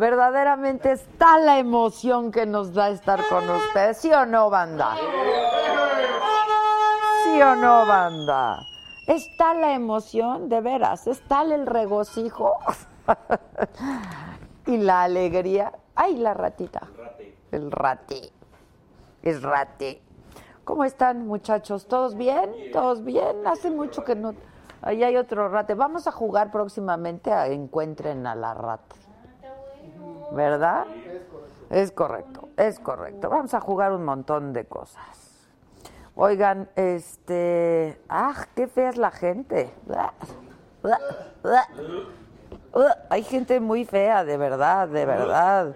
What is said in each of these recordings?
Verdaderamente está la emoción que nos da estar con ustedes, ¿sí o no, banda? ¿Sí o no, banda? Está la emoción, de veras, está el regocijo y la alegría. ¡Ay, la ratita! El rati. Es rati. ¿Cómo están, muchachos? ¿Todos bien? ¿Todos bien? Hace mucho que no... Ahí hay otro rate. Vamos a jugar próximamente a Encuentren a la rata. ¿Verdad? Es correcto, es correcto. Vamos a jugar un montón de cosas. Oigan, este... ¡Ah, qué fea es la gente! Hay gente muy fea, de verdad, de verdad.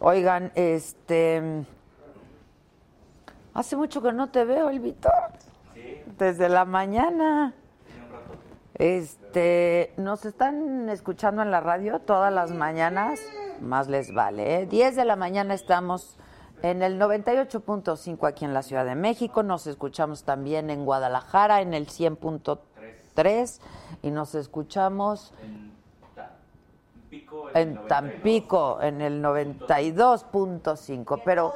Oigan, este... Hace mucho que no te veo, el Víctor. Desde la mañana. Este, nos están escuchando en la radio todas las mañanas, más les vale. ¿eh? 10 de la mañana estamos en el 98.5 aquí en la Ciudad de México, nos escuchamos también en Guadalajara en el 100.3 y nos escuchamos en Tampico en el 92.5, pero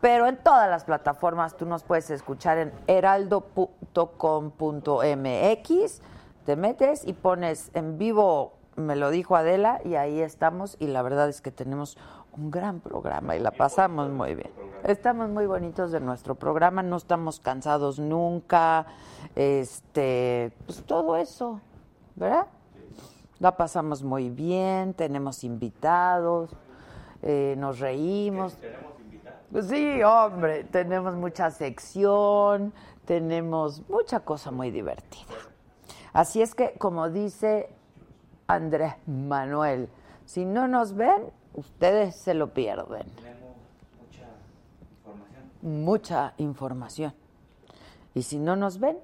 pero en todas las plataformas tú nos puedes escuchar en heraldo.com.mx, te metes y pones en vivo, me lo dijo Adela, y ahí estamos, y la verdad es que tenemos un gran programa y la pasamos muy bien. Estamos muy bonitos de nuestro programa, no estamos cansados nunca, este, pues todo eso, ¿verdad? La pasamos muy bien, tenemos invitados, eh, nos reímos. Pues sí, hombre, tenemos mucha sección, tenemos mucha cosa muy divertida. Así es que, como dice Andrés Manuel, si no nos ven, ustedes se lo pierden. Tenemos mucha información. Mucha información. Y si no nos ven,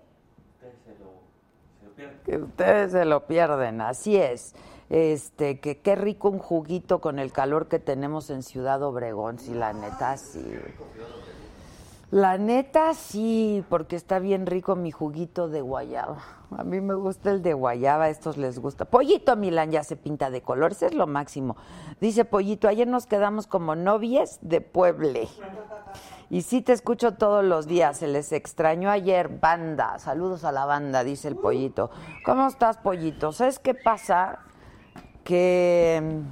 Ustedes se lo, pierden. que ustedes se lo pierden, así es. Este, que qué rico un juguito con el calor que tenemos en Ciudad Obregón, sí, la neta sí. La neta sí, porque está bien rico mi juguito de guayaba. A mí me gusta el de guayaba, a estos les gusta. Pollito Milán ya se pinta de color, ese es lo máximo. Dice Pollito, ayer nos quedamos como novies de Pueble. Y sí te escucho todos los días, se les extrañó ayer, banda. Saludos a la banda, dice el Pollito. ¿Cómo estás, Pollito? ¿Sabes qué pasa? Que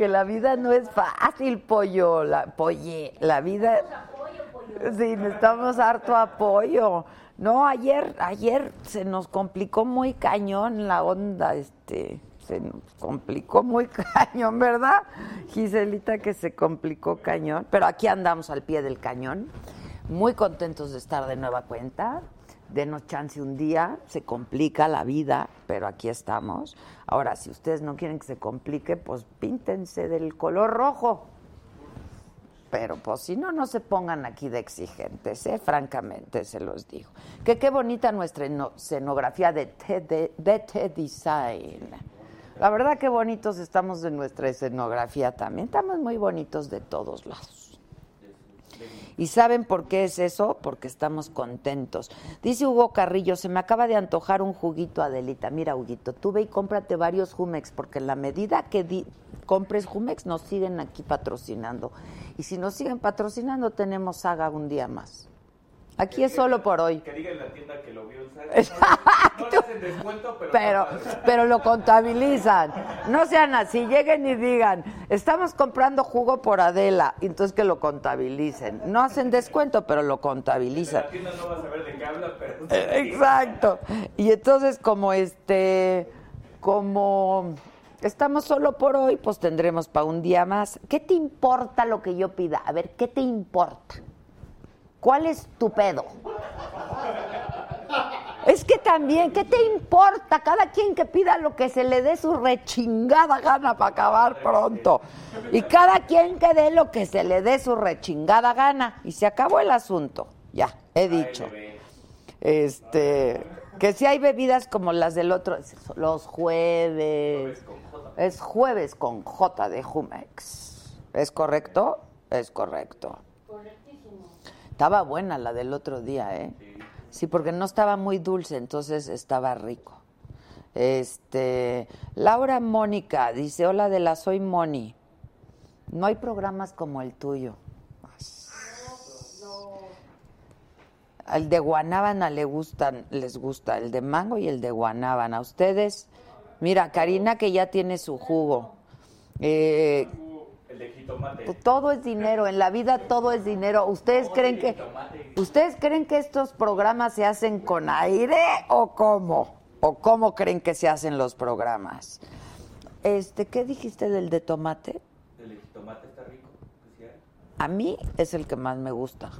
que la vida no es fácil, pollo, la, polle, la vida... Sí, necesitamos harto apoyo. No, ayer, ayer se nos complicó muy cañón la onda, este, se nos complicó muy cañón, ¿verdad? Giselita que se complicó cañón, pero aquí andamos al pie del cañón, muy contentos de estar de nueva cuenta. Denos chance un día, se complica la vida, pero aquí estamos. Ahora, si ustedes no quieren que se complique, pues píntense del color rojo. Pero pues si no, no se pongan aquí de exigentes, ¿eh? francamente se los digo. Que qué bonita nuestra eno- escenografía de T, de, de T Design. La verdad que bonitos estamos de nuestra escenografía también. Estamos muy bonitos de todos lados. ¿Y saben por qué es eso? Porque estamos contentos. Dice Hugo Carrillo, se me acaba de antojar un juguito, Adelita. Mira, Huguito, tú ve y cómprate varios Jumex, porque en la medida que di- compres Jumex, nos siguen aquí patrocinando. Y si nos siguen patrocinando, tenemos saga un día más. Aquí es solo por hoy. Que diga en la tienda que lo vio. Exacto. No le hacen descuento, pero. Pero, pero lo contabilizan. No sean así, lleguen y digan, estamos comprando jugo por Adela, entonces que lo contabilicen. No hacen descuento, pero lo contabilizan. La tienda no va a saber de qué habla, pero. Eh, Exacto. Y entonces como este, como estamos solo por hoy, pues tendremos para un día más. ¿Qué te importa lo que yo pida? A ver, ¿qué te importa? ¿Cuál es tu pedo? Es también, ¿qué te importa? Cada quien que pida lo que se le dé su rechingada gana para acabar pronto. Y cada quien que dé lo que se le dé su rechingada gana. Y se acabó el asunto. Ya, he dicho. Este, que si hay bebidas como las del otro, los jueves. Es jueves con J de Jumex. ¿Es correcto? Es correcto. Estaba buena la del otro día, ¿eh? Sí, porque no estaba muy dulce, entonces estaba rico. Este, Laura Mónica dice, hola de la soy Moni. No hay programas como el tuyo. Al de guanábana le gustan, les gusta, el de mango y el de guanábana. Ustedes, mira, Karina que ya tiene su jugo. Eh, de jitomate. pues todo es dinero, en la vida todo es dinero. ¿Ustedes creen que ustedes creen que estos programas se hacen con aire o cómo? ¿O cómo creen que se hacen los programas? Este, ¿qué dijiste del de tomate? El de jitomate está rico. A mí es el que más me gusta.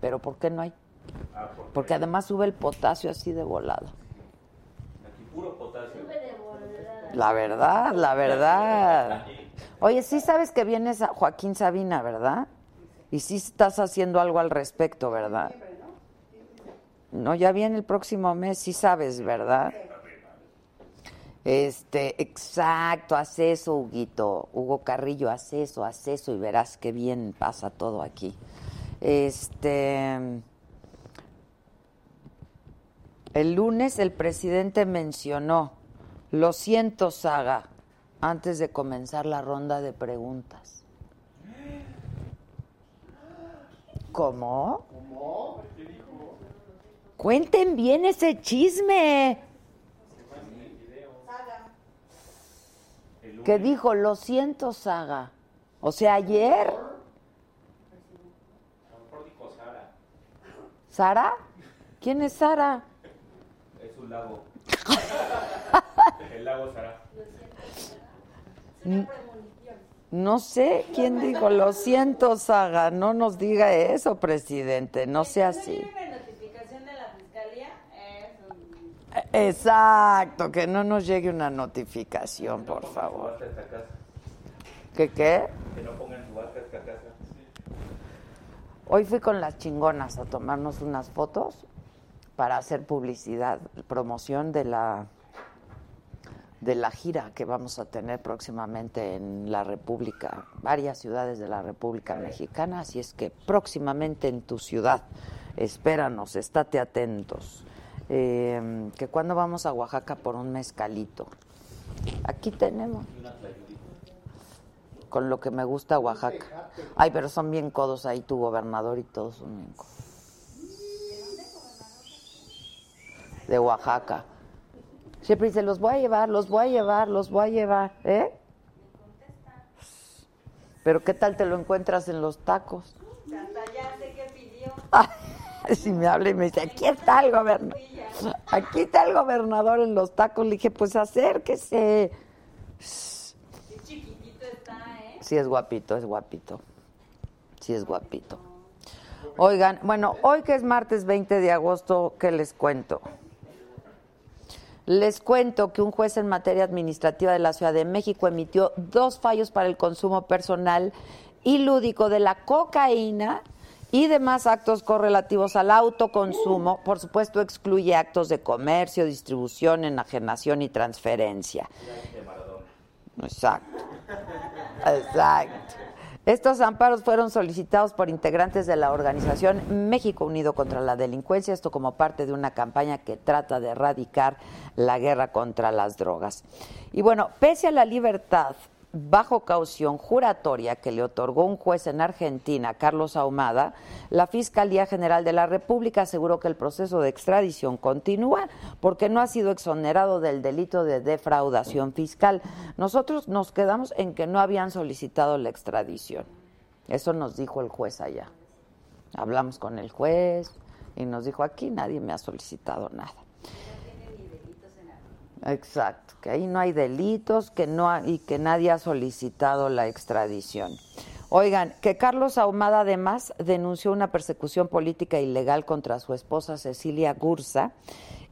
Pero ¿por qué no hay? Ah, porque Porque además sube el potasio así de volado. aquí puro potasio. La verdad, la verdad. Oye, sí sabes que vienes a Joaquín Sabina, ¿verdad? Y sí estás haciendo algo al respecto, ¿verdad? No, ya viene el próximo mes, sí sabes, ¿verdad? Este, exacto, haz eso, Huguito. Hugo Carrillo, haz eso, haz eso y verás qué bien pasa todo aquí. Este. El lunes el presidente mencionó, lo siento, Saga, antes de comenzar la ronda de preguntas. ¿Cómo? Cuenten bien ese chisme. Que dijo, lo siento, Saga. O sea, ayer. ¿Sara? ¿Quién es Sara? Es un lago. El lago Sara. No sé quién dijo, lo siento, Saga, no nos diga eso, presidente, no sea así. ¿Tiene notificación de la fiscalía? Eso. Exacto, que no nos llegue una notificación, por favor. ¿Qué qué? Que no pongan subasta esta casa. Hoy fui con las chingonas a tomarnos unas fotos para hacer publicidad, promoción de la de la gira que vamos a tener próximamente en la República, varias ciudades de la República Mexicana, así es que próximamente en tu ciudad, espéranos, estate atentos. Eh, que cuando vamos a Oaxaca por un mezcalito. Aquí tenemos. Con lo que me gusta Oaxaca. Ay, pero son bien codos ahí tu gobernador y todos son bien codos. De Oaxaca. Siempre dice, los voy a llevar, los voy a llevar, los voy a llevar, ¿eh? Pero ¿qué tal te lo encuentras en los tacos? Pidió. si me habla y me dice, aquí está el gobernador. Aquí está el gobernador en los tacos. Le dije, pues acérquese. Qué chiquitito está, ¿eh? Sí es guapito, es guapito. Sí es guapito. Oigan, bueno, hoy que es martes 20 de agosto, ¿qué les cuento? Les cuento que un juez en materia administrativa de la Ciudad de México emitió dos fallos para el consumo personal y lúdico de la cocaína y demás actos correlativos al autoconsumo. Por supuesto, excluye actos de comercio, distribución, enajenación y transferencia. Exacto. Exacto. Estos amparos fueron solicitados por integrantes de la organización México Unido contra la Delincuencia, esto como parte de una campaña que trata de erradicar la guerra contra las drogas. Y bueno, pese a la libertad bajo caución juratoria que le otorgó un juez en Argentina, Carlos Ahumada, la Fiscalía General de la República aseguró que el proceso de extradición continúa porque no ha sido exonerado del delito de defraudación fiscal. Nosotros nos quedamos en que no habían solicitado la extradición. Eso nos dijo el juez allá. Hablamos con el juez y nos dijo aquí nadie me ha solicitado nada. Exacto, que ahí no hay delitos, que no ha- y que nadie ha solicitado la extradición. Oigan, que Carlos Ahumada además denunció una persecución política ilegal contra su esposa Cecilia Gursa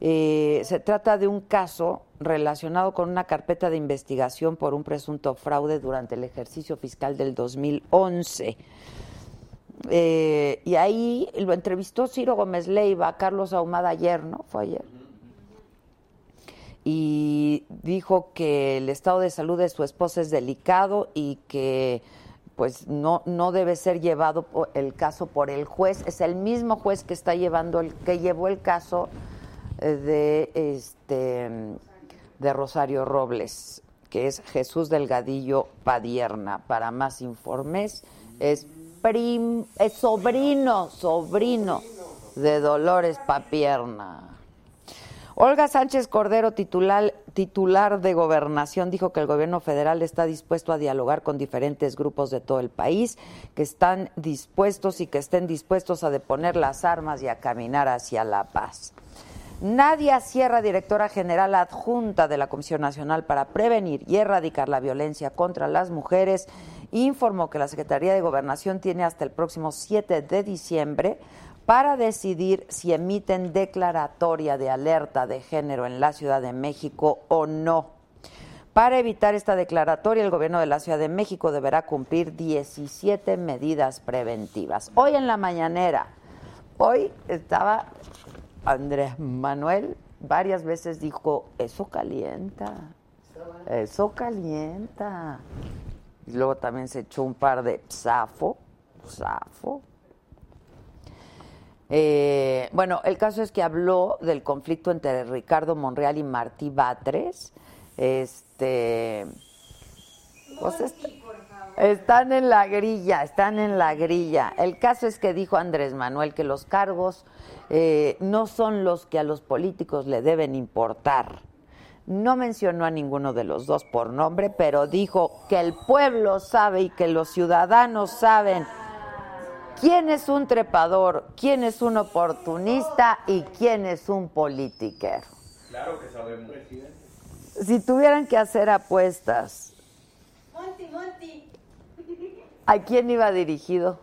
Eh, se trata de un caso relacionado con una carpeta de investigación por un presunto fraude durante el ejercicio fiscal del 2011. Eh, y ahí lo entrevistó Ciro Gómez Leiva, Carlos Ahumada ayer, ¿no? Fue ayer. Y dijo que el estado de salud de su esposa es delicado y que pues no, no debe ser llevado el caso por el juez. Es el mismo juez que está llevando el, que llevó el caso eh, de este de Rosario Robles, que es Jesús Delgadillo Padierna. Para más informes, es es sobrino, sobrino de Dolores Papierna. Olga Sánchez Cordero, titular, titular de Gobernación, dijo que el gobierno federal está dispuesto a dialogar con diferentes grupos de todo el país, que están dispuestos y que estén dispuestos a deponer las armas y a caminar hacia la paz. Nadia Sierra, directora general adjunta de la Comisión Nacional para Prevenir y Erradicar la Violencia contra las Mujeres, informó que la Secretaría de Gobernación tiene hasta el próximo 7 de diciembre para decidir si emiten declaratoria de alerta de género en la Ciudad de México o no. Para evitar esta declaratoria, el gobierno de la Ciudad de México deberá cumplir 17 medidas preventivas. Hoy en la mañanera, hoy estaba Andrés Manuel, varias veces dijo, eso calienta, eso calienta. Y luego también se echó un par de zafo, zafo. Eh, bueno, el caso es que habló del conflicto entre Ricardo Monreal y Martí Batres. Este, pues est- están en la grilla, están en la grilla. El caso es que dijo Andrés Manuel que los cargos eh, no son los que a los políticos le deben importar. No mencionó a ninguno de los dos por nombre, pero dijo que el pueblo sabe y que los ciudadanos saben quién es un trepador, quién es un oportunista y quién es un politiquero. Claro que sabemos. Si tuvieran que hacer apuestas, Monty, Monty. ¿a quién iba dirigido?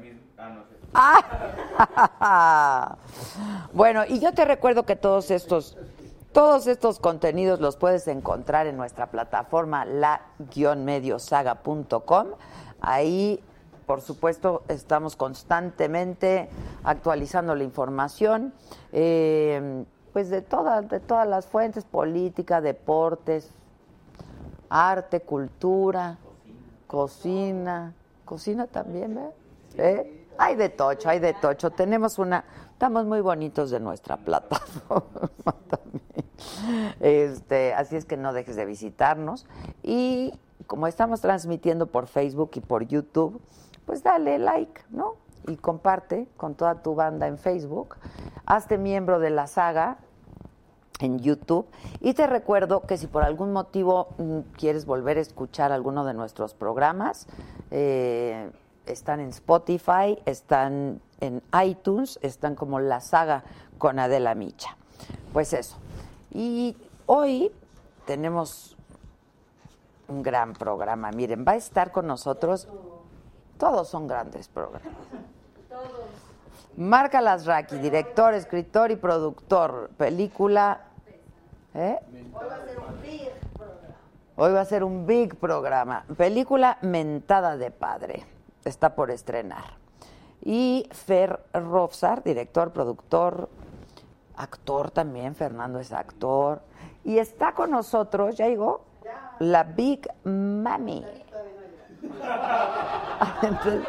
Mismo. Ah, no sé. ¡Ah! bueno, y yo te recuerdo que todos estos, todos estos contenidos los puedes encontrar en nuestra plataforma la-mediosaga.com. Ahí, por supuesto, estamos constantemente actualizando la información, eh, pues de todas, de todas las fuentes, política, deportes, arte, cultura, cocina, cocina también, ¿ve? ¿Eh? Hay de tocho, hay de tocho. Tenemos una, estamos muy bonitos de nuestra plataforma también. Este, así es que no dejes de visitarnos. Y como estamos transmitiendo por Facebook y por YouTube, pues dale like, ¿no? Y comparte con toda tu banda en Facebook. Hazte miembro de la saga en YouTube. Y te recuerdo que si por algún motivo mm, quieres volver a escuchar alguno de nuestros programas, eh, están en Spotify, están en iTunes, están como la saga con Adela Micha. Pues eso. Y hoy tenemos un gran programa. Miren, va a estar con nosotros. Todos son grandes programas. Marca Lasraki, director, escritor y productor. Película. ¿eh? Hoy va a ser un big programa. Película Mentada de Padre. Está por estrenar. Y Fer Rofsar, director, productor, actor también. Fernando es actor. Y está con nosotros, ya llegó, la Big Mami. Entonces,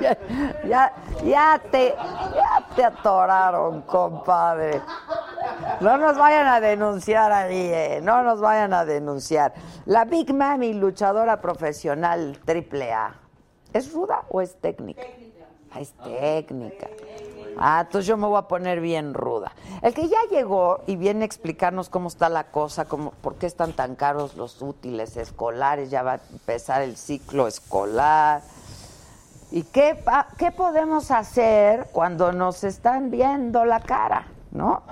ya, ya, ya te, ya te atoraron, compadre. No nos vayan a denunciar ahí, eh, no nos vayan a denunciar. La Big Mami, luchadora profesional triple A. ¿Es ruda o es técnica? Ah, es técnica. Ah, entonces yo me voy a poner bien ruda. El que ya llegó y viene a explicarnos cómo está la cosa, cómo, por qué están tan caros los útiles escolares, ya va a empezar el ciclo escolar. ¿Y qué, qué podemos hacer cuando nos están viendo la cara? ¿No?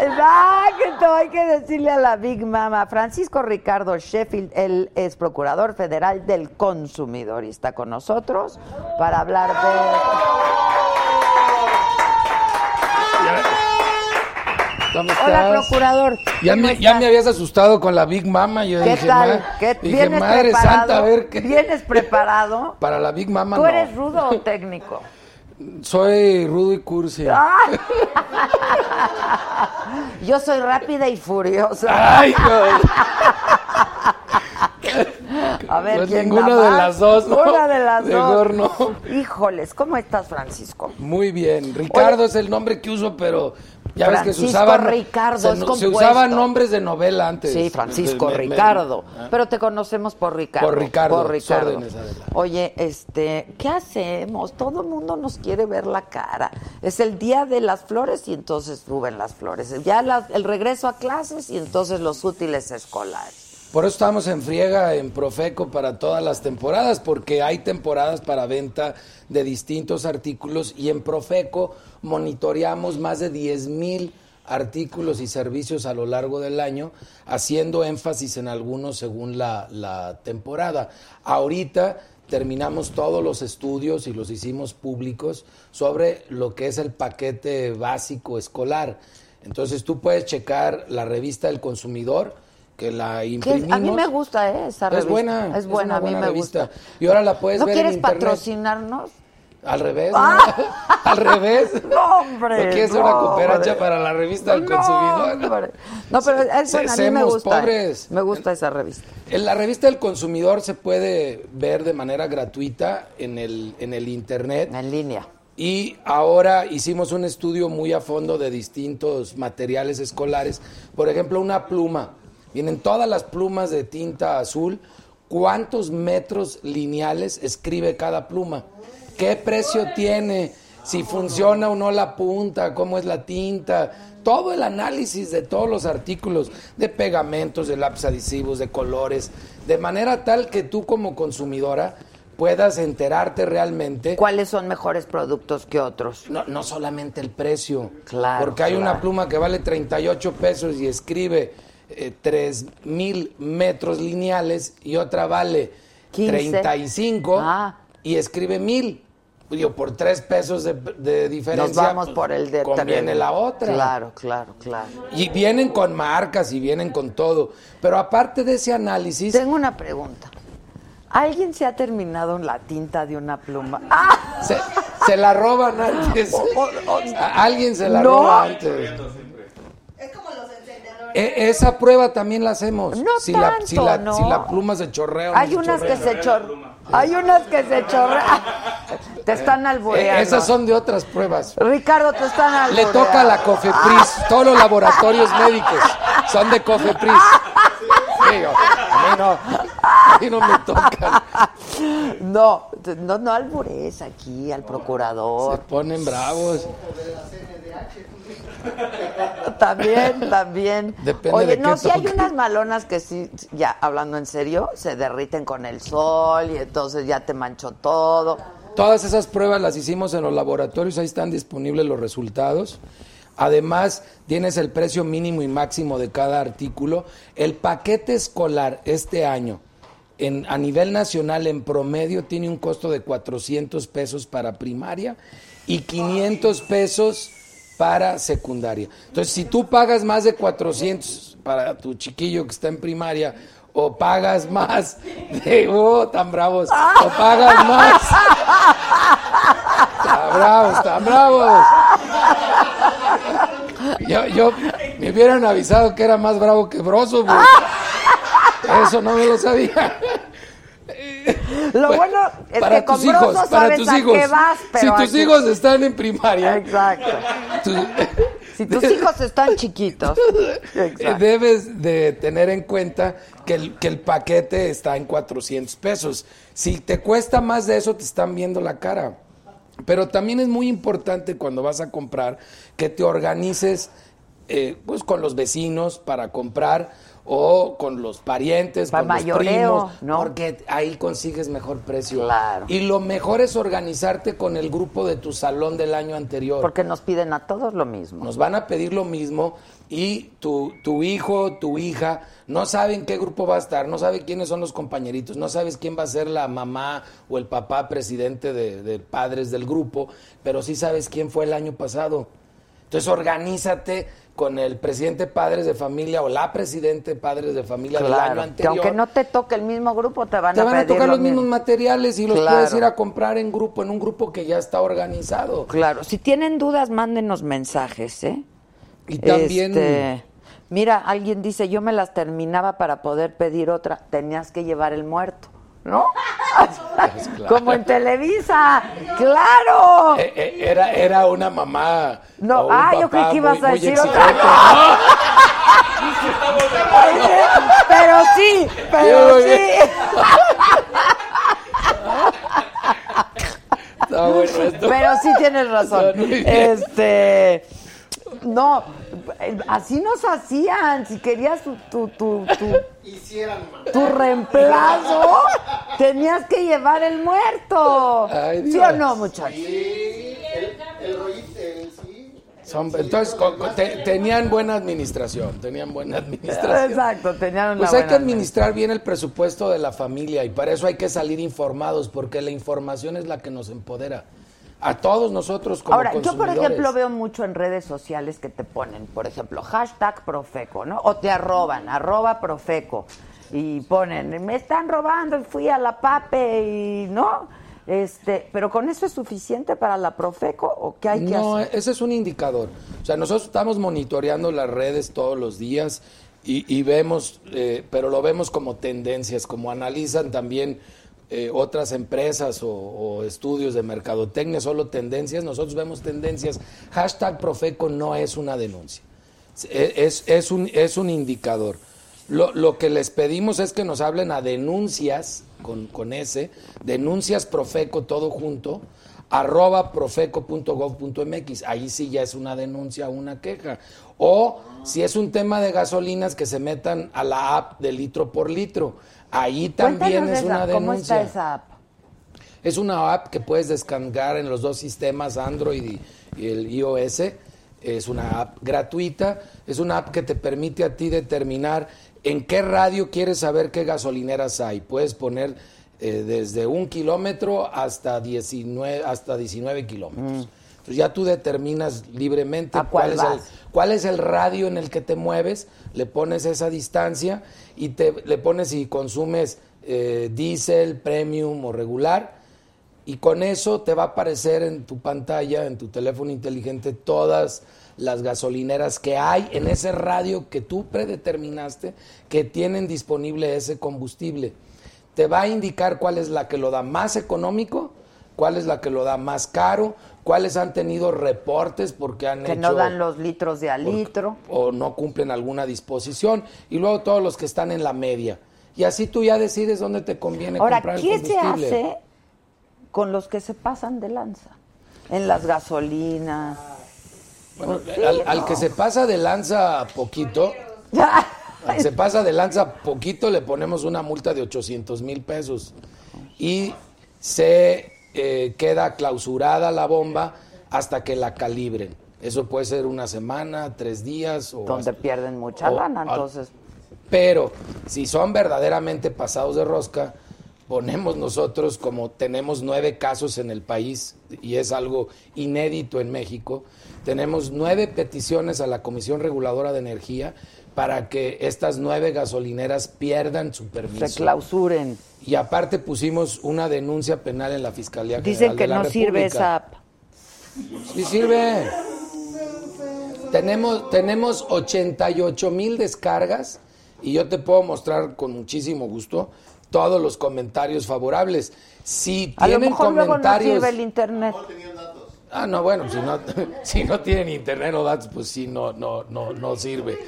Exacto, hay que decirle a la Big Mama. Francisco Ricardo Sheffield, él es procurador federal del consumidor y está con nosotros para hablar de... ¿cómo Hola, procurador. Ya ¿Cómo me, ya me habías asustado con la Big Mama. Yo ¿Qué dije, tal? ¿Qué- dije, ¿Vienes madre preparado? santa, a ver qué. ¿Vienes preparado? Para la Big Mama ¿Tú no. eres rudo o técnico? Soy rudo y cursi. ¡Ay! Yo soy rápida y furiosa. Ay, no. A ver, Pues ¿quién ninguna de las dos, ¿no? Una de las Mejor dos. no. Híjoles, ¿cómo estás, Francisco? Muy bien. Ricardo Oye. es el nombre que uso, pero ya ves que se Francisco usaban. Ricardo, se, es se usaban nombres de novela antes. Sí, Francisco Me- me- Ricardo. ah. Pero te conocemos por Ricardo. Por Ricardo, Por. Oye, este, ¿qué hacemos? Todo el mundo nos quiere ver la cara. Es el día de las flores y entonces suben las flores. Ya la- el regreso a clases y entonces los útiles escolares. Por eso estamos en friega en Profeco para todas las temporadas, porque hay temporadas para venta de distintos artículos y en Profeco monitoreamos más de 10 mil artículos y servicios a lo largo del año, haciendo énfasis en algunos según la, la temporada. Ahorita terminamos todos los estudios y los hicimos públicos sobre lo que es el paquete básico escolar. Entonces tú puedes checar la revista del consumidor, que la imprimimos. a mí me gusta ¿eh? esa Es revista. buena, Es buena, una a mí me revista. gusta. Y ahora la puedes ¿No ver en quieres internet. patrocinarnos? Al revés, Ah. ¿no? Al revés. No, hombre. ¿No quieres no, una cooperacha para la revista del No, consumidor? hombre. No, pero es Se- buena, a mí me gusta. ¿eh? pobres. Me gusta esa revista. En la revista del consumidor se puede ver de manera gratuita en el, en el internet. En línea. Y ahora hicimos un estudio muy a fondo de distintos materiales escolares. Por ejemplo, una pluma. Vienen todas las plumas de tinta azul. ¿Cuántos metros lineales escribe cada pluma? ¿Qué precio tiene? Si funciona o no la punta, cómo es la tinta. Todo el análisis de todos los artículos, de pegamentos, de lápiz adhesivos, de colores, de manera tal que tú como consumidora puedas enterarte realmente ¿Cuáles son mejores productos que otros? no, no solamente el precio. Claro, Porque hay claro. una pluma que vale 38 pesos y escribe eh, 3 mil metros lineales y otra vale 15. 35 Ah. y escribe mil. Digo, por 3 pesos de, de diferencia. Nos vamos por el de Conviene tres. la otra. Claro, claro, claro. Y vienen con marcas y vienen con todo. Pero aparte de ese análisis, Tengo una pregunta. ¿Alguien se ha terminado la tinta de una pluma? ¡Ah! se, se la roban antes. O- o- o- A- Alguien se la No. roba antes. Es como los encendedores. E- esa prueba también la hacemos. No si, la, si, tanto, la, ¿no? si la pluma se chorrea o no Hay se unas que se chorrean. Hay unas que se chorrean. Te están Eh, albureando. esas son de otras pruebas. Ricardo, te están Le albureando. toca a la Cofepris. Todos los laboratorios médicos son de Cofepris. Digo, a mí no, a mí no me tocan. No, no, no albures aquí al Se procurador. ponen bravos. También, también. Depende Oye, de no, si hay unas malonas que sí, ya hablando en serio, se derriten con el sol y entonces ya te manchó todo. Todas esas pruebas las hicimos en los laboratorios, ahí están disponibles los resultados. Además, tienes el precio mínimo y máximo de cada artículo. El paquete escolar este año, en, a nivel nacional, en promedio, tiene un costo de 400 pesos para primaria y 500 pesos para secundaria. Entonces, si tú pagas más de 400 para tu chiquillo que está en primaria, o pagas más de, oh, tan bravos, o pagas más. Están bravos, están bravos. Yo, yo, me hubieran avisado que era más bravo que broso. Eso no me lo sabía. Lo bueno es para que con tus hijos, broso para sabes tus a hijos. qué vas, si pero tus aquí- hijos están en primaria, Exacto. Si tus hijos están chiquitos. Exacto. Debes de tener en cuenta que el, que el paquete está en 400 pesos. Si te cuesta más de eso, te están viendo la cara. Pero también es muy importante cuando vas a comprar que te organices eh, pues con los vecinos para comprar o con los parientes, Pa' con los primos, ¿no? porque ahí consigues mejor precio. Claro. Y lo mejor es organizarte con el grupo de tu salón del año anterior. Porque nos piden a todos lo mismo. Nos van a pedir lo mismo y tu, tu hijo, tu hija, no saben qué grupo va a estar, no sabe quiénes son los compañeritos, no sabes quién va a ser la mamá o el papá presidente de, de padres del grupo, pero sí sabes quién fue el año pasado. Entonces organízate con el presidente Padres de Familia o la presidente Padres de Familia del año Claro, que anterior. aunque no te toque el mismo grupo, te van te a van a tocar lo los mismos mismo. materiales y los Claro. puedes ir a comprar en grupo, en un grupo que ya está organizado. Claro, si tienen dudas, mándenos mensajes, ¿eh? Y también Este, mira, alguien dice, yo me las terminaba para poder pedir otra. Tenías que llevar el muerto, ¿no? Pues claro. Como en Televisa, claro. eh, eh, era, era una mamá. No, un ah, yo creí que ibas muy- a decir otra Pero sí, pero sí. Está bueno esto. Pero sí tienes razón. Este, no, así nos hacían. Si querías tu, tu, tu, tu, tu reemplazo, tenías que llevar el muerto. Ay, ¿Sí Dios. o no, muchachos? Son- entonces co- co- te- tenían buena administración, tenían buena administración. Exacto, tenían una Pues hay buena que administrar bien el presupuesto de la familia y para eso hay que salir informados porque la información es la que nos empodera a todos nosotros como Ahora, yo por ejemplo veo mucho en redes sociales que te ponen, por ejemplo, hashtag Profeco, ¿no? O te arroban, arroba Profeco. Y ponen, me están robando y fui a la PAPE y no. Este, pero con eso es suficiente para la Profeco o qué hay que No, hacer? ese es un indicador. O sea, nosotros estamos monitoreando las redes todos los días y, y vemos, eh, pero lo vemos como tendencias, como analizan también eh, otras empresas o, estudios de mercadotecnia, solo tendencias. Nosotros vemos tendencias. Hashtag Profeco no es una denuncia. Es, es- un, es un indicador. Lo, lo que les pedimos es que nos hablen a denuncias, con, con ese, denuncias Profeco todo junto, arroba profeco.gov.mx. Ahí sí ya es una denuncia, una queja. O si es un tema de gasolinas, que se metan a la app de litro por litro. Ahí también Cuéntanos es esa, una ¿Cómo denuncia. está esa app? Es una app que puedes descargar en los dos sistemas, Android y, y el iOS. Es una app gratuita. Es una app que te permite a ti determinar en qué radio quieres saber qué gasolineras hay. Puedes poner eh, desde un kilómetro hasta 19, hasta 19 kilómetros. Entonces ya tú determinas libremente Mm. ¿A cuál cuál, es el, cuál es el radio en el que te mueves, le pones esa distancia y te, le pones si consumes eh, diésel, premium o regular y con eso te va a aparecer en tu pantalla, en tu teléfono inteligente, todas las gasolineras que hay en ese radio que tú predeterminaste que tienen disponible ese combustible. Te va a indicar cuál es la que lo da más económico, cuál es la que lo da más caro, cuáles han tenido reportes porque han Que hecho no dan los litros de a litro. o no cumplen alguna disposición y luego todos los que están en la media. Y así tú ya decides dónde te conviene Ahora, comprar el ¿qué se combustible. hace con los que se pasan de lanza? En las gasolinas. Bueno, Pues sí, al, al ¿no? que se pasa de lanza poquito, al que se pasa de lanza poquito le ponemos una multa de 800 mil pesos y se eh, queda clausurada la bomba hasta que la calibren. Eso puede ser una semana, tres días o donde hasta- pierden mucha o- lana, entonces. Pero si son verdaderamente pasados de rosca, ponemos nosotros, como tenemos nueve casos en el país, y es algo inédito en México, tenemos nueve peticiones a la Comisión Reguladora de Energía para que estas nueve gasolineras pierdan su permiso. Se clausuren. Y aparte pusimos una denuncia penal en la Fiscalía General Dicen que de la no sirve República. esa app. Sí sirve. Tenemos, tenemos 88 mil descargas y yo te puedo mostrar con muchísimo gusto todos los comentarios favorables. Si A lo tienen mejor luego no comentarios... sirve el internet. Ah, no, bueno, si no, si no tienen internet o datos, pues sí, no, no, no, no sirve.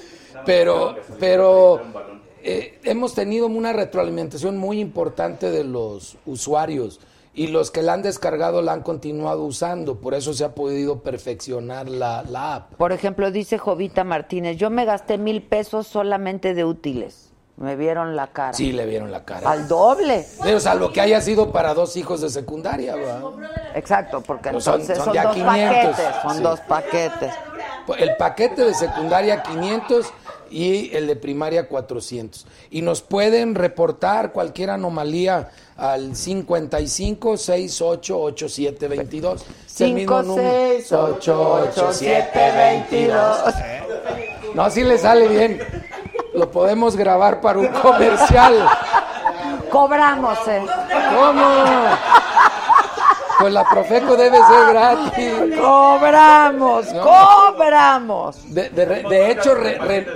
Pero, pero eh, hemos tenido una retroalimentación muy importante de los usuarios y los que la han descargado la han continuado usando, por eso se ha podido perfeccionar la, la app. Por ejemplo, dice Jovita Martínez, yo me gasté mil pesos solamente de útiles. Me vieron la cara. Sí, le vieron la cara. Al doble. Pero salvo que haya sido para dos hijos de secundaria, ¿verdad? Exacto, porque son- entonces son dos 500, paquetes, son sí. dos paquetes. El paquete de secundaria 500 y el de primaria 400. Y nos pueden reportar cualquier anomalía al 55 68 87 22. Es el mismo número. 56888722. No, si le sale bien. Lo podemos grabar para un comercial. Cobramos, ¿eh? ¿Cómo? Pues la Profeco debe ser gratis. Cobramos, No. cobramos. De, de re- de hecho, re- re-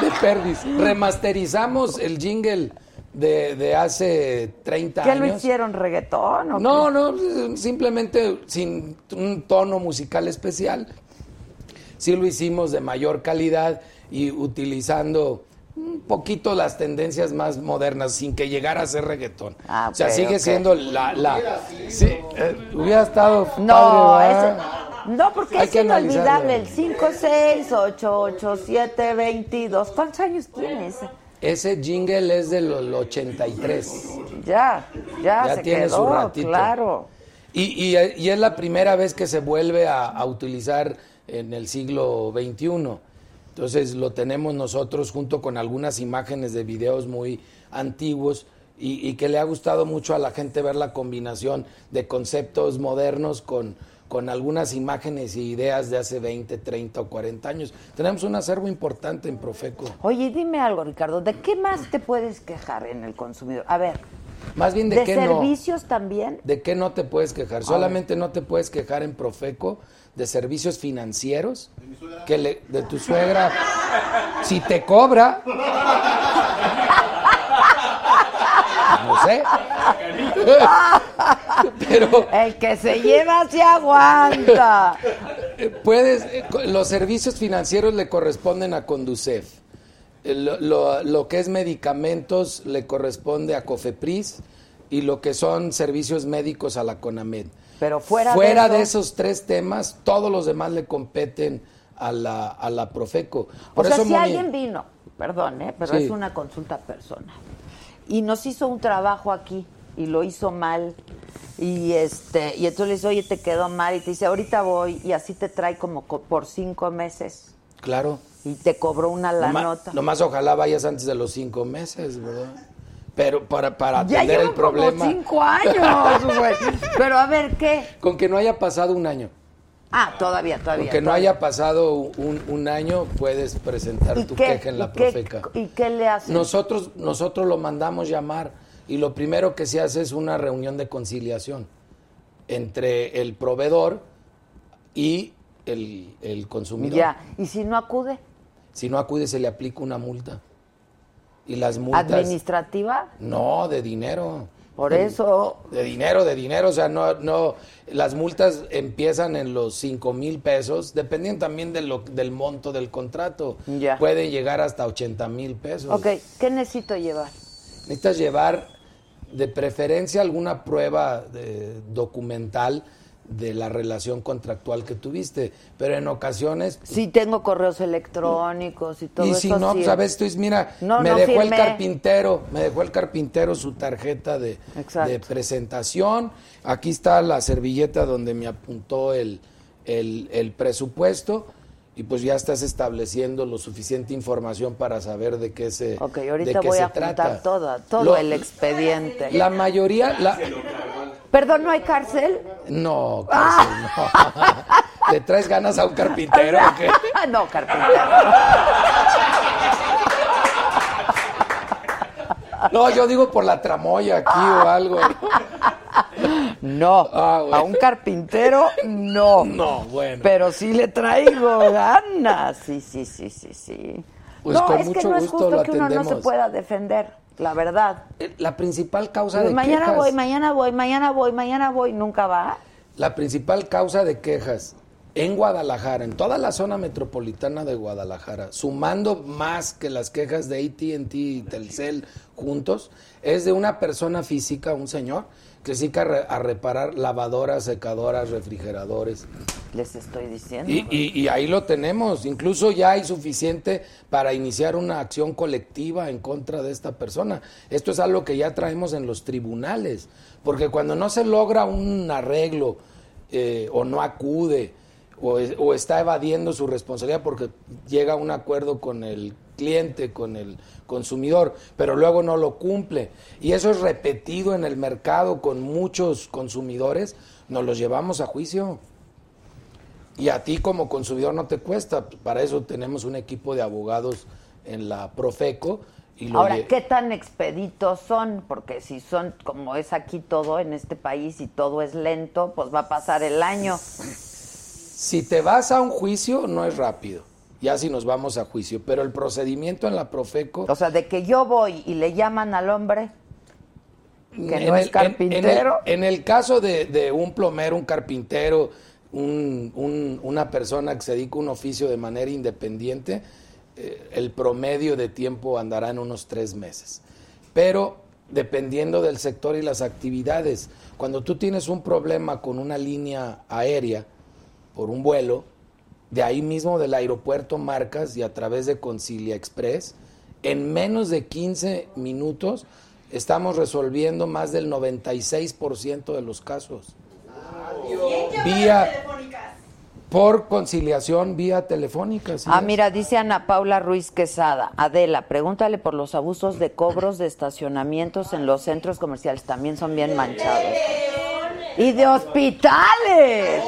de perdis. Remasterizamos el jingle de, de hace 30 ¿Qué años. lo hicieron? ¿Reggaetón? o No, no, simplemente sin un tono musical especial. Sí lo hicimos de mayor calidad y utilizando un poquito las tendencias más modernas sin que llegara a ser reggaetón. Ah, o sea, sigue ok. siendo la... la sí, eh, hubiera estado... No, padre, ese- no, porque Hay es inolvidable. El 56888722. ¿Cuántos años tienes? Ese jingle es del 83. Ya, ya, Ya se tiene quedó, su ratito. claro. Y, y- y es la primera vez que se vuelve a, a utilizar en el siglo XXI. Entonces lo tenemos nosotros junto con algunas imágenes de videos muy antiguos y, y que le ha gustado mucho a la gente ver la combinación de conceptos modernos con, con algunas imágenes y ideas de hace 20, 30 o 40 años. Tenemos un acervo importante en Profeco. Oye, dime algo, Ricardo. ¿De qué más te puedes quejar en el consumidor? A ver, Más bien de, ¿de qué no. servicios también? ¿De qué no te puedes quejar? Solamente no te puedes quejar en Profeco de servicios financieros. Que le- de tu suegra. Si te cobra. No sé. Pero El que se lleva se aguanta. puedes. eh, Los servicios financieros le corresponden a Conducef. Eh, Lo, lo- lo que es medicamentos le corresponde a Cofepris. Y lo que son servicios médicos a la CONAMED. Pero fuera, Fuera de, de, eso, esos tres temas, todos los demás le competen a la, a la Profeco. Por o sea, eso, si Moni, alguien vino, perdón, ¿eh? pero Sí. es una consulta personal, y nos hizo un trabajo aquí y lo hizo mal, y este y entonces le dice, oye, te quedó mal, y te dice, ahorita voy, y así te trae como co- por cinco meses, Claro. y te cobró una la Nomás- nota. Nomás ojalá vayas antes de los cinco meses, ¿verdad? Pero para, para ya atender el problema. como cinco años, güey. Pero a ver, ¿qué? Con que no haya pasado un año. Ah, todavía, todavía. Con que no haya pasado un, un año, puedes presentar ¿Y tu qué, queja en la qué- Profeca. ¿Y qué le hacen? Nosotros, nosotros lo mandamos llamar y lo primero que se hace es una reunión de conciliación entre el proveedor y el, el consumidor. Ya, y si no acude, Si no acude, se le aplica una multa. Y las multas. administrativa, No, de dinero. por eso De dinero, de dinero. O sea, no, no. Las multas empiezan en los 5 mil pesos, dependiendo también de lo, del monto del contrato. Ya. Puede llegar hasta 80 mil pesos. Ok, ¿qué necesito llevar? Necesitas llevar de preferencia alguna prueba de- documental de la relación contractual que tuviste, pero en ocasiones Sí tengo correos electrónicos y todo y eso. si no, sí. pues a veces tú dices, mira, No, me no dejó el carpintero, me dejó el carpintero su tarjeta de, presentación. Aquí está la servilleta donde me apuntó el, el, el presupuesto y pues ya estás estableciendo lo suficiente información para saber de qué se Ok, de ahorita qué voy se a apuntar trata. todo, todo Lo- el expediente. La mayoría, la, Perdón, ¿no hay cárcel? no, cárcel, no. ¿Le traes ganas a un carpintero o qué? no, carpintero. No, yo digo por la tramoya aquí o algo. No, Ah, bueno. a un carpintero no. No, bueno. Pero sí le traigo ganas. Sí, sí, sí, sí, sí. Pues no, con es que no es justo lo que uno no se pueda defender, la verdad. Eh, La principal causa de Pues mañana quejas, voy, mañana voy, mañana voy, mañana voy, nunca va. la principal causa de quejas en Guadalajara, en toda la zona metropolitana de Guadalajara, sumando más que las quejas de AT&T y Telcel juntos, es de una persona física, un señor, que se dedica a re- a reparar lavadoras, secadoras, refrigeradores. Les estoy diciendo. Y, y- y ahí lo tenemos. Incluso ya hay suficiente para iniciar una acción colectiva en contra de esta persona. Esto es algo que ya traemos en los tribunales. Porque cuando no se logra un arreglo eh, o no acude o está evadiendo su responsabilidad porque llega a un acuerdo con el cliente, con el consumidor, pero luego no lo cumple. Y eso es repetido en el mercado con muchos consumidores, nos los llevamos a juicio. Y a ti como consumidor no te cuesta, para eso tenemos un equipo de abogados en la Profeco. Y lo Ahora, ¿qué tan expeditos son? Porque si son, como es aquí todo en este país y todo es lento, pues va a pasar el año. Si te vas a un juicio, no es rápido. Ya si nos vamos a juicio. Pero el procedimiento en la Profeco. O sea, de que yo voy y le llaman al hombre que no el- es en- carpintero. En el, en el caso de, de un plomero, un carpintero, un- un- una persona que se dedica a un oficio de manera independiente, eh, el promedio de tiempo andará en unos tres meses. Pero dependiendo del sector y las actividades, cuando tú tienes un problema con una línea aérea por un vuelo, de ahí mismo del aeropuerto marcas y a través de Concilia Express, en menos de 15 minutos estamos resolviendo más del 96% de los casos. Vía, por conciliación vía telefónica. Ah, es. mira, dice Ana Paula Ruiz Quesada. Adela, pregúntale por los abusos de cobros de estacionamientos en los centros comerciales. También son bien manchados. Y de hospitales.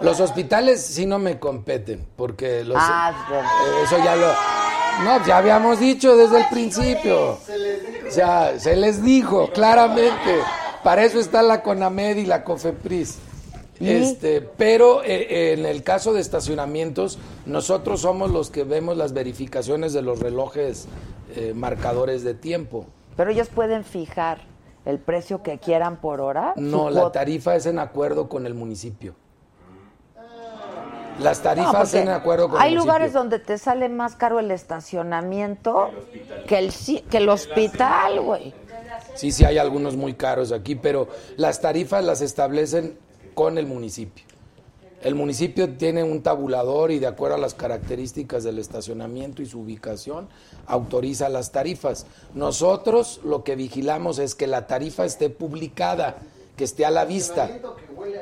Los hospitales sí no me competen, porque los, Ah, eh, eso ya lo... No, ya habíamos dicho desde el principio. O sea, se les dijo claramente. Para eso está la CONAMED y la COFEPRIS. Este, pero eh, eh, en el caso de estacionamientos, nosotros somos los que vemos las verificaciones de los relojes eh, marcadores de tiempo. Pero ellos pueden fijar el precio que quieran por hora. No, la tarifa es en acuerdo con el municipio. Las No, tarifas porque en acuerdo con hay el lugares municipio. donde te sale más caro el estacionamiento que el, que el hospital, güey. Sí, sí, hay algunos muy caros aquí, pero las tarifas las establecen con el municipio. El municipio tiene un tabulador y de acuerdo a las características del estacionamiento y su ubicación, autoriza las tarifas. Nosotros lo que vigilamos es que la tarifa esté publicada, que esté a la vista.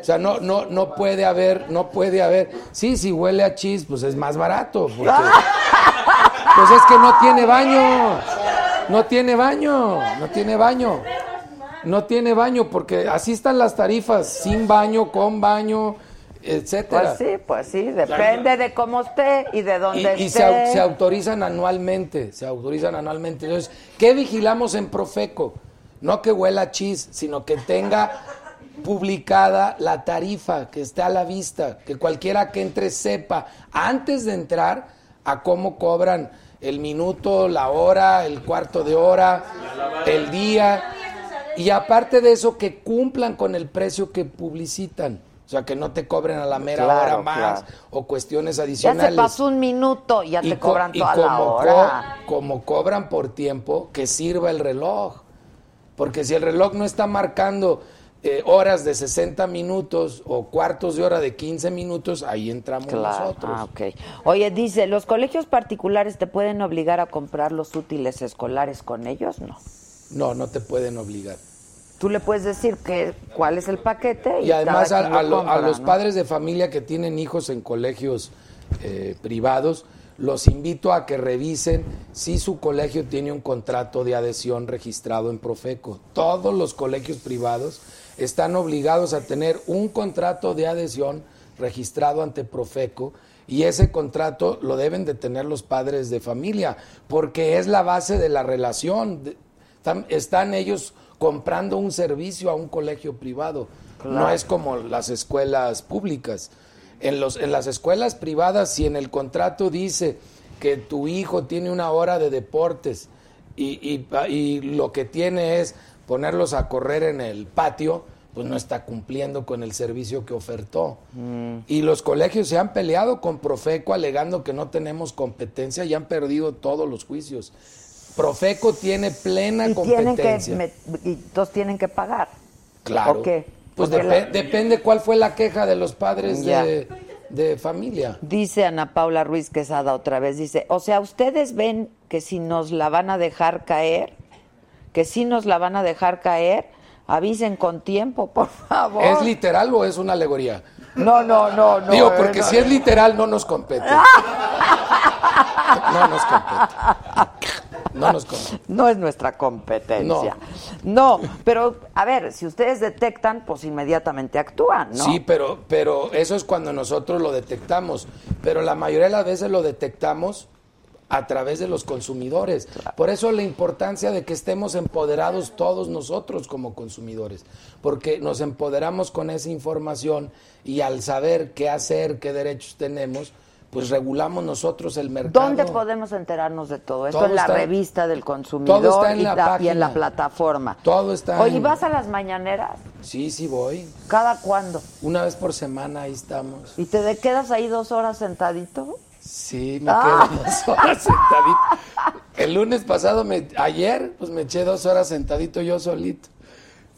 O sea, no, no, no puede haber, no puede haber. Sí, si huele a chis, pues es más barato. porque- pues es que no tiene baño. No tiene baño. No tiene baño. No tiene baño porque así están las tarifas, sin baño, con baño, etcétera. Pues sí, pues sí, depende de cómo esté y de Y, dónde y esté. se, au- se autorizan anualmente, se autorizan anualmente. Entonces, ¿qué vigilamos en Profeco? No que huela a chis, sino que tenga publicada la tarifa, que esté a la vista, que cualquiera que entre sepa antes de entrar a cómo cobran el minuto, la hora, el cuarto de hora, el día. Y aparte de eso, que cumplan con el precio que publicitan. O sea, que no te cobren a la mera Claro, hora más claro. o cuestiones Ya adicionales. se pasó un minuto y ya te co- cobran y toda la como co- hora. como cobran por tiempo, que sirva el reloj. Porque si el reloj no está marcando eh, horas de 60 minutos o cuartos de hora de 15 minutos, ahí entramos Claro. nosotros. Ah, ok. Oye, dice, ¿los colegios particulares te pueden obligar a comprar los útiles escolares con ellos? No. No, no te pueden obligar. Tú le puedes decir que cuál es el paquete y, Y además a, lo a lo- a compra, los ¿no? padres de familia que tienen hijos en colegios eh, privados, los invito a que revisen si su colegio tiene un contrato de adhesión registrado en Profeco. Todos los colegios privados están obligados a tener un contrato de adhesión registrado ante Profeco y ese contrato lo deben de tener los padres de familia porque es la base de la relación. Están, están ellos comprando un servicio a un colegio privado. No es como las escuelas públicas. En, los, en las escuelas privadas, si en el contrato dice que tu hijo tiene una hora de deportes y, y- y lo que tiene es ponerlos a correr en el patio, pues no está cumpliendo con el servicio que ofertó. Y los colegios se han peleado con Profeco alegando que no tenemos competencia y han perdido todos los juicios. Profeco tiene plena y tienen que competencia. y todos tienen que pagar. Claro. ¿Por qué? Pues la- depende cuál fue la queja de los padres de, de familia. Dice Ana Paula Ruiz Quesada otra vez, dice, o sea, ustedes ven que si nos la van a dejar caer, que si nos la van a dejar caer, avisen con tiempo, por favor. ¿Es literal o es una alegoría? No, no, no, no. Digo, eh, porque no. si es literal no nos compete. No nos compete. No nos compete. No es nuestra competencia. No. pero a ver, si ustedes detectan, pues inmediatamente actúan, ¿no? Sí, pero, pero eso es cuando nosotros lo detectamos. Pero la mayoría de las veces lo detectamos a través de los consumidores. Por eso la importancia de que estemos empoderados todos nosotros como consumidores, porque nos empoderamos con esa información y al saber qué hacer, qué derechos tenemos, pues regulamos nosotros el mercado. ¿Dónde podemos enterarnos de todo esto? Todo en la está- revista del consumidor todo está en y, la ta- y en la plataforma. Todo está Oye, en- ¿vas a las mañaneras? Sí, sí voy. ¿Cada cuándo? Una vez por semana ahí estamos. ¿Y te quedas ahí dos horas sentadito? Sí, me Ah. quedo dos horas sentadito. El lunes pasado, me, ayer, pues me eché dos horas sentadito yo solito.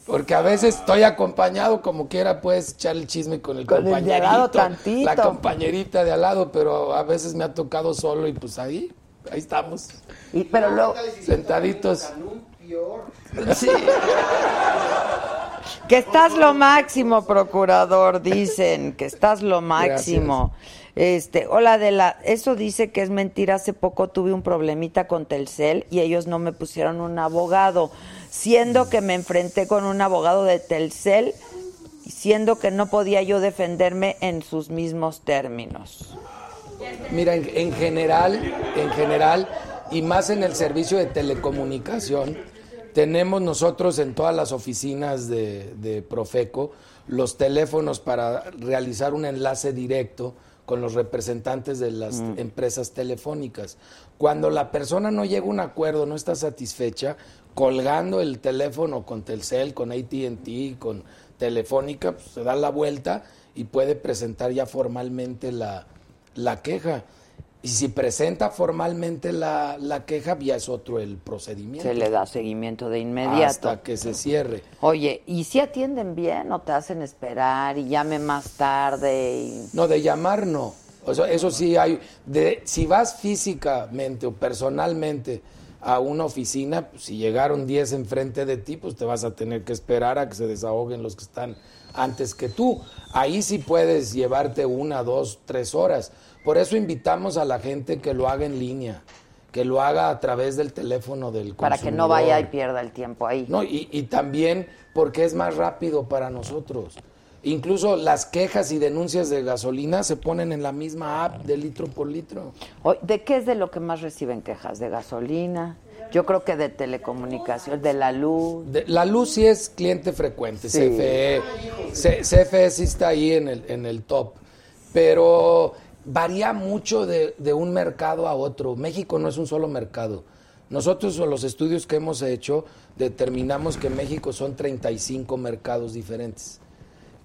Porque a veces estoy acompañado, como quiera, puedes echar el chisme con el Con el compañerito. tantito. La compañerita de al lado, pero a veces me ha tocado solo y pues ahí, ahí estamos, Y, pero luego... sentaditos. Sí. Que estás lo máximo, procurador, dicen, que estás lo máximo. Este, hola Adela, eso dice que es mentira. Hace poco tuve un problemita con Telcel y ellos no me pusieron un abogado, siendo que me enfrenté con un abogado de Telcel, siendo que no podía yo defenderme en sus mismos términos. Mira, en, en general, en general, y más en el servicio de telecomunicación, tenemos nosotros en todas las oficinas de, de Profeco los teléfonos para realizar un enlace directo con los representantes de las empresas telefónicas. Cuando la persona no llega a un acuerdo, no está satisfecha, colgando el teléfono con Telcel, con ATT, con Telefónica, pues, se da la vuelta y puede presentar ya formalmente la, la queja. Y si presenta formalmente la, la queja, ya es otro el procedimiento. Se le da seguimiento de inmediato. Hasta que se cierre. Oye, ¿y si atienden bien o te hacen esperar y llame más tarde? Y... No, de llamar no. O sea, eso sí hay. De, si vas físicamente o personalmente a una oficina, pues, si llegaron 10 enfrente de ti, pues te vas a tener que esperar a que se desahoguen los que están antes que tú. Ahí sí puedes llevarte una, dos, tres horas. Por eso invitamos a la gente que lo haga en línea, que lo haga a través del teléfono del Para que no vaya y consumidor. pierda el tiempo ahí. No, y, y también porque es más rápido para nosotros. Incluso las quejas y denuncias de gasolina se ponen en la misma app de litro por litro. ¿De qué es de lo que más reciben quejas? ¿De gasolina? Yo creo que de telecomunicación, de la luz. De- la luz sí es cliente frecuente, Sí. CFE. CFE sí está ahí en el, en el top. Pero varía mucho de, de un mercado a otro. México no es un solo mercado. Nosotros, con los estudios que hemos hecho, determinamos que en México son 35 mercados diferentes,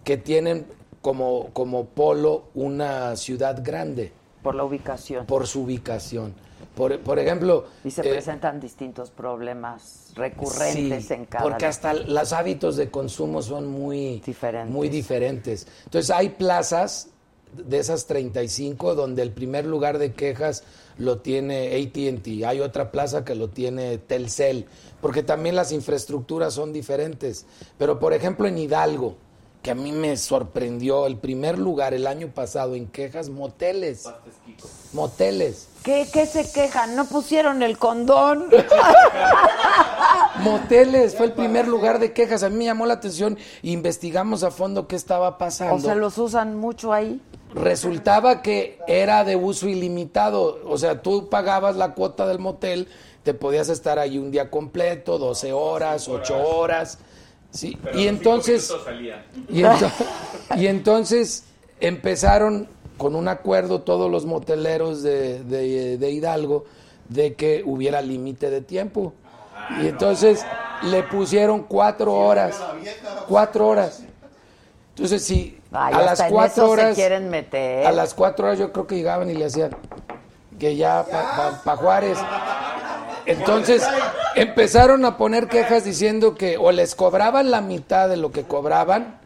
que tienen como, como polo una ciudad grande Por la ubicación. por su ubicación. Por, por ejemplo... y se eh, presentan distintos problemas recurrentes Sí, en cada... Porque hasta los hábitos de consumo son muy Diferentes. Muy diferentes. Entonces hay plazas de esas 35 donde el primer lugar de quejas lo tiene AT&T, hay otra plaza que lo tiene Telcel, porque también las infraestructuras son diferentes. Pero por ejemplo en Hidalgo, que a mí me sorprendió, el primer lugar el año pasado en quejas, moteles. Moteles. ¿Qué, ¿Qué se quejan? ¿No pusieron el condón? Moteles fue el primer lugar de quejas. A mí me llamó la atención. Investigamos a fondo qué estaba pasando. ¿O se los usan mucho ahí? Resultaba que era de uso ilimitado. O sea, tú pagabas la cuota del motel, te podías estar ahí un día completo, 12 horas, 8 horas. Sí. Y entonces, y, ento- y entonces empezaron con un acuerdo todos los moteleros de, de- de Hidalgo de que hubiera límite de tiempo. Y entonces le pusieron cuatro horas. Cuatro horas. Entonces, si Ay, a las hasta cuatro horas. se quieren meter. A las cuatro horas yo creo que llegaban y le hacían que ya para Juárez. Entonces empezaron a poner quejas diciendo que o les cobraban la mitad de lo que cobraban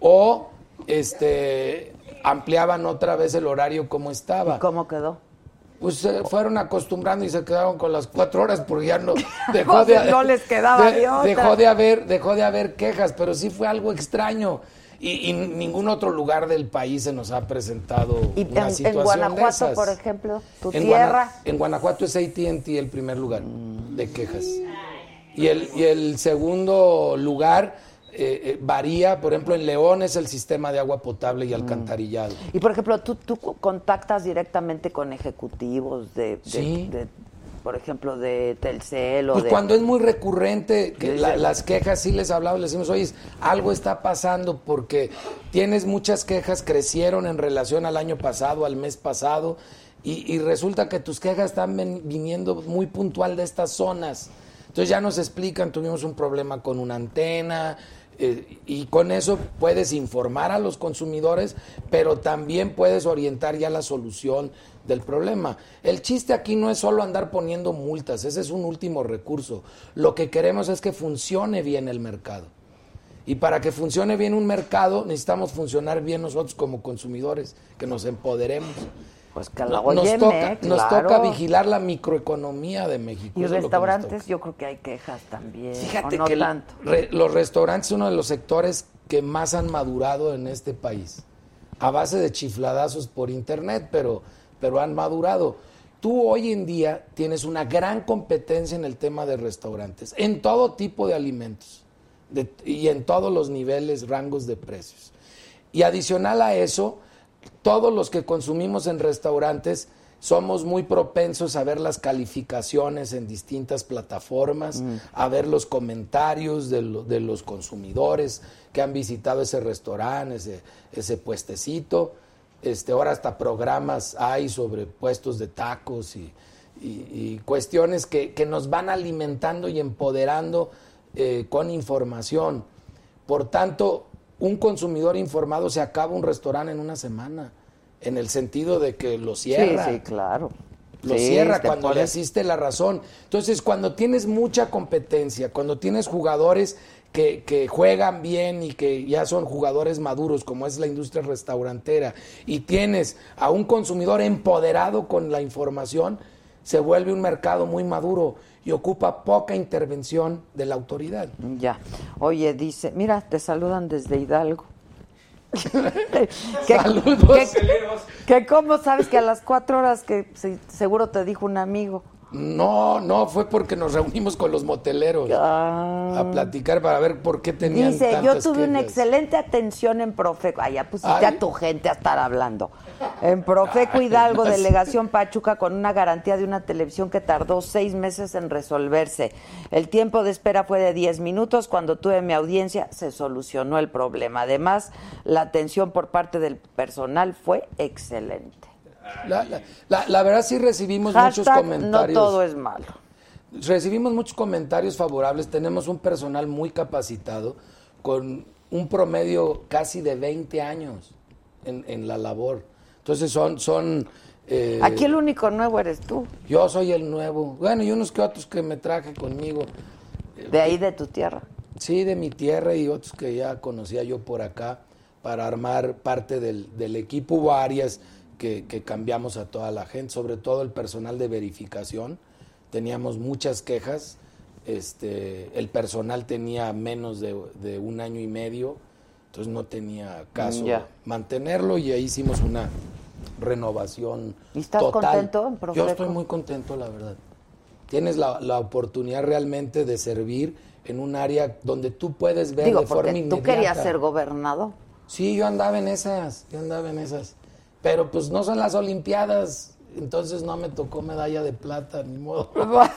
o este ampliaban otra vez el horario como estaba. ¿Cómo quedó? Pues se fueron acostumbrando y se quedaron con las cuatro horas porque ya no dejó Pues, no les quedaba de otra. dejó de haber dejó de haber quejas, pero sí fue algo extraño. Y, y ningún otro lugar del país se nos ha presentado Y una en, en situación de Guanajuato, esas. por ejemplo, tu En tierra. Guana- en Guanajuato es AT&T el primer lugar de quejas. Y el, y el segundo lugar eh, eh, varía, por ejemplo, en León es el sistema de agua potable y alcantarillado. Y por ejemplo, tú, tú contactas directamente con ejecutivos de, de- Sí. de, por ejemplo, de Telcel o Pues de... cuando es muy recurrente, que la- las quejas sí les hablamos, les decimos, oye, algo está pasando porque tienes muchas quejas, crecieron en relación al año pasado, al mes pasado, y, y resulta que tus quejas están ven- viniendo muy puntual de estas zonas. Entonces ya nos explican, tuvimos un problema con una antena, eh, y con eso puedes informar a los consumidores, pero también puedes orientar ya la solución del problema. El chiste aquí no es solo andar poniendo multas, ese es un último recurso. Lo que queremos es que funcione bien el mercado. Y para que funcione bien un mercado, necesitamos funcionar bien nosotros como consumidores, que nos empoderemos. Pues que la nos, toca, nos claro. toca vigilar la microeconomía de México. Y nos restaurantes, yo creo que hay quejas también. Fíjate no que tanto. re- los restaurantes son uno de los sectores que más han madurado en este país. A base de chifladazos por internet, pero, pero han madurado. Tú hoy en día tienes una gran competencia en el tema de restaurantes, en todo tipo de alimentos de- y en todos los niveles, rangos de precios. Y adicional a eso, todos los que consumimos en restaurantes somos muy propensos a ver las calificaciones en distintas plataformas, a ver los comentarios de, lo- de los consumidores que han visitado ese restaurante, ese, ese puestecito. Este, ahora hasta programas hay sobre puestos de tacos y, y- y cuestiones que, que nos van alimentando y empoderando eh, con información. Por tanto, un consumidor informado se acaba un restaurante en una semana, en el sentido de que lo cierra. Sí, sí, claro. Lo Sí, cierra cuando le asiste la razón. Entonces, cuando tienes mucha competencia, cuando tienes jugadores que, que juegan bien y que ya son jugadores maduros, como es la industria restaurantera, y tienes a un consumidor empoderado con la información, se vuelve un mercado muy maduro y ocupa poca intervención de la autoridad. Ya. Oye, dice, mira, te saludan desde Hidalgo. ¿Qué- Saludos. que cómo sabes que a las cuatro horas que se- seguro te dijo un amigo. No, no, fue porque nos reunimos con los moteleros Ah. a platicar para ver por qué tenían Dice, yo tuve una excelente atención en Profeco. Ah, ya pusiste Ay. a tu gente a estar hablando. En Profeco Hidalgo, no sé. delegación Pachuca, con una garantía de una televisión que tardó seis meses en resolverse. El tiempo de espera fue de 10 minutos. Cuando tuve mi audiencia, se solucionó el problema. Además, la atención por parte del personal fue excelente. La, la- la- la verdad sí recibimos muchos Hashtag, comentarios. no todo es malo. Recibimos muchos comentarios favorables. Tenemos un personal muy capacitado con un promedio casi de 20 años en, en la labor. Entonces son... son eh, Aquí el único nuevo eres tú, Yo soy el nuevo. Bueno, y unos que otros que me traje conmigo. de ahí de tu tierra. Sí, de mi tierra y otros que ya conocía yo por acá para armar parte del, del equipo. Hubo áreas que, que cambiamos a toda la gente, sobre todo el personal de verificación. Teníamos muchas quejas. Este, el personal tenía menos de, de un año y medio, entonces no tenía caso Ya. mantenerlo y ahí hicimos una renovación ¿Y estás total. contento en Yo estoy muy contento, la verdad. Tienes la, la oportunidad realmente de servir en un área donde tú puedes ver Digo, de forma inmediata. tú querías ser gobernador. Sí, yo andaba en esas, yo andaba en esas. Pero pues no son las Olimpiadas, entonces no me tocó medalla de plata, ni modo.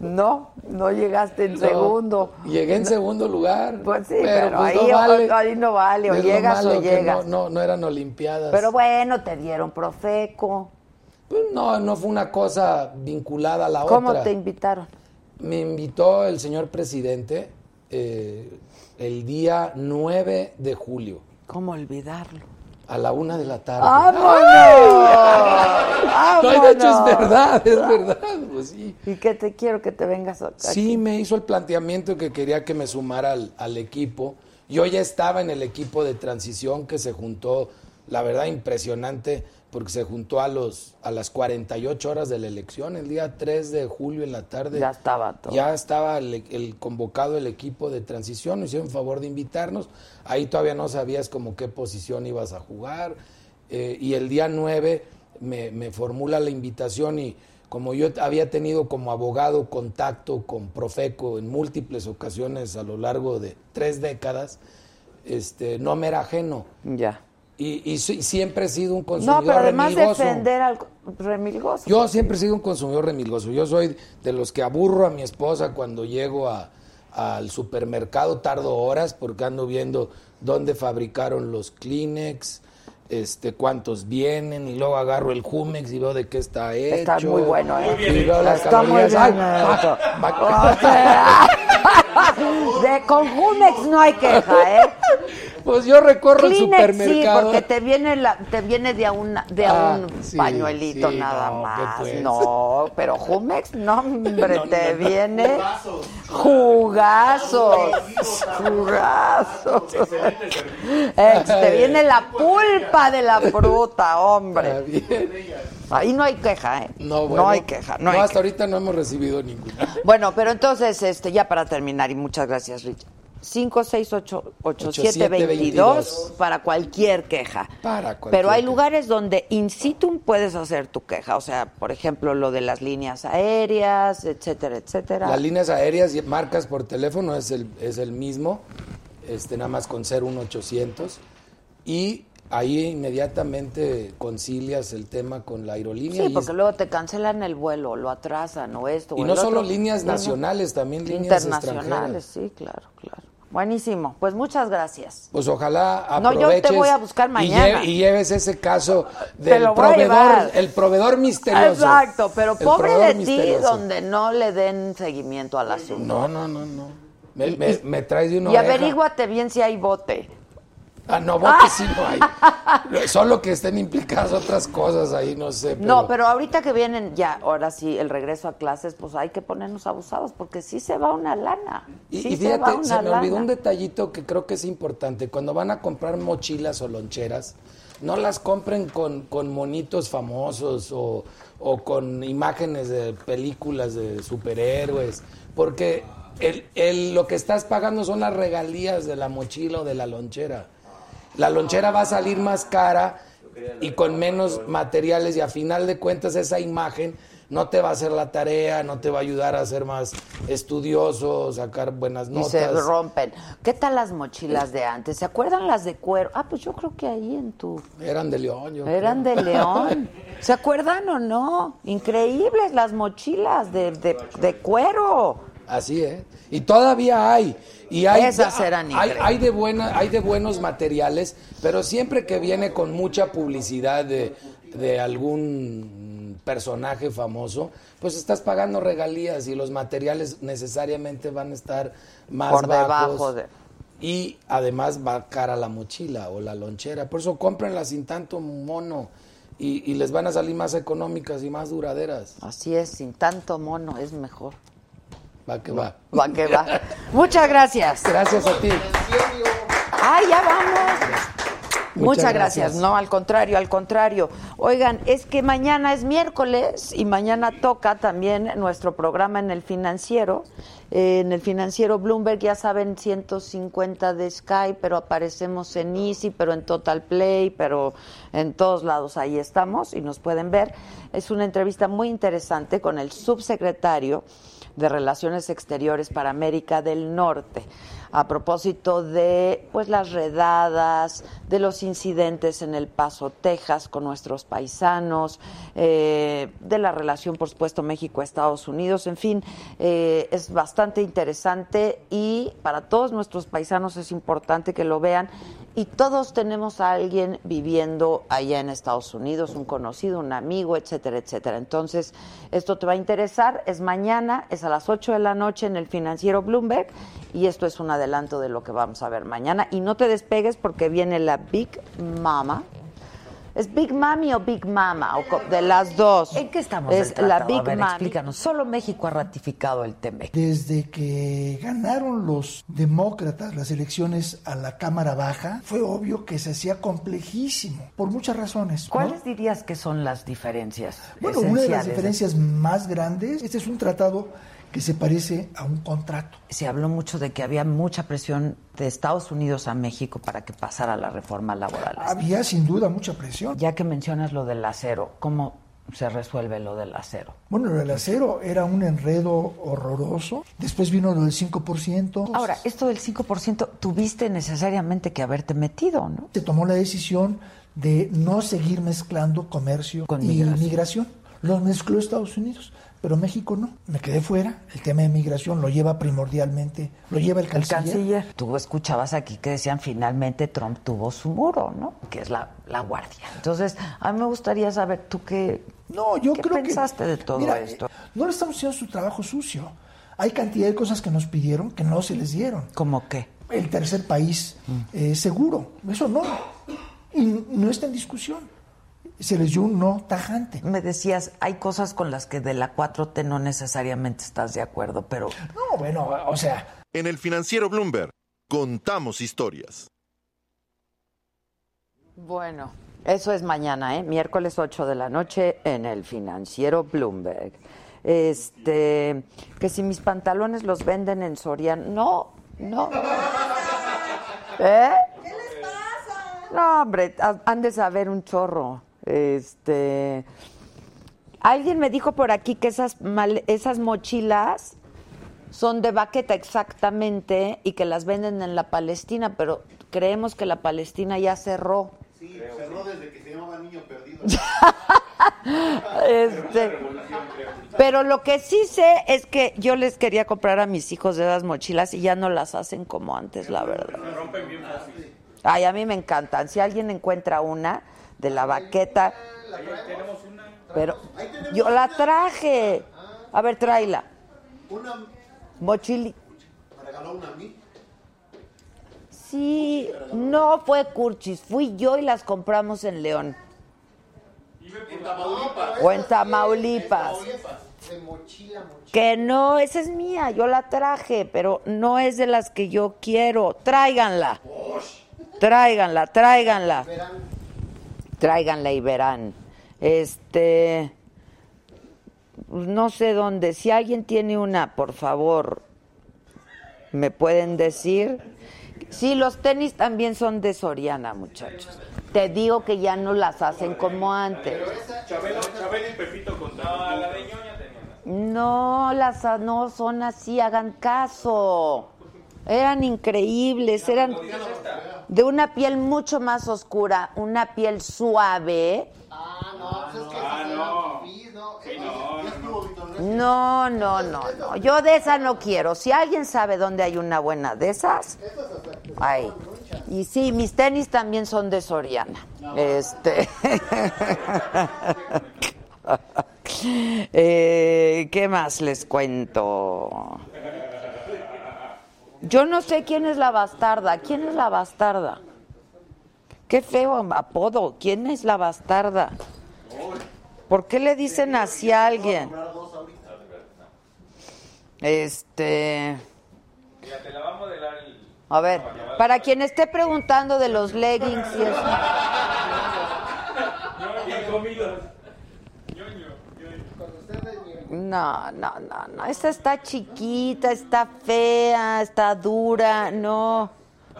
No, no llegaste en No, segundo. Llegué en segundo lugar. Pues sí, pero ahí- no vale. ahí no vale, o llegas o llegas. No, eran Olimpiadas. Pero bueno, te dieron Profeco. Pues no, no fue una cosa vinculada a la ¿Cómo otra. te invitaron? Me invitó el señor presidente eh, el día 9 de julio ¿Cómo olvidarlo? A la una de la tarde. ¡Vámonos! No, y de hecho es ¡Vámonos! verdad, es verdad. Pues sí. ¿Y qué te quiero que te vengas acá? Sí, me hizo el planteamiento que quería que me sumara al, al equipo. Yo ya estaba en el equipo de transición que se juntó la verdad, impresionante porque se juntó a, los, a las 48 horas de la elección, el día 3 de julio en la tarde. Ya estaba todo. Ya estaba el, el convocado el equipo de transición, nos hicieron favor de invitarnos. Ahí todavía no sabías como qué posición ibas a jugar. Eh, y el día 9 me, me formula la invitación y como yo había tenido como abogado contacto con Profeco en múltiples ocasiones a lo largo de tres décadas, este, no me era ajeno. Ya. Y, y siempre he sido un No, consumidor pero además remilgoso. defender al remilgoso. Yo siempre he sido un consumidor remilgoso. Yo soy de los que aburro a mi esposa cuando llego a- al supermercado, tardo horas porque ando viendo dónde fabricaron los Kleenex, este, cuántos vienen, y luego agarro el Jumex y veo de qué está hecho. Está muy bueno, ¿eh? Y veo las Está muy bien Ay, O sea, de con Jumex no hay queja, ¿eh? Pues yo recorro el Kleenex sí, supermercado. porque te viene la, te viene de a una, de a Ah, un sí, pañuelito sí, nada no, ¿qué más. pues? No, pero Jumex, no, hombre, No, te no, no. viene jugazos, jugazos. Ex, te viene la pulpa de la fruta, Está hombre. Ahí no hay queja, ¿eh? No, bueno, hay queja, no, hay hasta queja. ahorita no hemos recibido ninguna. Bueno, pero entonces, este, ya para terminar, y muchas gracias, Rich. 568-8722 para cualquier queja. Para cualquier Pero hay queja. lugares donde in situ puedes hacer tu queja. O sea, por ejemplo, lo de las líneas aéreas, etcétera, etcétera. Las líneas aéreas y marcas por teléfono es el, es el mismo, este, nada más con 01800. Y ahí inmediatamente concilias el tema con la aerolínea. Sí, y, porque luego te cancelan el vuelo, lo atrasan o esto. y o no el solo otro. líneas nacionales, también líneas Internacionales, extranjeras. sí, claro, claro. Buenísimo. Pues muchas gracias. Pues ojalá No, yo te aproveches voy a buscar y mañana. lle- Y, lleves ese caso del proveedor, el proveedor misterioso. Exacto, pero pobre de ti misterioso. donde no le den seguimiento al asunto. No, no, no, no. Me, Y- me- y- me traes de una Y oreja. averíguate bien si hay bote. Ah, no, bote sí no hay. Solo que estén implicadas otras cosas ahí, no sé. No, pero ahorita que vienen ya, ahora sí, el regreso a clases, pues hay que ponernos abusados porque sí se va una lana. Y, sí y se va fíjate, se, una me olvidó un detallito que creo que es importante. Cuando van a comprar mochilas o loncheras, no las compren con, con monitos famosos o, o con imágenes de películas de superhéroes, porque el, el- lo que estás pagando son las regalías de la mochila o de la lonchera. La lonchera va a salir más cara y con menos materiales y a final de cuentas esa imagen no te va a hacer la tarea, no te va a ayudar a ser más estudioso, sacar buenas Y notas. se rompen. ¿Qué tal las mochilas de antes? ¿Se acuerdan las de cuero? Ah, pues yo creo que ahí en tu... Eran de León, yo Eran creo. de León. ¿Se acuerdan o no? Increíbles las mochilas de, de, de cuero. Así es. Y todavía hay. Y hay, Esas eran hay, de buena, hay de buenos materiales, pero siempre que viene con mucha publicidad de, de algún personaje famoso, pues estás pagando regalías y los materiales necesariamente van a estar más Por bajos. debajo de- Y además va cara la mochila o la lonchera. Por eso cómprenla sin tanto mono y, y les van a salir más económicas y más duraderas. Así es, sin tanto mono es mejor. Va que va. Va que va. Muchas gracias. Gracias a ti. ¡Ay, ya vamos! Muchas Muchas gracias. gracias. No, al contrario, al contrario. Oigan, es que mañana es miércoles y mañana toca también nuestro programa en el financiero. Eh, en el financiero Bloomberg, ya saben, 150 de Sky, pero aparecemos en Easy, pero en Total Play, pero en todos lados ahí estamos y nos pueden ver. Es una entrevista muy interesante con el subsecretario de Relaciones Exteriores para América del Norte a propósito de pues las redadas, de los incidentes en El Paso, Texas, con nuestros paisanos, eh, de la relación, por supuesto, México-Estados Unidos, en fin, eh, es bastante interesante y para todos nuestros paisanos es importante que lo vean y todos tenemos a alguien viviendo allá en Estados Unidos, un conocido, un amigo, etcétera, etcétera. Entonces, esto te va a interesar, es mañana, es a las 8 de la noche en el financiero Bloomberg y esto es un adelanto de lo que vamos a ver mañana. Y no te despegues porque viene la Big Mama ¿Es Big Mami o Big Mama? O de las dos. ¿En qué estamos Es la? Big A ver, Mami. explícanos. Solo México ha ratificado el TEMEC. Desde que ganaron los demócratas las elecciones a la Cámara Baja, fue obvio que se hacía complejísimo, por muchas razones. ¿no? ¿Cuáles dirías que son las diferencias Bueno, una de las diferencias más grandes, este es un tratado que se parece a un contrato. Se habló mucho de que había mucha presión de Estados Unidos a México para que pasara la reforma laboral. Había sin duda mucha presión. Ya que mencionas lo del acero, ¿cómo se resuelve lo del acero? Bueno, lo del acero era un enredo horroroso. Después vino lo del 5%. Ahora, esto del 5% tuviste necesariamente que haberte metido, ¿no? se tomó la decisión de no seguir mezclando comercio Con y migración. migración. Los mezcló Estados Unidos, pero México no. Me quedé fuera. El tema de migración lo lleva primordialmente, lo lleva el El canciller. canciller. Tú escuchabas aquí que decían finalmente Trump tuvo su muro, ¿no? Que es la, la guardia. Entonces, a mí me gustaría saber tú qué, No, yo ¿Qué creo que. pensaste de todo Mira, esto? No le estamos haciendo su trabajo sucio. Hay cantidad de cosas que nos pidieron que no se les dieron. ¿Cómo qué? El tercer país Mm. eh, seguro. Eso no. Y no está en discusión. Se les dio un no tajante. Me decías, hay cosas con las que de la 4T no necesariamente estás de acuerdo, pero No, bueno, o sea, En el financiero Bloomberg, contamos historias. Bueno, eso es mañana, ¿eh? Miércoles 8 de la noche en el financiero Bloomberg. Este, que si mis pantalones los venden en Soriana. No, no. ¿Eh? ¿Qué les pasa? No, hombre, ha- han de saber un chorro. Este. Alguien me dijo por aquí que esas, mal- esas mochilas son de baqueta exactamente y que las venden en la Palestina, pero creemos que la Palestina ya cerró. Sí, cerró desde que se llamaba Niño Perdido. Este, pero lo que sí sé es que yo les quería comprar a mis hijos de esas mochilas y ya no las hacen como antes, la verdad. Se rompen bien fácil. Ay, a mí me encantan. Si alguien encuentra una de la baqueta, pero yo la traje. A ver, tráela. Mochili. a mí. Sí, no fue Curchis, fui yo y las compramos en León En Tamaulipas. o en Tamaulipas. Que no, esa es mía, yo la traje, pero no es de las que yo quiero. Tráiganla. Tráiganla, tráiganla. Tráiganla y verán. Este. pues, No sé dónde. Si alguien tiene una, por favor, me pueden decir. Sí, los tenis también son de Soriana, muchachos. Te digo que ya no las hacen como antes. Y Pepito. No, las no son así, hagan caso. Eran increíbles, eran de una piel mucho más oscura, una piel suave. Ah, no, pues es que Ah, no. fifís, ¿no? Sí, ¿no? No, no, no, no. Yo de esa no quiero. Si alguien sabe dónde hay una buena de esas, ahí. Y sí, mis tenis también son de Soriana. Este. Eh, ¿Qué más les cuento? Yo no sé quién es la bastarda. ¿Quién es la bastarda? Qué feo apodo. ¿Quién es la bastarda? ¿Por qué le dicen así a alguien? Este. A ver, para quien esté preguntando de los leggings y eso. No, no, no, no. Esta está chiquita, está fea, está dura. No.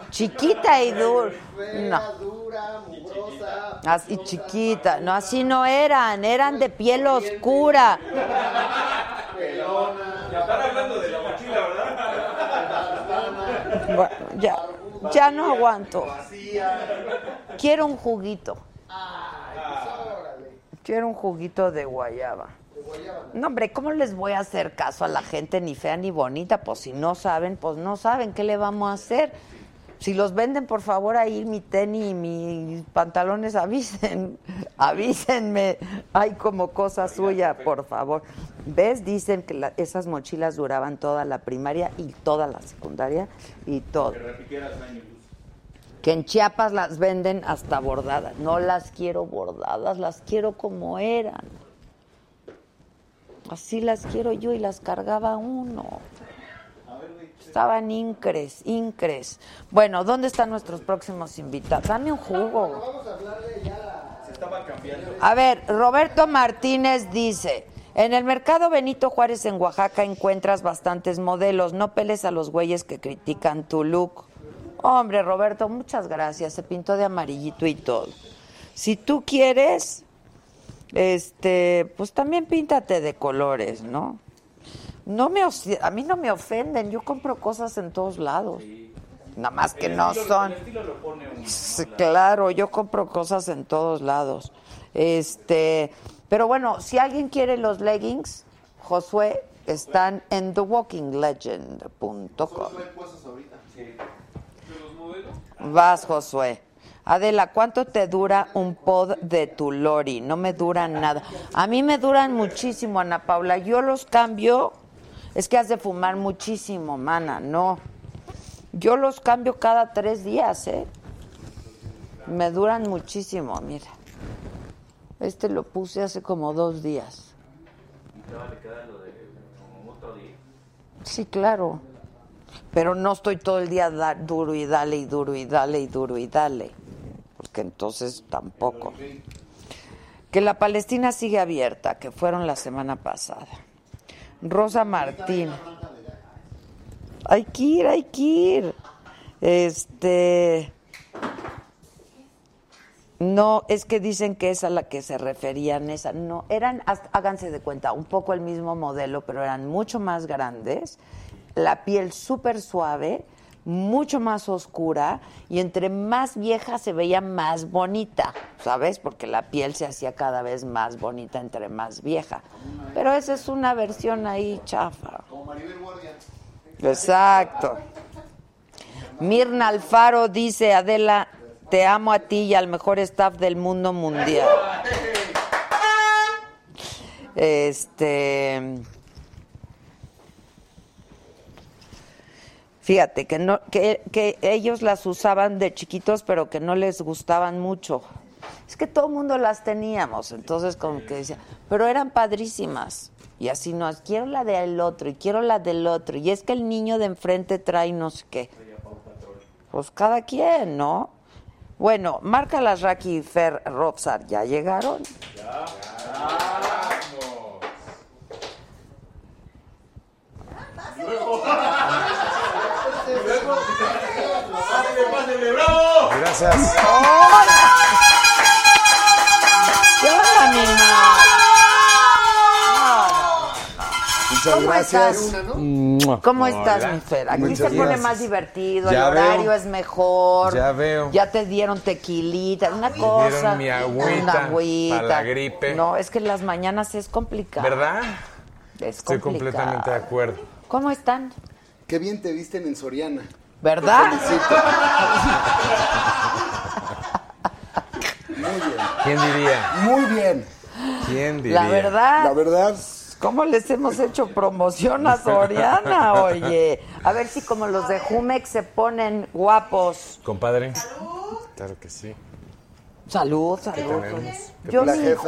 Chiquita y dura. No. dura, mugrosa. Así chiquita. No, así no eran. Eran de piel oscura. Ya están hablando de la mochila, ¿verdad? Bueno, ya. Ya no aguanto. Quiero un juguito. Quiero un juguito de guayaba. No, hombre, ¿cómo les voy a hacer caso a la gente ni fea ni bonita? Pues si no saben, pues no saben, ¿qué le vamos a hacer? Si los venden, por favor, ahí mi tenis y mis pantalones, avisen, avísenme. Hay como cosa suya, por favor. ¿Ves? Dicen que la- esas mochilas duraban toda la primaria y toda la secundaria y todo. Que en Chiapas las venden hasta bordadas. No las quiero bordadas, las quiero como eran. Así las quiero yo y las cargaba uno. Estaban incres, incres. Bueno, ¿dónde están nuestros próximos invitados? Dame un jugo. A ver, Roberto Martínez dice, en el mercado Benito Juárez en Oaxaca encuentras bastantes modelos, no peles a los güeyes que critican tu look. Hombre, Roberto, muchas gracias, se pintó de amarillito y todo. Si tú quieres, este, pues también píntate de colores, ¿no? No me, a mí no me ofenden, yo compro cosas en todos lados. Nada más que no son. Claro, yo compro cosas en todos lados. Este, pero bueno, si alguien quiere los leggings, Josué, están en thewalkinglegend.com. Vas, Josué. Adela, ¿cuánto te dura un pod de tu lori? No me dura nada. A mí me duran muchísimo, Ana Paula. Yo los cambio. Es que has de fumar muchísimo, mana. No. Yo los cambio cada tres días, ¿eh? Me duran muchísimo, mira. Este lo puse hace como dos días. Sí, claro. Pero no estoy todo el día da- duro y dale y duro y dale y duro y dale. Porque entonces tampoco. Que la Palestina sigue abierta, que fueron la semana pasada. Rosa Martín. Hay que ir, hay que ir. Este. No, es que dicen que es a la que se referían esa. No, eran, háganse de cuenta, un poco el mismo modelo, pero eran mucho más grandes, la piel súper suave, mucho más oscura y entre más vieja se veía más bonita, ¿sabes? Porque la piel se hacía cada vez más bonita entre más vieja. Pero esa es una versión ahí chafa. Exacto. Mirna Alfaro dice, Adela, te amo a ti y al mejor staff del mundo mundial. Este. Fíjate que no que, que ellos las usaban de chiquitos, pero que no les gustaban mucho. Es que todo el mundo las teníamos, entonces como que decía, pero eran padrísimas. Y así no, quiero la del otro y quiero la del otro. Y es que el niño de enfrente trae no sé qué. Pues cada quien, ¿no? Bueno, marca las Raki Fer Robsar, ¿ya llegaron? Gracias. ¿Qué onda, mi? Muchas ¿Cómo gracias. estás? ¿Cómo No, estás, mi Fer? Aquí Muchas se pone gracias. más divertido, Ya el horario veo. es mejor. Ya veo. Ya te dieron tequilita, una Me cosa. dieron mi agüita una agüita. para la gripe. No, es que en las mañanas es complicado. ¿Verdad? Es Estoy complicado. completamente de acuerdo. ¿Cómo están? Qué bien te visten en Soriana. ¿Verdad? ¿Quién diría? Muy bien. ¿Quién diría? La verdad. La verdad, ¿Cómo les hemos hecho promoción a Soriana? Oye, a ver si como los de Jumex se ponen guapos. Compadre. Claro que sí. Salud, salud. Yo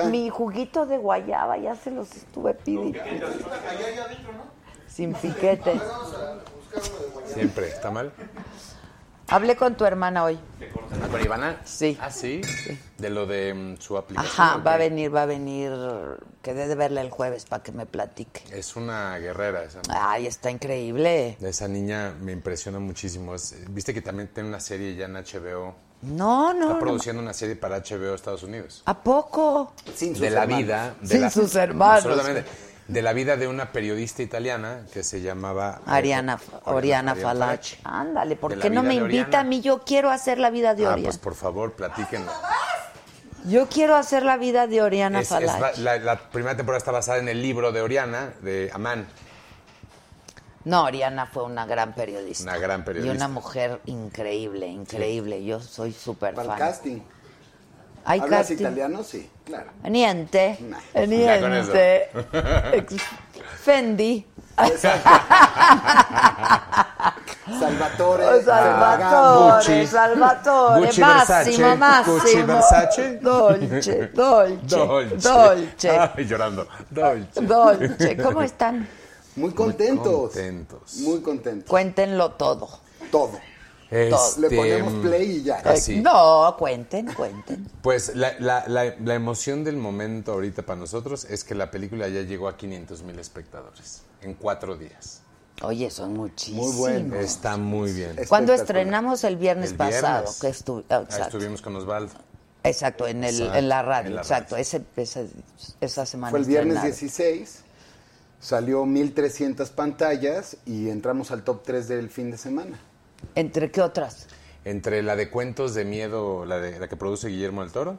mi, juguito de guayaba ya se los estuve pidiendo. Sin piquete. Siempre. ¿Está mal? Hablé con tu hermana hoy. ¿Ah, ¿Con Ivana? Sí. ¿Ah, sí? De lo de mm, su aplicación. Ajá, ¿o va a venir, va a venir. Quedé de verla el jueves para que me platique. Es una guerrera esa. Ay, está increíble. Esa niña me impresiona muchísimo. Es- Viste que también tiene una serie ya en HBO. No, no. Está no. produciendo una serie para HBO Estados Unidos. ¿A poco? sin sus de la vida. De Sin la- sus hermanos. Absolutamente. De la vida de una periodista italiana que se llamaba. eh, Ariana, Oriana Falach. Ándale, ¿por qué no me invita Oriana. a mí? Yo quiero hacer la vida de Ah, Oriana. pues por favor, platíquenlo. Yo quiero hacer la vida de Oriana Es- Falach. la, la primera temporada está basada en el libro de Oriana, de Amán. No, Oriana fue una gran periodista. Una gran Y periodista. una mujer increíble, increíble. Yo soy súper Para el fan. casting. ¿Hay ¿Hablas casting? italiano? Sí, claro. Niente. Con eso. Niente. Fendi. Salvatore. Oh, Salvatore, Gucci. Salvatore, Gucci, Massimo, Versace. Massimo. Gucci, Versace. Dolce, dolce, Dolce. dolce, Ay, llorando. Dolce. dolce. ¿Cómo están? Muy contentos. contentos. Muy contentos. Cuéntenlo todo. Todo. Este, Le ponemos play y ya. Así. No, cuenten, cuenten. Pues la, la- la- la emoción del momento ahorita para nosotros es que la película ya llegó a 500 mil espectadores en cuatro días. Oye, son muchísimos. Muy bueno. Está muy bien. Cuando estrenamos el viernes El pasado, viernes. que estu- Ahí exacto, estuvimos con Osvaldo. exacto, en, el, Exacto, en la radio, en la exacto, radio. ese, esa, esa semana. Fue el viernes estrenaron. 16. Salió 1300 pantallas y entramos al top 3 del fin de semana. ¿Entre qué otras? Entre la de cuentos de miedo, la, de, la que produce Guillermo del Toro,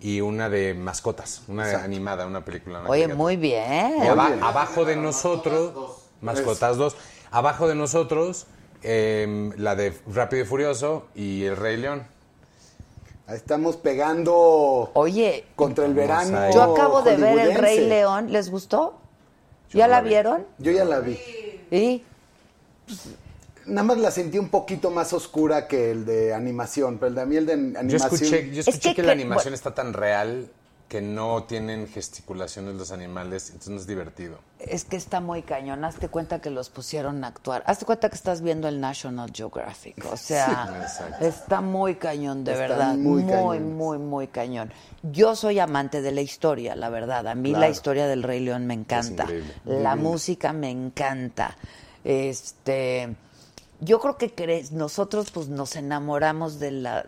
y una de mascotas, una animada, una película. una Oye, muy bien. Y aba- abajo de nosotros, Mascotas 2, abajo de nosotros, em, la de Rápido y Furioso y El Rey León. Estamos pegando Oye, contra el verano. yo acabo de ver El. Rey León, ¿les gustó? Yo ¿Ya no la la vi. vieron? Yo ya la vi. ¿Y? Nada más la sentí un poquito más oscura que el de animación, pero el de a mí el de animación. Yo escuché, yo Es escuché que que, la animación bueno. está tan real que no tienen gesticulaciones los animales, entonces no es divertido. Es que está muy cañón. Hazte cuenta que los pusieron a actuar. Hazte cuenta que estás viendo el National Geographic. O sea, exacto. está muy cañón, de Está verdad. muy Muy, cañón. muy, muy cañón. Yo soy amante de la historia, la verdad. A mí la historia del Rey León me encanta. La música me encanta. Este, yo creo que cre- nosotros pues nos enamoramos de la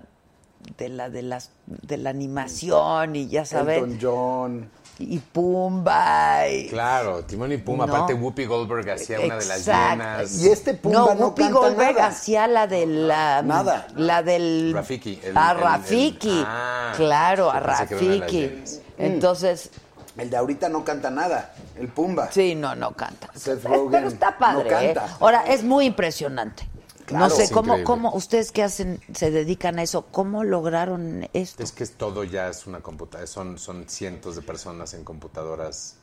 de la de las de la animación y ya sabes Elton John. y Pumba y Claro, Timón y Pumba, No. aparte Whoopi Goldberg hacía una de las Exacto. llenas. Y este Pumba no, no, Whoopi canta Goldberg nada. hacía la de la Nada. la del Rafiki, el- a el- el- Rafiki ah, claro a Rafiki llenas. entonces El de ahorita no canta nada. El Pumba. sí no no canta Seth pero Rogen está padre no ¿eh? canta. ahora es muy impresionante no Claro. sé Es cómo cómo ustedes que hacen se dedican a eso cómo lograron esto Es que todo ya es una computadora, son, son cientos de personas en computadoras.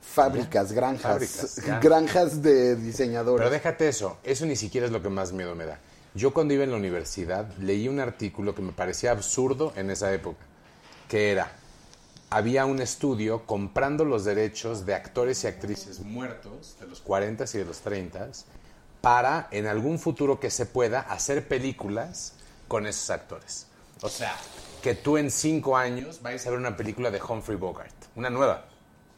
Fábricas, granjas. Fábricas, granjas de diseñadores. Pero déjate eso, eso ni siquiera es lo que más miedo me da. Yo cuando iba en la universidad leí un artículo que me parecía absurdo en esa época, que era, había un estudio comprando los derechos de actores y actrices muertos de los 40 y de los 30 para en algún futuro que se pueda hacer películas con esos actores. O sea, que tú en cinco años vayas a ver una película de Humphrey Bogart, una nueva.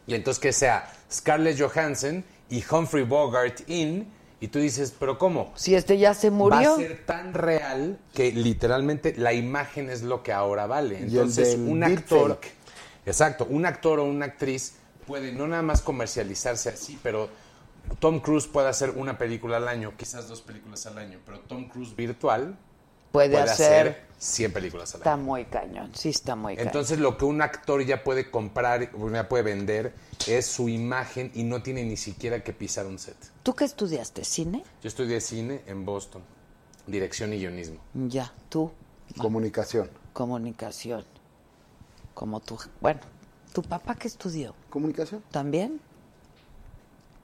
Y entonces que sea Scarlett Johansson y Humphrey Bogart in, y tú dices, ¿pero cómo? si este ya se Va murió a ser tan real que literalmente la imagen es lo que ahora vale. Entonces, un deepfake. Exacto, un actor o una actriz puede no nada más comercializarse así, pero Tom Cruise puede hacer una película al año, quizás dos películas al año, pero Tom Cruise virtual puede, puede hacer hacer 100 películas al año. está muy cañón sí está muy cañón Entonces lo que un actor ya puede comprar, ya puede vender, es su imagen y no tiene ni siquiera que pisar un set. tú qué estudiaste cine Yo estudié cine en Boston, dirección y guionismo. ya tú Comunicación. comunicación. Como tú. Bueno, ¿tu papá qué estudió? Comunicación. ¿También?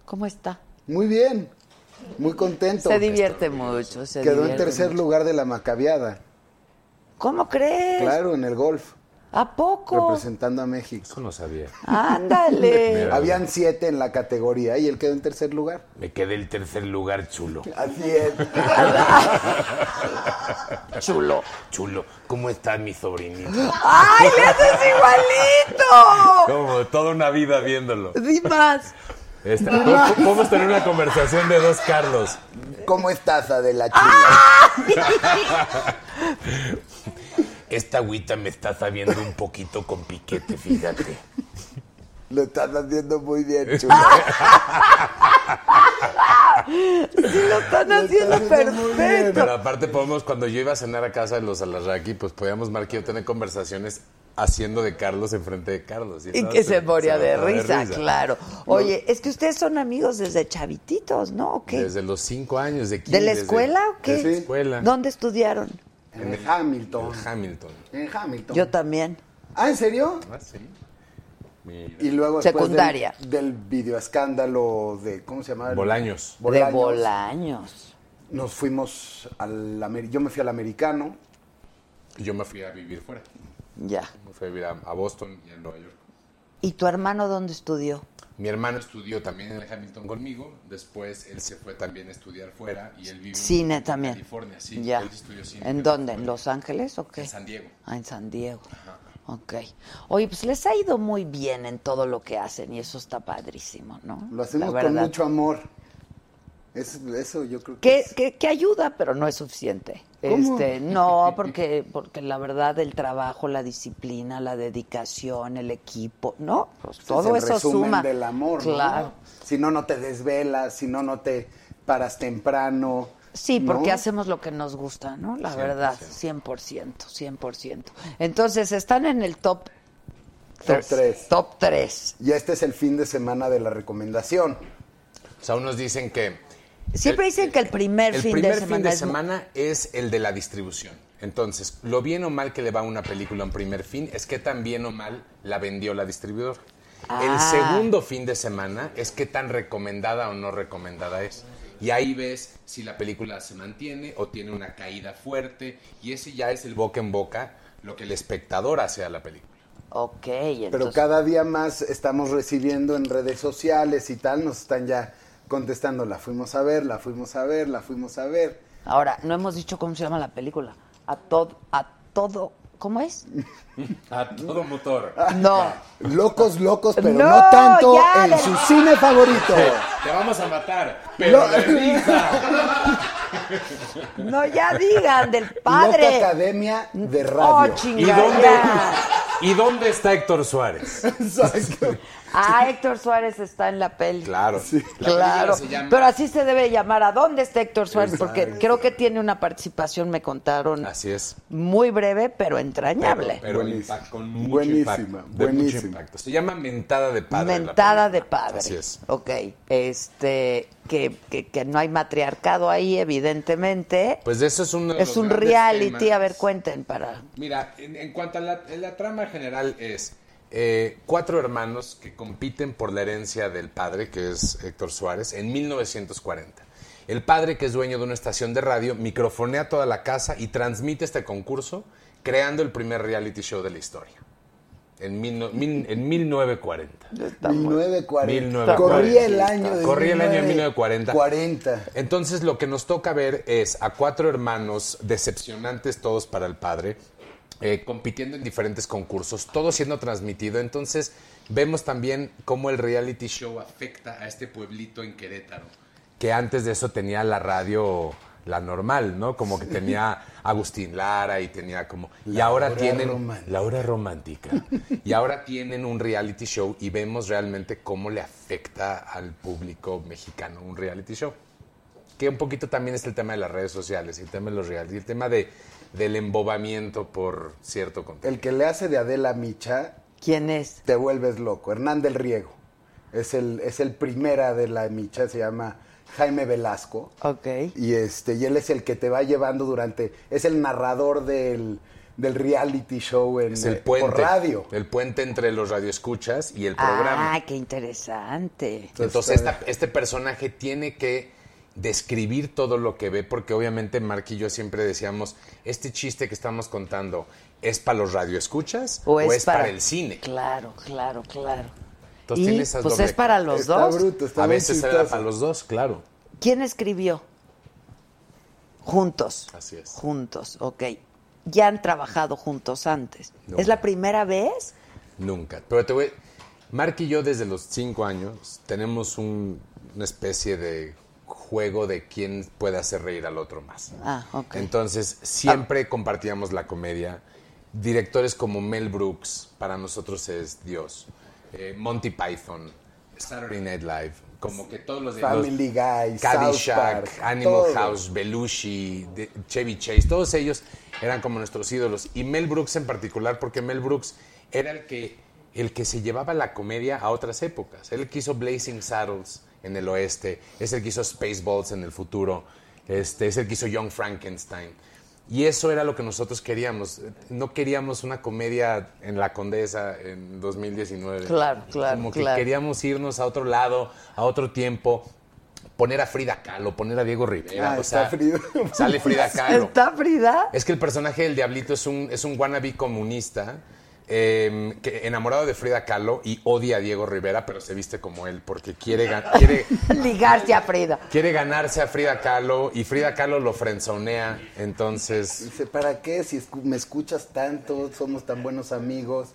¿Cómo está? Muy bien. Muy contento. Se divierte mucho. Se Quedó en tercer mucho. lugar de la macabiada. ¿Cómo crees? Claro, en el golf. ¿A poco? Representando a México. Eso no sabía. Ándale. Habían siete en la categoría y él quedó en tercer lugar. Me quedé el tercer lugar chulo. Así es. Chulo. Chulo. ¿Cómo está mi sobrinito? ¡Ay, le haces igualito! Como toda una vida viéndolo. Di más. Esta- ¿Cómo- Podemos tener una conversación de dos Carlos. ¿Cómo estás, Adela Chula? Esta agüita me está sabiendo un poquito con piquete, fíjate. Lo estás haciendo muy bien, Chula. Sí, lo están haciendo haciendo muy bien. perfecto. Pero aparte podemos, cuando yo iba a cenar a casa de los Alarraqui, pues podíamos Marquillo tener conversaciones haciendo de Carlos enfrente de Carlos. Y que se moría de risa, claro. Oye, es que ustedes son amigos desde chavititos, ¿no? ¿O qué? Desde los cinco años de aquí. ¿De la desde- escuela o qué? De la escuela. ¿Dónde estudiaron? En Hamilton. En Hamilton. En Hamilton. Yo también. Ah, ¿en serio? Ah, sí. Mira. Y luego después Secundaria. Del, del videoescándalo de, ¿cómo se llama? Bolaños. De Bolaños. nos fuimos al... Yo me fui al americano. Yo me fui a vivir fuera. Ya. Me fui a vivir a, a Boston y a Nueva York. ¿Y tu hermano dónde estudió? Mi hermano estudió también en el Hamilton conmigo. Después él se fue también a estudiar fuera y él vive Cine en también. California. Sí, ya. él estudió cine ¿En dónde? ¿En Los Ángeles o qué? En San Diego. Ah, en San Diego. Ok. Oye, pues les ha ido muy bien en todo lo que hacen y eso está padrísimo, ¿no? Lo hacemos con mucho amor. Es- eso yo creo que... Que, es- que, que ayuda, pero no es suficiente. ¿Cómo? Este, no, porque, porque la verdad el trabajo, la disciplina, la dedicación, el equipo, ¿no? Pues es todo el eso resumen suma. del amor, ¿no? Claro. Si no, no te desvelas, si no, no te paras temprano. Sí, porque ¿no? hacemos lo que nos gusta, ¿no? La 100%. verdad, 100%, 100%. Entonces, están en el top Top tres. Top 3. Y este es el fin de semana de la recomendación. O sea, unos dicen que... Siempre dicen que el primer el fin primer de semana fin de es mu- semana es el de la distribución. Entonces, lo bien o mal que le va a una película en primer fin es que tan bien o mal la vendió la distribuidora. El Ah. segundo fin de semana es qué tan recomendada o no recomendada es. Y ahí ves si la película se mantiene o tiene una caída fuerte. Y ese ya es el boca en boca lo que el espectador hace a la película. Ok, Pero entonces... cada día más estamos recibiendo en redes sociales y tal, nos están ya contestando, la fuimos a ver, la fuimos a ver, la fuimos a ver. Ahora, no hemos dicho cómo se llama la película. A todo, a todo, ¿cómo es? A todo motor. No. Locos, locos, pero No, no, tanto ya, en su cine favorito. Te vamos a matar, pero Lo- de risa. No, ya digan, del Loca padre. Academia de Oh, Radio. chinga, ¿Y dónde. ¿Y dónde está Héctor Suárez? Exacto. Ah, Héctor Suárez está en la peli. Claro. La Claro, pero así se debe llamar. ¿A dónde está Héctor Suárez? Porque creo que tiene una participación, me contaron, Así es. muy breve, pero entrañable. Pero el Buenísima. impact- con mucho Buenísima, impacto, mucho buenísima. impacto. Se llama Mentada de Padre. Mentada de padre. Así es. Ok, este, que, que, que no hay matriarcado ahí, evidentemente. Pues eso es de es un reality, temas. a ver, cuenten para... Mira, en, en cuanto a la, en la trama general es eh, cuatro hermanos que compiten por la herencia del padre, que es Héctor Suárez, en 1940. El padre, que es dueño de una estación de radio, microfonea toda la casa y transmite este concurso, creando el primer reality show de la historia. En, mil en 1940. 1940. 1940. Corría el año de Corría el año de 1940. 40. Entonces lo que nos toca ver es a cuatro hermanos decepcionantes todos para el padre, eh, compitiendo en diferentes concursos, todo siendo transmitido. Entonces vemos también cómo el reality show afecta a este pueblito en Querétaro, que antes de eso tenía la radio, la normal, ¿no? Como que tenía Agustín Lara y tenía como... y ahora hora tienen... romántica. La hora romántica. Y ahora tienen un reality show y vemos realmente cómo le afecta al público mexicano un reality show. Que un poquito también es el tema de las redes sociales, el tema de los reality, el tema de, del embobamiento por cierto contenido. El que le hace de Adela Micha, ¿Quién es? te vuelves loco. Hernán del Riego. Es el, es el primera de la Micha, se llama Jaime Velasco. Ok. Y este, y él es el que te va llevando durante, es el narrador del, del reality show en, Es el puente. por radio. El puente entre los radioescuchas y el programa. Ah, qué interesante. Entonces esta- este personaje tiene que describir todo lo que ve, porque obviamente Mark y yo siempre decíamos, este chiste que estamos contando, ¿es para los radioescuchas o, es, para... el cine? Claro, claro, claro. Entonces y tiene esas pues doble- es para los Está dos. bruto, está A veces era chistoso. para los dos, claro. ¿Quién escribió? Juntos. Así es. Juntos, ok. Ya han trabajado juntos antes. No. ¿Es la primera vez? Nunca. Pero te voy. Mark y yo desde los cinco años tenemos un- una especie de juego de quién puede hacer reír al otro más. Ah, ok. Entonces siempre compartíamos la comedia. Directores como Mel Brooks, para nosotros es Dios. Eh, Monty Python, Saturday Night Live, como que todos los Family los- Guy, Caddyshack, South Park, Animal todo. House, Belushi, de- Chevy Chase, todos ellos eran como nuestros ídolos. Y Mel Brooks en particular, porque Mel Brooks era el que, el que se llevaba la comedia a otras épocas. Él el que hizo Blazing Saddles en el oeste, es el que hizo Spaceballs en el futuro, este, es el que hizo Young Frankenstein. Y eso era lo que nosotros queríamos. No queríamos una comedia en La Condesa en 2019. Claro, claro, Como que claro. queríamos irnos a otro lado, a otro tiempo. poner a Frida Kahlo, poner a Diego Rivera. Ah, o está sea, Frida. sale Frida Kahlo. ¿Está Frida? Es que el personaje del Diablito es un, es un wannabe comunista eh, que, enamorado de Frida Kahlo y odia a Diego Rivera, pero se viste como él porque quiere, gan- quiere, Ligarse a Frida. quiere ganarse a Frida Kahlo y Frida Kahlo lo frenzonea. Entonces, Dice, ¿para qué? Si escu- me escuchas tanto, somos tan buenos amigos,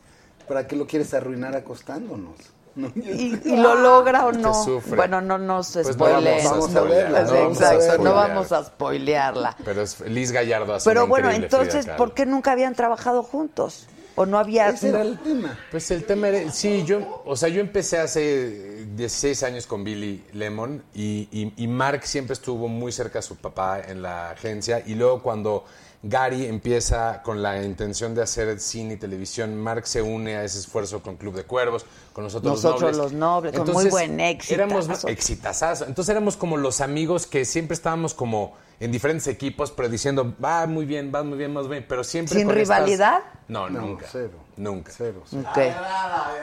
¿para qué lo quieres arruinar acostándonos? ¿No? ¿Y, y lo logra o no? Bueno, no nos Pues no spoileen. vamos a verla, Sí, no vamos a exacto, no vamos a spoilearla. pero es Liz Gallardo hace Pero bueno, entonces. ¿por qué nunca habían trabajado juntos? ¿O no había...? Ese era el tema. Pues el tema era, sí, yo, o sea, yo empecé hace 16 años con Billy Lemon y, y- y Mark siempre estuvo muy cerca a su papá en la agencia y luego cuando Gary empieza con la intención de hacer cine y televisión, Mark se une a ese esfuerzo con Club de Cuervos, con nosotros, Nosotros los Nobles. los Nobles, con muy buen Éramos exitazo. exitazazo. Entonces éramos como los amigos que siempre estábamos como en diferentes equipos, pero diciendo, va muy bien, va muy bien, más bien, pero siempre ¿Sin con estas- rivalidad? No, No, nunca. cero. Nunca. Cero. cero. Ok.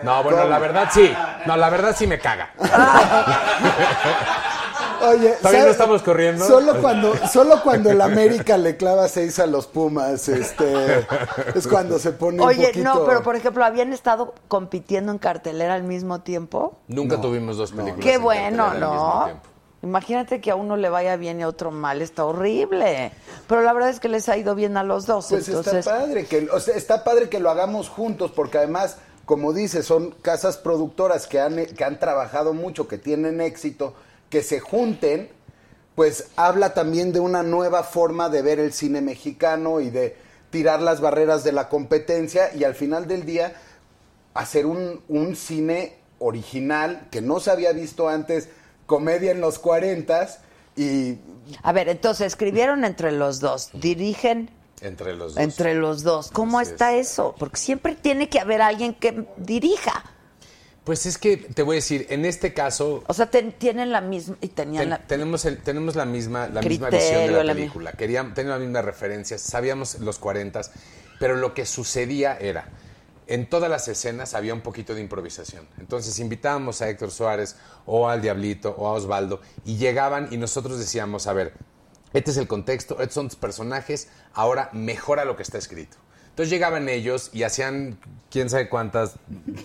No, bueno, la verdad sí. No, la verdad sí me caga. Oye, ¿Todavía no estamos corriendo? Solo cuando, solo cuando el América le clava seis a los Pumas, este, es cuando se pone un Oye, poquito... no, pero por ejemplo, ¿habían estado compitiendo en cartelera al mismo tiempo? Nunca tuvimos dos películas. Qué en bueno, cartelera al mismo ¿no? tiempo. Imagínate que a uno le vaya bien y a otro mal, está horrible. Pero la verdad es que les ha ido bien a los dos. Pues entonces, está padre que, o sea, está padre que lo hagamos juntos, porque además, como dices, son casas productoras que han, que han trabajado mucho, que tienen éxito, que se junten, pues habla también de una nueva forma de ver el cine mexicano y de tirar las barreras de la competencia y al final del día hacer un, un cine original que no se había visto antes, comedia en los 40 y A ver, entonces escribieron entre los dos, dirigen Entre los dos. entre los dos. ¿Cómo Así está es. eso? Porque siempre tiene que haber alguien que dirija. Pues es que te voy a decir, en este caso O sea, ten- tienen la misma y tenían ten- la tenemos el, tenemos la misma la misma visión de la la película. Queríamos tener las mismas referencias, sabíamos los 40, pero lo que sucedía era en todas las escenas había un poquito de improvisación. Entonces invitábamos a Héctor Suárez o al Diablito o a Osvaldo y llegaban y nosotros decíamos, a ver, este es el contexto, estos son tus personajes, ahora mejora lo que está escrito. Entonces llegaban ellos y hacían quién sabe cuántas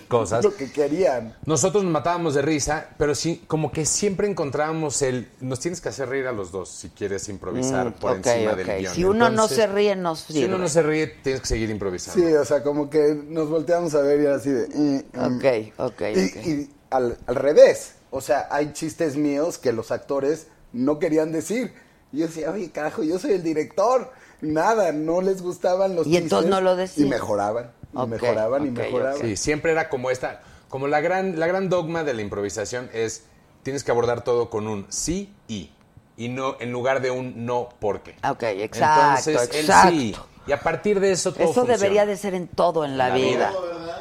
cosas. lo que querían. Nosotros nos matábamos de risa, pero sí, como que siempre encontrábamos el. Nos tienes que hacer reír a los dos si quieres improvisar Mm, por encima del guion. Si uno no se ríe, no Si sirve. uno no se ríe, tienes que seguir improvisando. Sí, o sea, como que nos volteamos a ver y era así de... eh, mm. Ok, ok, Y, ok. y al, al revés, o sea, hay chistes míos que los actores no querían decir. Y yo decía, oye, carajo, yo soy el director. Nada, no les gustaban los Y chistes. entonces no lo decían. Y mejoraban, y mejoraban, y mejoraban. Sí, siempre era como esta. Como la gran, la gran dogma de la improvisación es: tienes que abordar todo con un sí y. Y no, en lugar de un no porque. Ok, exacto, Entonces, exacto. el sí. Y a partir de eso todo Eso funciona. debería de ser en todo en la, La vida. vida.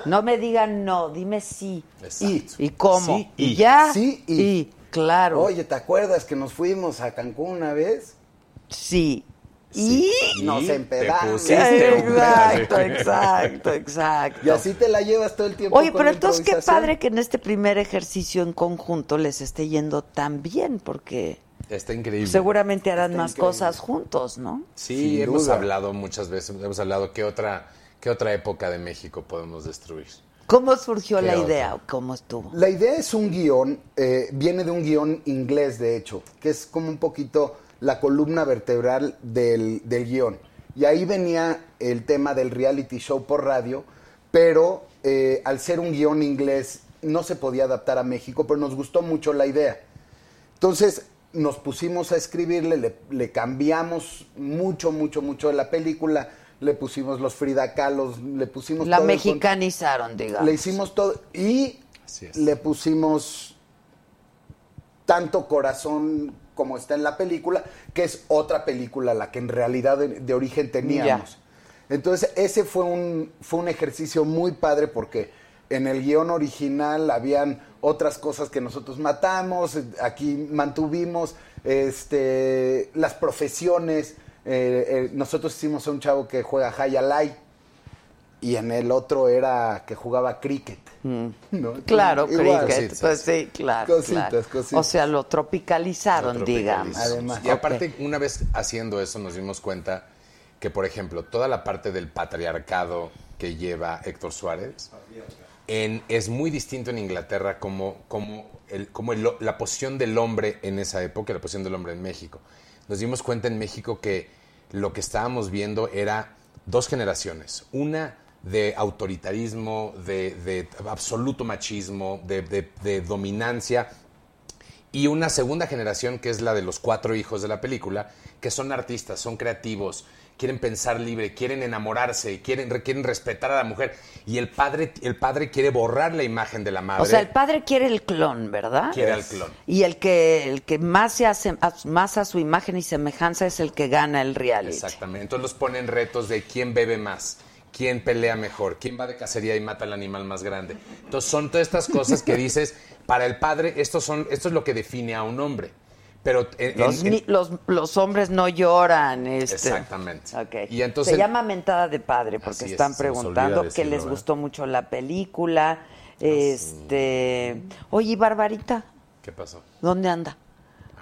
No me digan no, dime sí. Exacto. Y, ¿Y cómo? Sí, y, y. ya. Sí, y. claro. Oye, ¿te acuerdas que nos fuimos a Cancún una vez? Sí. Sí. Y. Nos empedamos. pusiste un Exacto, exacto, exacto. Y así te la llevas todo el tiempo. Oye, con pero entonces qué padre que en este primer ejercicio en conjunto les esté yendo tan bien, porque Está increíble. seguramente harán Está más increíble. cosas juntos, ¿no? Sí, Sin hemos duda. hablado muchas veces, hemos hablado qué otra, qué otra época de México podemos destruir. ¿Cómo surgió ¿Qué la idea? o ¿Cómo estuvo? La idea es un guion, eh, viene de un guion inglés, de hecho, que es como un poquito la columna vertebral del, del guion. Y ahí venía el tema del reality show por radio, pero eh, al ser un guion inglés no se podía adaptar a México, pero nos gustó mucho la idea. Entonces nos pusimos a escribirle, le, le cambiamos mucho, mucho, mucho de la película, le pusimos los Frida Kahlos, le pusimos La todo mexicanizaron, digamos. le hicimos todo y le pusimos tanto corazón como está en la película, que es otra película la que en realidad de, de origen teníamos. Entonces, ese fue un, fue un ejercicio muy padre porque en el guion original habían otras cosas que nosotros matamos, aquí mantuvimos este, las profesiones. eh, eh, nosotros hicimos a un chavo que juega High Alai. Y en el otro era que jugaba cricket. ¿no? Mm. Claro, Igual. cricket. Cositas. Pues sí, claro. Cositas, claro. cositas. O sea, lo tropicalizaron, Lo digamos. Además. Y aparte, una vez haciendo eso, nos dimos cuenta que, por ejemplo, toda la parte del patriarcado que lleva Héctor Suárez en- es muy distinto en Inglaterra como, como, el, como el- la posición del hombre en esa época y la posición del hombre en México. Nos dimos cuenta en México que lo que estábamos viendo era dos generaciones. Una de autoritarismo, de, de absoluto machismo, de, de- de dominancia, y una segunda generación que es la de los cuatro hijos de la película, que son artistas, son creativos, quieren pensar libre, quieren enamorarse, quieren, quieren respetar a la mujer. Y el padre, el padre quiere borrar la imagen de la madre. O sea, el padre quiere el clon, ¿verdad? Quiere al clon. Y el que el que más se hace a- más a su imagen y semejanza es el que gana el reality. Exactamente. Entonces los ponen retos de quién bebe más, quién pelea mejor, quién va de cacería y mata al animal más grande. Entonces son todas estas cosas que dices, para el padre, estos son, esto es lo que define a un hombre. Pero en- Los, en- en- ni- los, los hombres no lloran. Este. Exactamente. Ok. Y entonces- Se llama mentada de padre porque es, están preguntando que decirlo, les ¿verdad? gustó mucho la película. Este, oye, ¿y Barbarita, ¿Qué pasó? ¿dónde anda?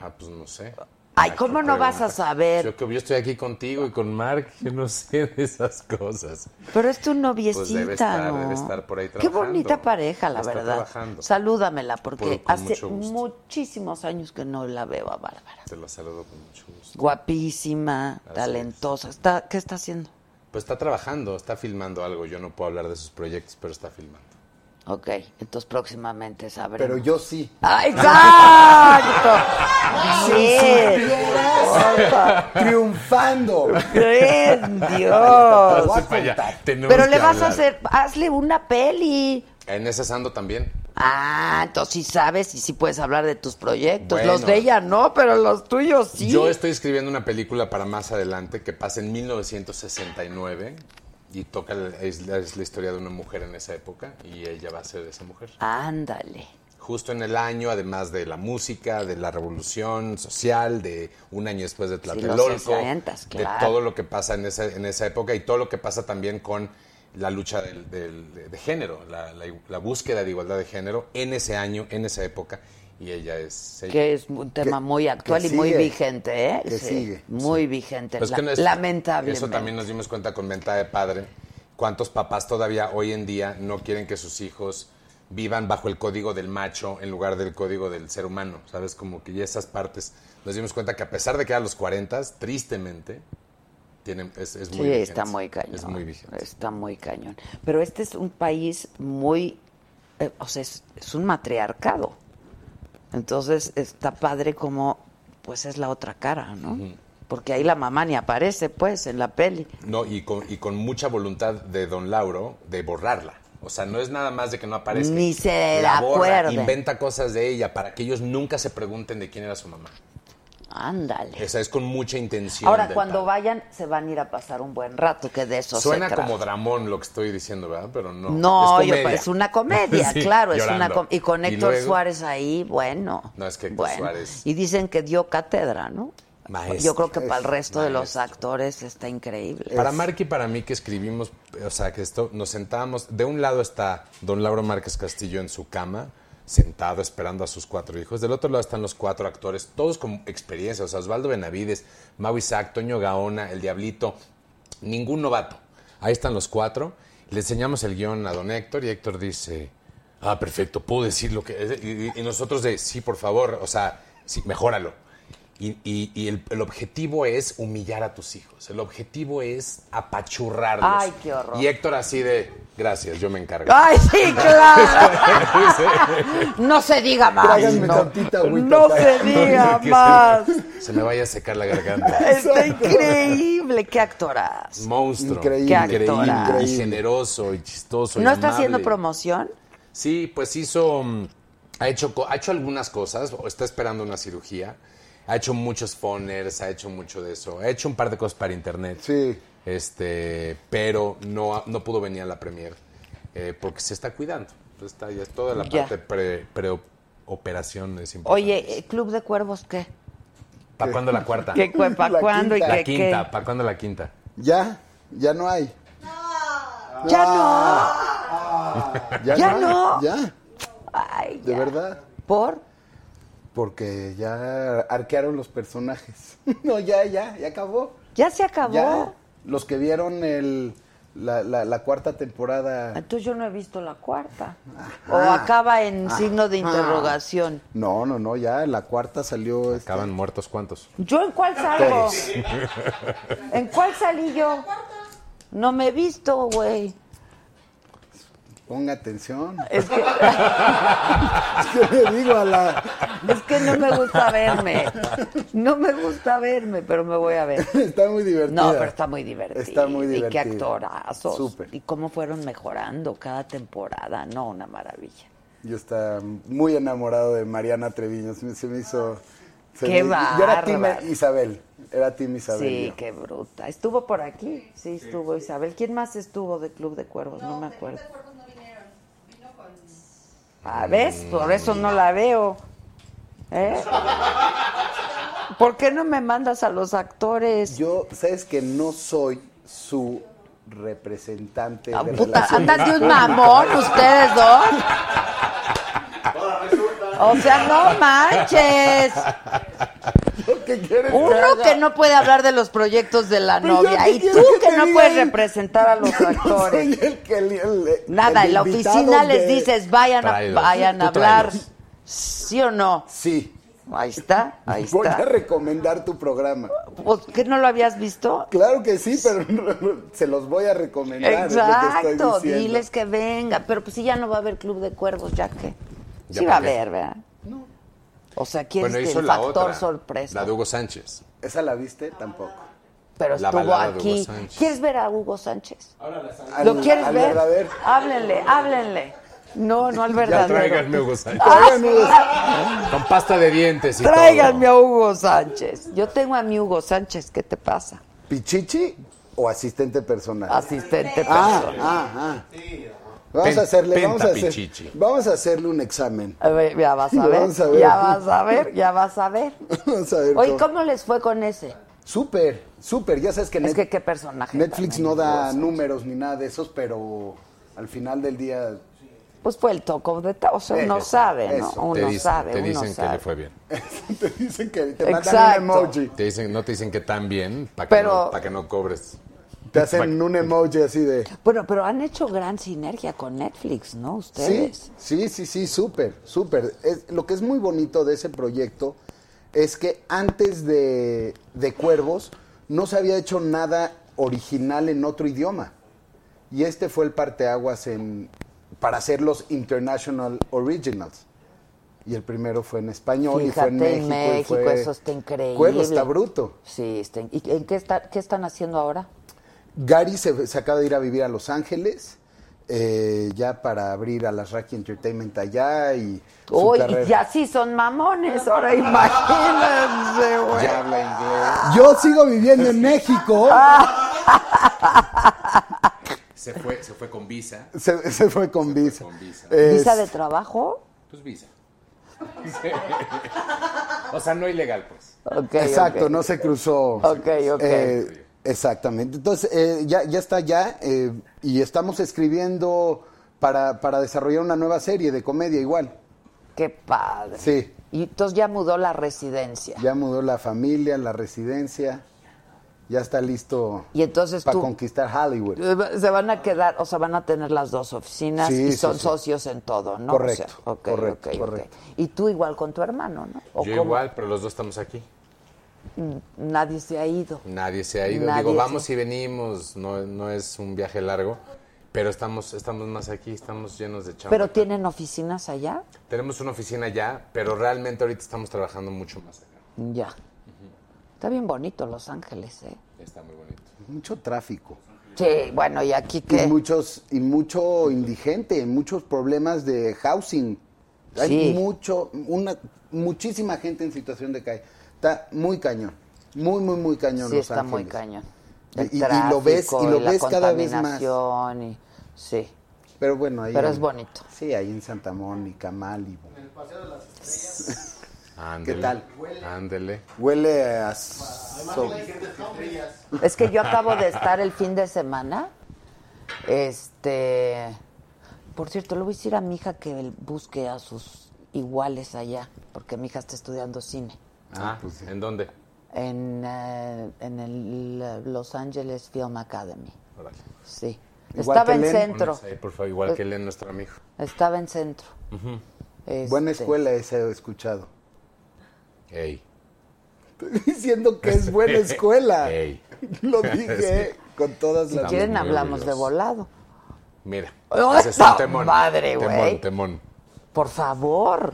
Ah, pues no sé. Ay, ¿cómo qué no vas a saber? Yo que yo estoy aquí contigo y con Mark, yo no sé de esas cosas. Pero es tu noviecita, Pues debe estar, ¿no? debe estar por ahí Qué trabajando. bonita pareja, la Está verdad. trabajando. Salúdamela, porque Por- hace muchísimos años que no la veo a Bárbara. Te lo saludo con mucho gusto. Guapísima, talentosa. Está, ¿Qué está haciendo? Pues está trabajando, está filmando algo. Yo no puedo hablar de sus proyectos, pero está filmando. Ok, entonces próximamente sabremos. Pero yo sí. ¡Ah, ¡Exacto! Sí. Triunfando. ¡Bien, Dios! Pero le vas a hacer, hazle una peli. En ese sando también. Ah, entonces sí sabes y sí puedes hablar de tus proyectos. Bueno. los de ella no, pero los tuyos sí. Yo estoy escribiendo una película para más adelante que pasa en 1969 y toca la- es, la, es la historia de una mujer en esa época y ella va a ser esa mujer. Ándale. Justo en el año, además de la música, de la revolución social, de un año después de Tlatelolco, 60s, de todo lo que pasa en esa, en esa época y todo lo que pasa también con la lucha del- del- de, de género, la, la- la búsqueda de igualdad de género en ese año, en esa época, y ella es... ella. Que es un tema Que- muy actual y muy vigente, ¿eh? Que sigue. Muy vigente. Pues La- que no es- lamentablemente. Eso también nos dimos cuenta con Venta de Padre. ¿Cuántos papás todavía hoy en día no quieren que sus hijos vivan bajo el código del macho en lugar del código del ser humano? ¿Sabes? Como que ya esas partes nos dimos cuenta que a pesar de que a los 40, tristemente, tienen, es, es muy Sí, vigente. está muy cañón. Es muy vigente. Está muy cañón. Pero este es un país muy, eh, o sea, es, es un matriarcado. Entonces está padre como, pues es la otra cara, ¿no? Porque ahí la mamá ni aparece, pues, en la peli. No, y con, y con mucha voluntad de don Lauro de borrarla. O sea, no es nada más de que no aparezca. Ni se la borra, acuerden. inventa cosas de ella para que ellos nunca se pregunten de quién era su mamá. Ándale. Esa es con mucha intención. Ahora, cuando vayan, se van a ir a pasar un buen rato, que de eso Suena se trata. como dramón lo que estoy diciendo, ¿verdad? Pero no. No, es, yo- es una comedia, Sí, claro, es una y con Héctor luego, Suárez ahí, bueno. No, es que Héctor bueno. Suárez- Y dicen que dio cátedra, ¿no? Maestro. Yo creo que para el resto de los actores está increíble. Para Mark y para mí que escribimos, o sea, que esto, nos sentábamos, de un lado está don Lauro Márquez Castillo en su cama, sentado esperando a sus cuatro hijos, del otro lado están los cuatro actores, todos con experiencia, o sea, Osvaldo Benavides, Mau Isaac, Toño Gaona, El Diablito, ningún novato. Ahí están los cuatro, le enseñamos el guion a don Héctor y Héctor dice, ah, perfecto, puedo decir lo que... es?". Y, y nosotros de, sí, por favor, o sea, sí, mejóralo. Y, y- y el, el objetivo es humillar a tus hijos. El objetivo es apachurrarlos. Ay, qué horror. Y Héctor así de, gracias, yo me encargo. ¡Ay, sí, claro! no se diga más. Tráiganme No, tantita agüita no para- se diga más. se, se me vaya a secar la garganta. Está increíble. ¡Qué actoras! Monstruo. Increíble. Qué Increíble. Y generoso y chistoso. y ¿No está amable. haciendo promoción? Sí, pues hizo, mm, ha hecho, ha hecho algunas cosas, o está esperando una cirugía, ha hecho muchos phoners, ha hecho mucho de eso, ha hecho un par de cosas para internet, Sí. Este, pero no, no pudo venir a la premier eh, porque se está cuidando. Entonces está ya toda la Ya. parte pre, preoperación es importante. Oye, ¿eh, ¿Club de Cuervos qué? ¿para cuándo la cuarta? ¿Qué, ¿Para cuándo y qué, La quinta? ¿para cuándo la quinta? Ya, ya no hay. Ya Ah. no. ¿Ya no? Ya, Ay, de ya. verdad. ¿Por? Porque ya arquearon los personajes. no, ya, ya, ya acabó. ¿Ya se acabó? Ya. Los que vieron el, la, la- la cuarta temporada. Entonces yo no he visto la cuarta. O acaba en signo de interrogación. No, no, no, ya la cuarta salió. esta- Acaban muertos cuántos. ¿Yo en cuál salgo? ¿En cuál salí yo? No me he visto, güey. Ponga atención. Es que, Es que le digo a la. es que no me gusta verme. No me gusta verme, pero me voy a ver. Está muy divertida. No, pero está muy divertido. Está muy Y divertida. qué actorazos. Súper. Y cómo fueron mejorando cada temporada. No, una maravilla. Yo estaba muy enamorado de Mariana Treviño. Se me, se me hizo. se Qué me- Yo era bárbaro. Isabel. Era Team Isabel. Sí, yo. qué bruta. ¿Estuvo por aquí? Sí, estuvo Isabel. ¿Quién más estuvo de Club de Cuervos? No, me acuerdo. Ah, ¿ves? Por eso no la veo. ¿Eh? ¿Por qué no me mandas a los actores? Yo, sabes que no soy su representante Ah, de puta, andan de un mamón ustedes dos. O sea, no manches. ¿Qué quieres Uno haga? que no puede hablar de los proyectos de la Pero yo, novia ¿qué y tú que no puedes representar a los Yo no actores. soy el que el- el- Nada, el en la oficina les dices, vayan a, vayan a hablar. tráelos. ¿Sí o no? Sí. Ahí está, ahí Voy a está. recomendar tu programa. Pues, ¿Qué no lo habías visto? Claro que sí, pero se los voy a recomendar. es que Exacto, diles que venga. Pero pues si ya no va a haber Club de Cuervos, ya que. ¿Ya Sí va a haber, ¿verdad? O sea, quieres Bueno, que el factor otra. sorpresa. La de Hugo Sánchez. ¿Esa la viste? Tampoco. Pero La estuvo aquí. ¿Quieres ver a Hugo Sánchez? Al- ¿Lo quieres al ver? verdadero. Háblenle, háblenle. No, no al Ya verdadero. tráiganme a Hugo Sánchez. Ah, Con pasta de dientes y Tráiganme todo. a Hugo Sánchez. Yo tengo a mi Hugo Sánchez. ¿Qué te pasa? ¿Pichichi o asistente personal? Asistente Ah, personal. ah, ah. Vamos Pen- a hacerle, vamos a, hacer, vamos a hacerle un examen. A ver, ya vas a ver. Vamos a ver. Ya vas a ver, ya vas a ver. Vamos a ver. Oye, cómo- ¿cómo les fue con ese? Súper, súper. Ya sabes que, Es Net- que qué personaje. Netflix no da números ni nada de esos, pero al final del día Pues fue el toco de O sea, uno Eso, sabe, ¿no? eso. Uno Te dicen, sabe, te uno dicen que sabe. le fue bien. te dicen que te mandan un emoji. Te dicen, no te dicen que tan bien para que, Pero- no, pa' que no cobres. Te hacen un emoji así de... Bueno, pero han hecho gran sinergia con Netflix, ¿no? Sí, Ustedes. sí, sí, sí, súper, súper. Es- Lo que es muy bonito de ese proyecto es que antes de, de Cuervos no se había hecho nada original en otro idioma. Y este fue el parteaguas en, para hacer los International Originals. Y el primero fue en español y fue en México. en y México, fue- eso está increíble. Cuervos está bruto. Sí, está. ¿Y en qué, está, qué están haciendo ahora? Gary se, se acaba de ir a vivir a Los Ángeles. eh, ya para abrir a las Raki Entertainment allá y Uy, ya sí son mamones, ahora imagínense, güey. Ya habla inglés. Yo sigo viviendo en México. Se fue, se fue con visa. Se, se fue con visa. con visa. Es- ¿Visa de trabajo? Pues visa. o sea, no ilegal, pues. Exacto, no se cruzó. Ok, ok. Eh, exactamente. Entonces, eh, ya, ya está ya eh, y estamos escribiendo para, para desarrollar una nueva serie de comedia igual. Qué padre. Sí, Y entonces ya mudó la residencia. ya mudó la familia, la residencia, ya está listo Y entonces para tú... conquistar Hollywood. Eh, Se van a quedar, o sea, van a tener las dos oficinas Sí, y son sí. socios en todo, ¿no? Correcto, O sea, ok, correcto, ok, ok. correcto. Y tú igual con tu hermano, ¿no? ¿O Yo cómo? igual, pero los dos estamos aquí. Nadie se ha ido. Nadie se ha ido. Nadie Digo, se- vamos y venimos. No, no es un viaje largo, pero estamos, estamos más aquí, estamos llenos de chamba. ¿Pero tienen oficinas allá? Tenemos una oficina ya, pero realmente ahorita estamos trabajando mucho más acá. Ya. Está bien bonito Los Ángeles, ¿eh? Está muy bonito. Mucho tráfico. Sí, bueno, ¿y aquí Y qué? muchos y mucho indigente, muchos problemas de housing. Hay mucho, una, muchísima gente en situación de calle. Está muy cañón, muy, muy, muy cañón Sí, Los está muy cañón. Y- El y- y lo ves- y tráfico lo la ves cada vez más. contaminación y- Sí, Pero bueno, ahí. pero en- es bonito. Sí, ahí en Santa Mónica, Malibu. Ándele. tal? Ándele. Huele a. so- Es que yo acabo de estar el fin de semana Este, por cierto, le voy a decir a mi hija que él busque a sus iguales allá, porque mi hija está estudiando cine Ah, ¿en dónde? en, eh, en el eh, Los Angeles Film Academy. Órale. Sí. Igual Estaba en Len. centro. Por favor, igual que Len, nuestro amigo. Estaba en centro. Buena Este, escuela esa he escuchado. Ey, Estoy diciendo que es buena escuela. ey. Lo dije con todas Si las... quieren muy hablamos de volado. Mira, ¡Oh, ese es un temón. madre, güey! Temón, temón. Por favor.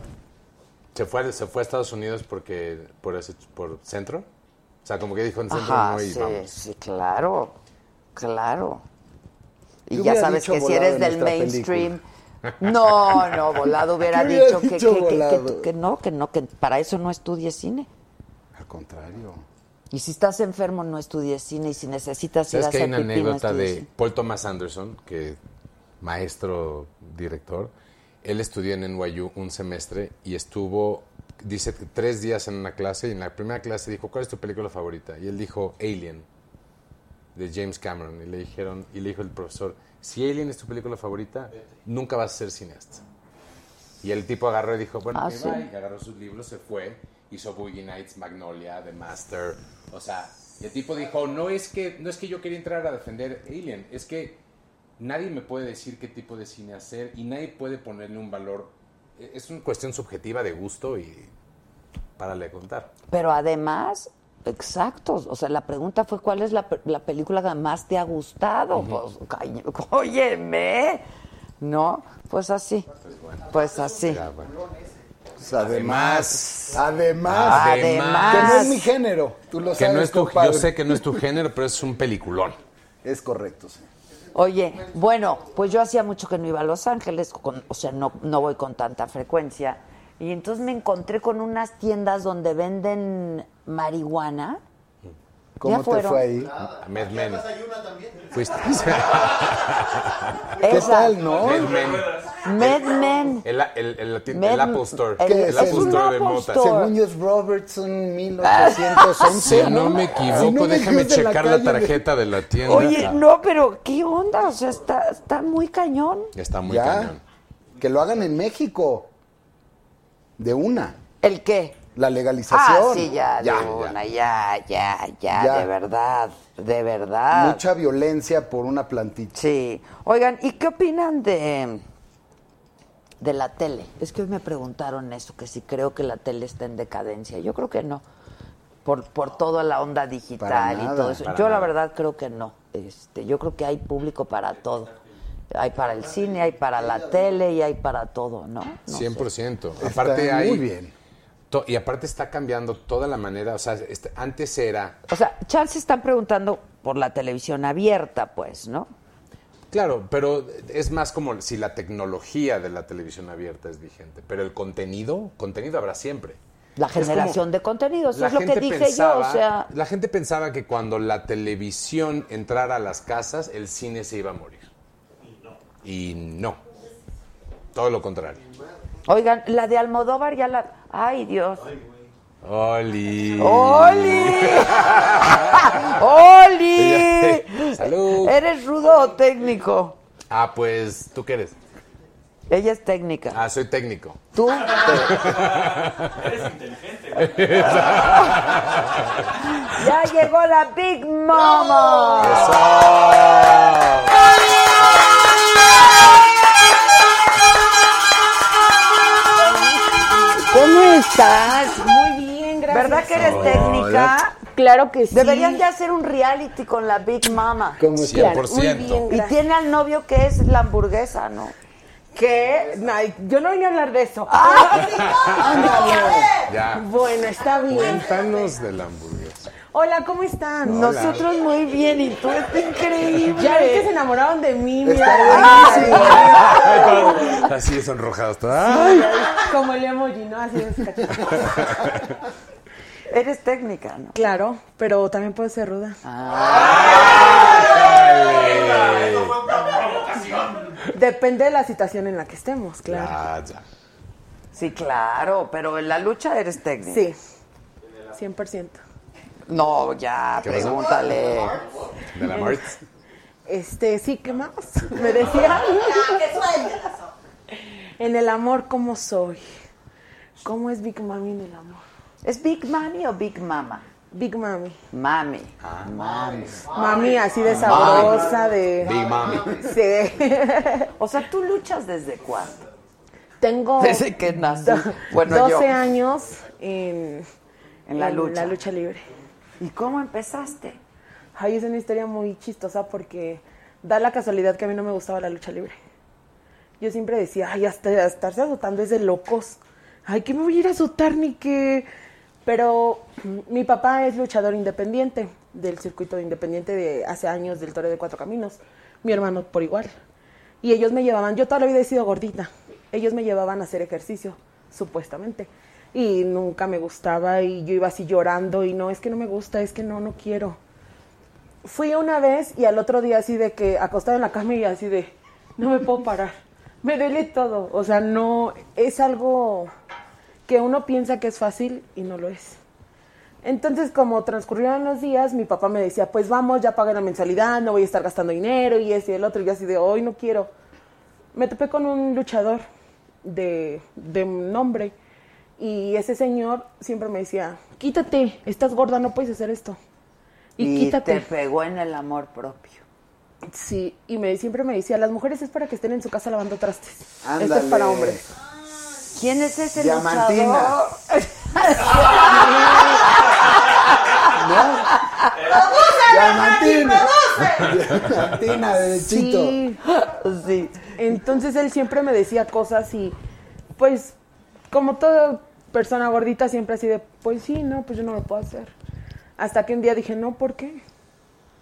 Se fue, se fue a Estados Unidos porque por ese, por centro. O sea, como que dijo en centro Ajá, no y sí, vamos. sí, claro, claro. Y ya sabes que si eres del mainstream, no, no, Volado hubiera ¿Qué hubiera dicho que, dicho que- que- que- no, que no, que para eso no estudies cine. Al contrario. Y si estás enfermo, no estudies cine. Y si necesitas ir a ¿Sabes que hay una pipí, anécdota de cine. Paul Thomas Anderson, que maestro, director? Él estudió en NYU un semestre y estuvo, dice, tres días en una clase y en la primera clase dijo, ¿cuál es tu película favorita? Y él dijo, Alien, de James Cameron. Y le dijeron, y le dijo el profesor, si Alien es tu película favorita, nunca vas a ser cineasta. Y el tipo agarró y dijo, bueno, Ah, ¿sí? y agarró sus libros, se fue, hizo Boogie Nights, Magnolia, The Master, o sea, y el tipo dijo, no es que, no es que yo quería entrar a defender Alien, es que nadie me puede decir qué tipo de cine hacer y nadie puede ponerle un valor, e- es una cuestión subjetiva de gusto y párale a contar. Pero además, exacto. O sea, la pregunta fue: ¿cuál es la, la película que más te ha gustado? Pues, caño- óyeme. ¿No? Pues así. Pues así. Ya, bueno. Pues además, además, Además. que no es mi género. Tú lo Que sabes, no es tu, yo sé que no es tu género, pero es un peliculón. Es correcto, sí. Oye, bueno, pues yo hacía mucho que no iba a Los Ángeles, con- o sea, no, no voy con tanta frecuencia. Y entonces me encontré con unas tiendas donde venden marihuana. ¿Cómo ¿Ya te fueron? fue ahí? A Mad Men. Fuiste. ¿Qué Esa. tal, no? Mad Men. Mad Men. El, el, el, la el Apple Store. el- ¿Qué el es Apple Store de Apple Mota. Store. Según yo es Robertson 1811. Si no me equivoco, Si no me déjame checar la, de- tarjeta de la tienda. Oye, no, pero ¿qué onda? O sea, está, está muy cañón. Está muy Ya. cañón. Que lo hagan en México. De una. ¿El qué? La Ah, legalización. sí, ya, de Ya. una, ya, ya, ya, Ya. de verdad, de verdad. Mucha violencia por una plantita. Sí. Oigan, ¿y qué opinan de, de la tele? Es que hoy me preguntaron eso, que si creo que la tele está en decadencia. Yo creo que no. Por, por toda la onda digital Para y todo eso. Yo la verdad creo que no. Este, yo creo que hay público para todo. Hay para el cine, hay para la tele y hay para todo, ¿no? No sé. 100%. Está Aparte hay... muy bien. Y aparte está cambiando toda la manera. O sea, este- antes era... O sea, chance están preguntando por la televisión abierta, pues, ¿no? Claro, pero es más como si la tecnología de la televisión abierta es vigente. Pero el contenido, contenido habrá siempre. La generación de contenidos, La es lo que dije pensaba- yo, o sea, La gente pensaba que cuando la televisión entrara a las casas, el cine se iba a morir. Y no. Todo lo contrario. oigan, la de Almodóvar ya la... Ay, Dios. ¡Oli! ¡Oli! ¡Oli! Salud. ¿Eres rudo o técnico? Ah, pues, ¿tú qué eres? Ella es técnica. Ah, soy técnico. ¿Tú? Eres inteligente. ¡Ya llegó la Big Mama! ¿Cómo estás? Muy bien, gracias. ¿Verdad que eres técnica? Claro que sí. Deberían de hacer un reality con la Big Mama. ¿Cómo está? 100%. Muy bien, Y gracias. tiene al novio que es la hamburguesa, ¿no? ¿Qué? Ay, yo no vine a hablar de eso. Ya. Bueno, está bien. Cuéntanos de la hamburguesa. Hola, ¿cómo están? Nosotros muy bien y tú está increíble. Ya vi que se enamoraron de mí, mira. buenísimo. Así sonrojados todos. ¡Ay! Como el emoji, ¿no? Así es. Eres técnica, ¿no? Claro, pero también puedo ser ruda. Depende de la situación en la que estemos, claro. Ah, ya. Sí, claro, pero en la lucha eres técnica. Sí, 100%. No, ya, pregúntale. ¿De la Mart? Este, sí, ¿qué más? Me decía. que sueñe En el amor, ¿cómo soy? ¿Cómo es Big Mami en el amor? ¿Es Big Mami o Big Mama? Big Mami. Mami. Ah. Mami. Mami así de sabrosa, de... Big Mami. Sí. O sea, ¿tú luchas desde cuándo? Tengo Desde que nací. Bueno, 12 yo. años en, En la lucha. la lucha libre. ¿Y cómo empezaste? Ay, es una historia muy chistosa porque da la casualidad que a mí no me gustaba la lucha libre. Yo siempre decía, ay, hasta estarse azotando es de locos. Ay, que me voy a ir a azotar ni que... Pero mm, mi papá es luchador independiente del circuito independiente de hace años del Torre de Cuatro Caminos. Mi hermano por igual. Y ellos me llevaban, yo toda la vida he sido gordita. Ellos me llevaban a hacer ejercicio, supuestamente. Y nunca me gustaba y yo iba así llorando y no, es que no me gusta, es que no, no quiero fui una vez y al otro día así de que acostada en la cama y así de, no me puedo parar. Me duele todo. O sea, no, es algo que uno piensa que es fácil y no lo es. Entonces, como transcurrieron los días, mi papá me decía, pues vamos, ya pagué la mensualidad, no voy a estar gastando dinero y ese y el otro. Y así de, hoy no quiero. Me topé con un luchador de, de nombre y ese señor siempre me decía, quítate, estás gorda, no puedes hacer esto. Y, Y quítate. te pegó en el amor propio. Sí, y me, siempre me decía, las mujeres es para que estén en su casa lavando trastes. Esto es Ándale. para hombres. ¿Quién es ese Diamantina. luchador? Diamantina. Diamantina, derechito. Sí. Sí. Entonces él siempre me decía cosas y pues como toda persona gordita siempre así de, pues sí, no, pues yo no lo puedo hacer. Hasta que un día dije, no, ¿por qué?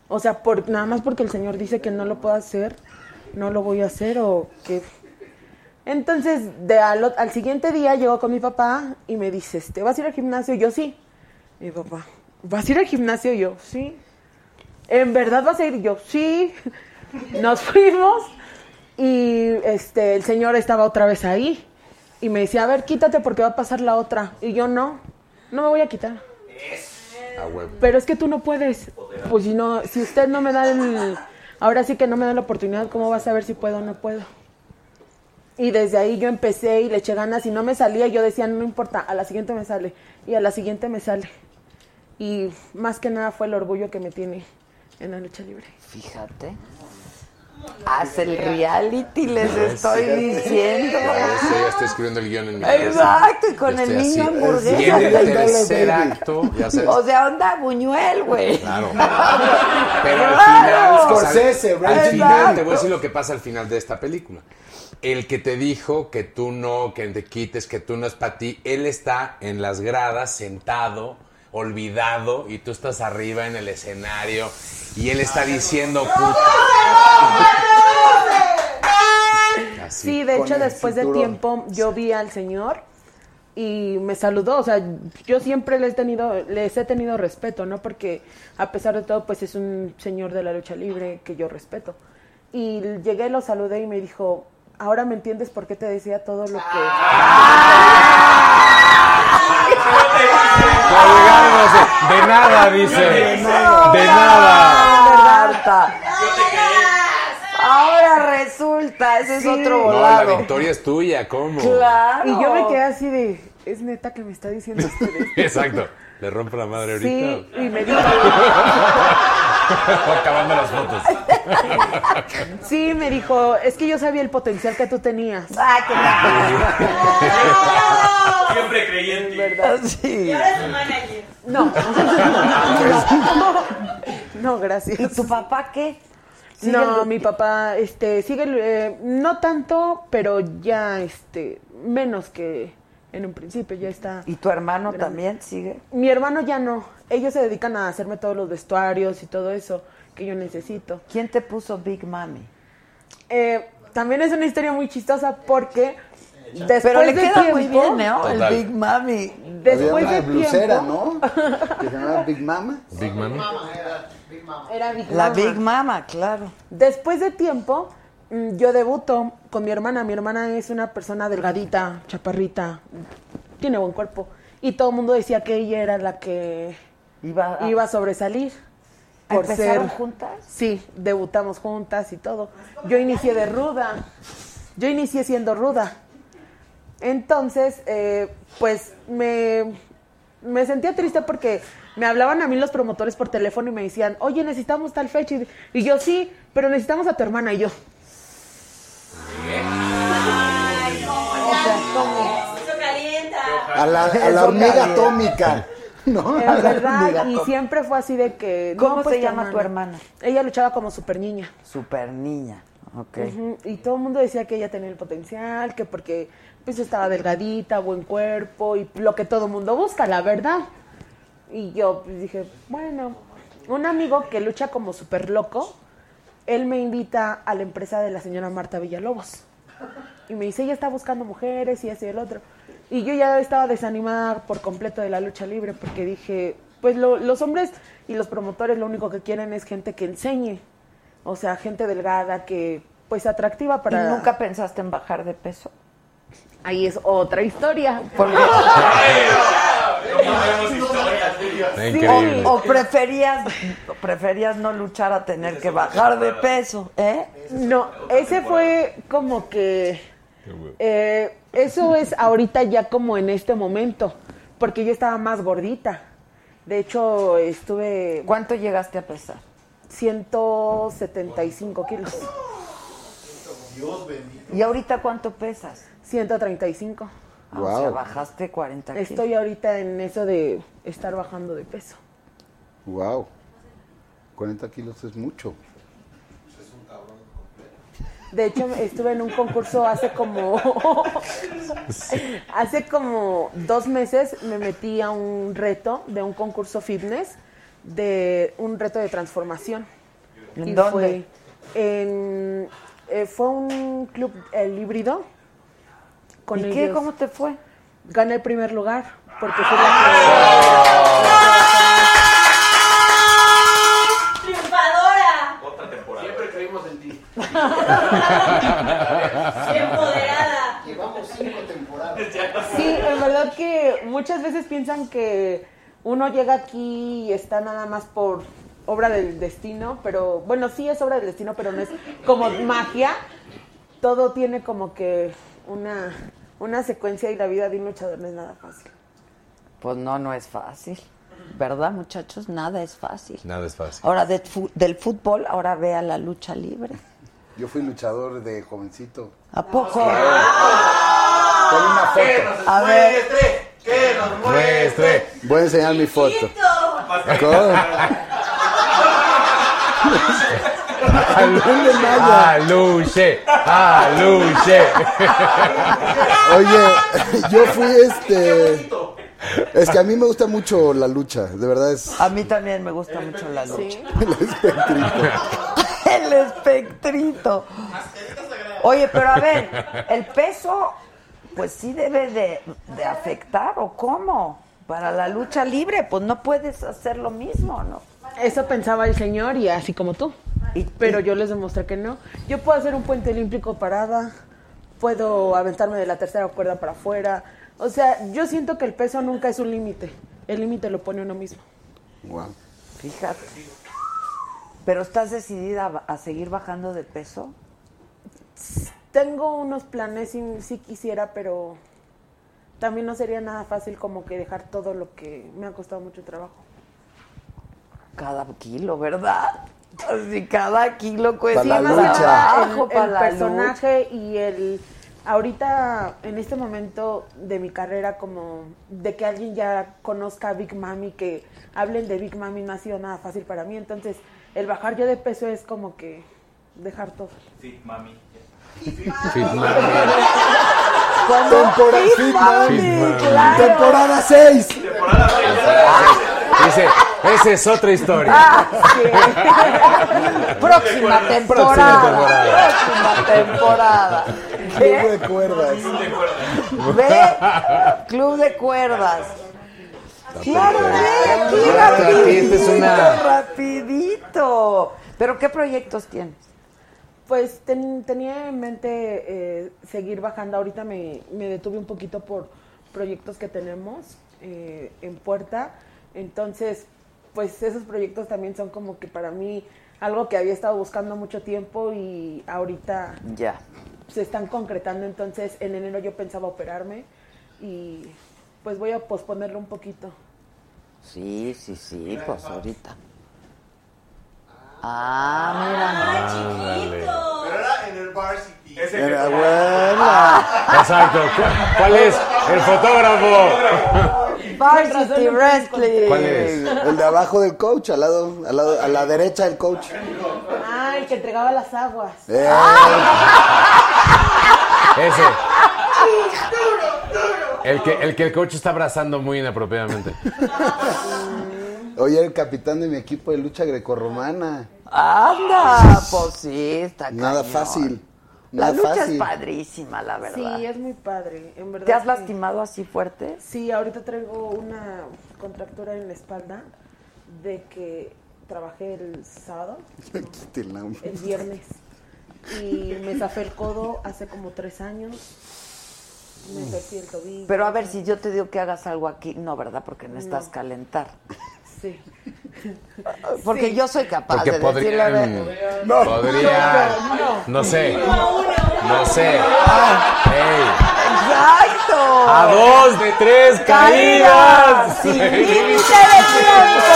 O sea, por, nada más porque el Señor dice que no lo puedo hacer, no lo voy a hacer o que... Entonces, de al, al siguiente día llegó con mi papá y me dice, este, ¿vas a ir al gimnasio? Yo sí. Mi papá, ¿vas a ir al gimnasio? Yo, sí. ¿En verdad vas a ir? Yo, sí. Nos fuimos y este el señor estaba otra vez ahí y me decía, a ver, quítate porque va a pasar la otra. Y yo, no, no me voy a quitar. Pero es que tú no puedes. Pues si no, si usted no me da el, ahora sí que no me da la oportunidad, ¿cómo vas a saber si puedo o no puedo? Y desde ahí yo empecé y le eché ganas y no me salía, yo decía, no importa, a la siguiente me sale y a la siguiente me sale. Y más que nada fue el orgullo que me tiene en la lucha libre. Fíjate. Haz el reality, les estoy diciendo. Ya sé, ya estoy escribiendo el guion en mi cabeza. Exacto, y con el niño hamburguesa. Y en el tercer acto, ya sabes. O sea, onda Buñuel, güey. Claro. Pero al final, Scorsese, al final, te voy a decir lo que pasa al final de esta película. El que te dijo que tú no, que te quites, que tú no es para ti, él está en las gradas, sentado, olvidado, y tú estás arriba en el escenario, y él está diciendo, puta. Sí, de hecho después de tiempo yo vi al señor y me saludó, o sea, yo siempre les he tenido, les he tenido respeto, ¿no? Porque a pesar de todo, pues es un señor de la lucha libre que yo respeto. Y llegué, lo saludé y me dijo, ahora me entiendes por qué te decía todo lo que... De nada, dice. De nada. Marta. Ahora resulta, ese es otro No, la volado. victoria es tuya, ¿cómo? Claro. Y yo me quedé así de, es neta que me está diciendo usted esto?". Exacto. Le rompo la madre ahorita. Sí, y me dijo, Acabando las fotos. sí, me dijo, es que yo sabía el potencial que tú tenías. Ah, que Siempre creí en ti. la- Sí. Eres su manager. No. no, gracias. ¿Y tu papá qué? No, el- mi papá, este, sigue, eh, no tanto, pero ya, este, menos que en un principio, ya está. ¿Y tu hermano Grande. también sigue? Mi hermano ya no, ellos se dedican a hacerme todos los vestuarios y todo eso que yo necesito. ¿Quién te puso Big Mami? Eh, también es una historia muy chistosa porque después Pero le de queda tiempo, muy bien, ¿no? El. Big Mami. Había después una de blusera, tiempo, ¿no? Que se llamaba Big Mama. Big Man. era Big La Mama. Big Mama, claro. Después de tiempo, mm, yo debuto con mi hermana. Mi hermana es una persona delgadita, chaparrita, tiene buen cuerpo. Y todo el mundo decía que ella era la que Iba a- iba a sobresalir. por ¿Empezaron ser juntas? Sí, debutamos juntas y todo. Yo inicié de ruda. Yo inicié siendo ruda. Entonces, eh, pues me, me sentía triste porque me hablaban a mí los promotores por teléfono y me decían, oye, necesitamos tal fecha. Y, y yo sí, pero necesitamos a tu hermana y yo. O sea, ¿cómo? Eso calienta. A la, a la hormiga atómica. ¿No? A Es la verdad, y siempre fue así de que... ¿Cómo pues, se llama tu hermana? Ella luchaba como super niña. Super niña. Ok. Y todo el mundo decía que ella tenía el potencial, que porque pues estaba delgadita, buen cuerpo y lo que todo el mundo busca, la verdad. Y yo pues, dije, bueno, un amigo que lucha como súper loco, él me invita a la empresa de la señora Marta Villalobos. Y me dice, ella está buscando mujeres y así y el otro. Y yo ya estaba desanimada por completo de la lucha libre porque dije, pues lo- los hombres y los promotores lo único que quieren es gente que enseñe. O sea, gente delgada que pues atractiva para... ¿Y nunca pensaste en bajar de peso? Ahí es otra historia. Porque- Increíble. o, o preferías, preferías no luchar a tener que bajar de peso, ¿eh? No, ese fue como que... eh, eso es ahorita ya como en este momento, porque yo estaba más gordita. De hecho, estuve ¿Cuánto llegaste a pesar? 175 kilos. ¿Y ahorita cuánto pesas? 135. Ah, O sea, bajaste 40 kilos. Estoy ahorita en eso de estar bajando de peso. Wow. 40 kilos es mucho. De hecho, estuve en un concurso hace como. hace como dos meses me metí a un reto de un concurso fitness, de un reto de transformación. ¿En Y dónde? Fue, en, eh, fue un club, el híbrido. Con ¿Y qué? ¿Cómo te fue? Gané el primer lugar. Porque fui la ¡Empoderada! Llevamos cinco temporadas. Sí, en verdad que muchas veces piensan que uno llega aquí y está nada más por obra del destino, pero bueno, sí es obra del destino, pero no es como magia. Todo tiene como que una, una secuencia y la vida de un luchador no es nada fácil. Pues no, no es fácil. ¿Verdad, muchachos? Nada es fácil. Nada es fácil. Ahora de del fútbol, ahora vea la lucha libre. Yo fui luchador de jovencito. ¿A poco? Con una foto. A ver, ¡Que nos Muestre. Voy a enseñar mi foto. Maya. Aluche. Aluche. Oye, yo fui este. Es que a mí me gusta mucho la lucha, de verdad es a mí también me gusta mucho la lucha. Sí. el espectrito. Oye, pero a ver, el peso, pues sí debe de, de afectar, ¿o cómo? Para la lucha libre, pues no puedes hacer lo mismo, ¿no? Eso pensaba el señor y así como tú. Y- Pero yo les demostré que no. Yo puedo hacer un puente olímpico parada, puedo aventarme de la tercera cuerda para afuera. O sea, yo siento que el peso nunca es un límite. El límite lo pone uno mismo. Wow. Fíjate. ¿Pero estás decidida a, a seguir bajando de peso? Tengo unos planes, si, si quisiera, pero también no sería nada fácil como que dejar todo lo que me ha costado mucho trabajo. Cada kilo, ¿verdad? Así cada kilo cuesta Para la lucha. el, para el la personaje y el ahorita en este momento de mi carrera como de que alguien ya conozca a Big Mami que hablen de Big Mami no ha sido nada fácil para mí entonces el bajar yo de peso es como que dejar todo Sí, mami. Fitman. Temporada Fit Fit Mami, Mami. claro. Temporada 6. Dice, esa es otra historia. Próxima temporada. Próxima temporada. Club ¿Qué? de cuerdas. Ve, Club de Cuerdas. Claro, ve, aquí rapidito, una- rapidito. ¿Pero qué proyectos tienes? Pues ten- tenía en mente eh, seguir bajando. Ahorita me, me detuve un poquito por proyectos que tenemos eh, en puerta. Entonces, pues esos proyectos también son como que para mí algo que había estado buscando mucho tiempo y ahorita Ya. se están concretando. Entonces en enero yo pensaba operarme y pues voy a posponerlo un poquito. Sí, sí, sí, pues ahorita. Ah, Ándale. Pero era en el varsity. Era buena. Exacto. ¿Cu- ¿Cuál es? El fotógrafo. mira. Varsity Wrestling. ¿Cuál es? El de abajo del coach, al lado, al lado, a la derecha del coach. Ah, el que entregaba las aguas. Eh, Ese. El que, el que el coach está abrazando muy inapropiadamente. Hoy era el capitán de mi equipo de lucha grecorromana. Anda, pues sí, está Nada cañón. fácil. La Nada lucha fácil. es padrísima, la verdad. Sí, es muy padre, en verdad. ¿Te has sí. lastimado así fuerte? Sí, ahorita traigo una contractura en la espalda de que trabajé el sábado, hombre. el viernes, y me zafé el codo hace como tres años. Me torcí el tobillo. Pero a ver, si yo te digo que hagas algo aquí, no, ¿verdad? Porque necesitas calentar. Sí. Porque Sí. yo soy capaz Porque de decirle, a podría. ver, Podría. No. No sé. No sé. Ey, ¡Exacto! A dos de tres caídas. ¡Sin límite de tiempo!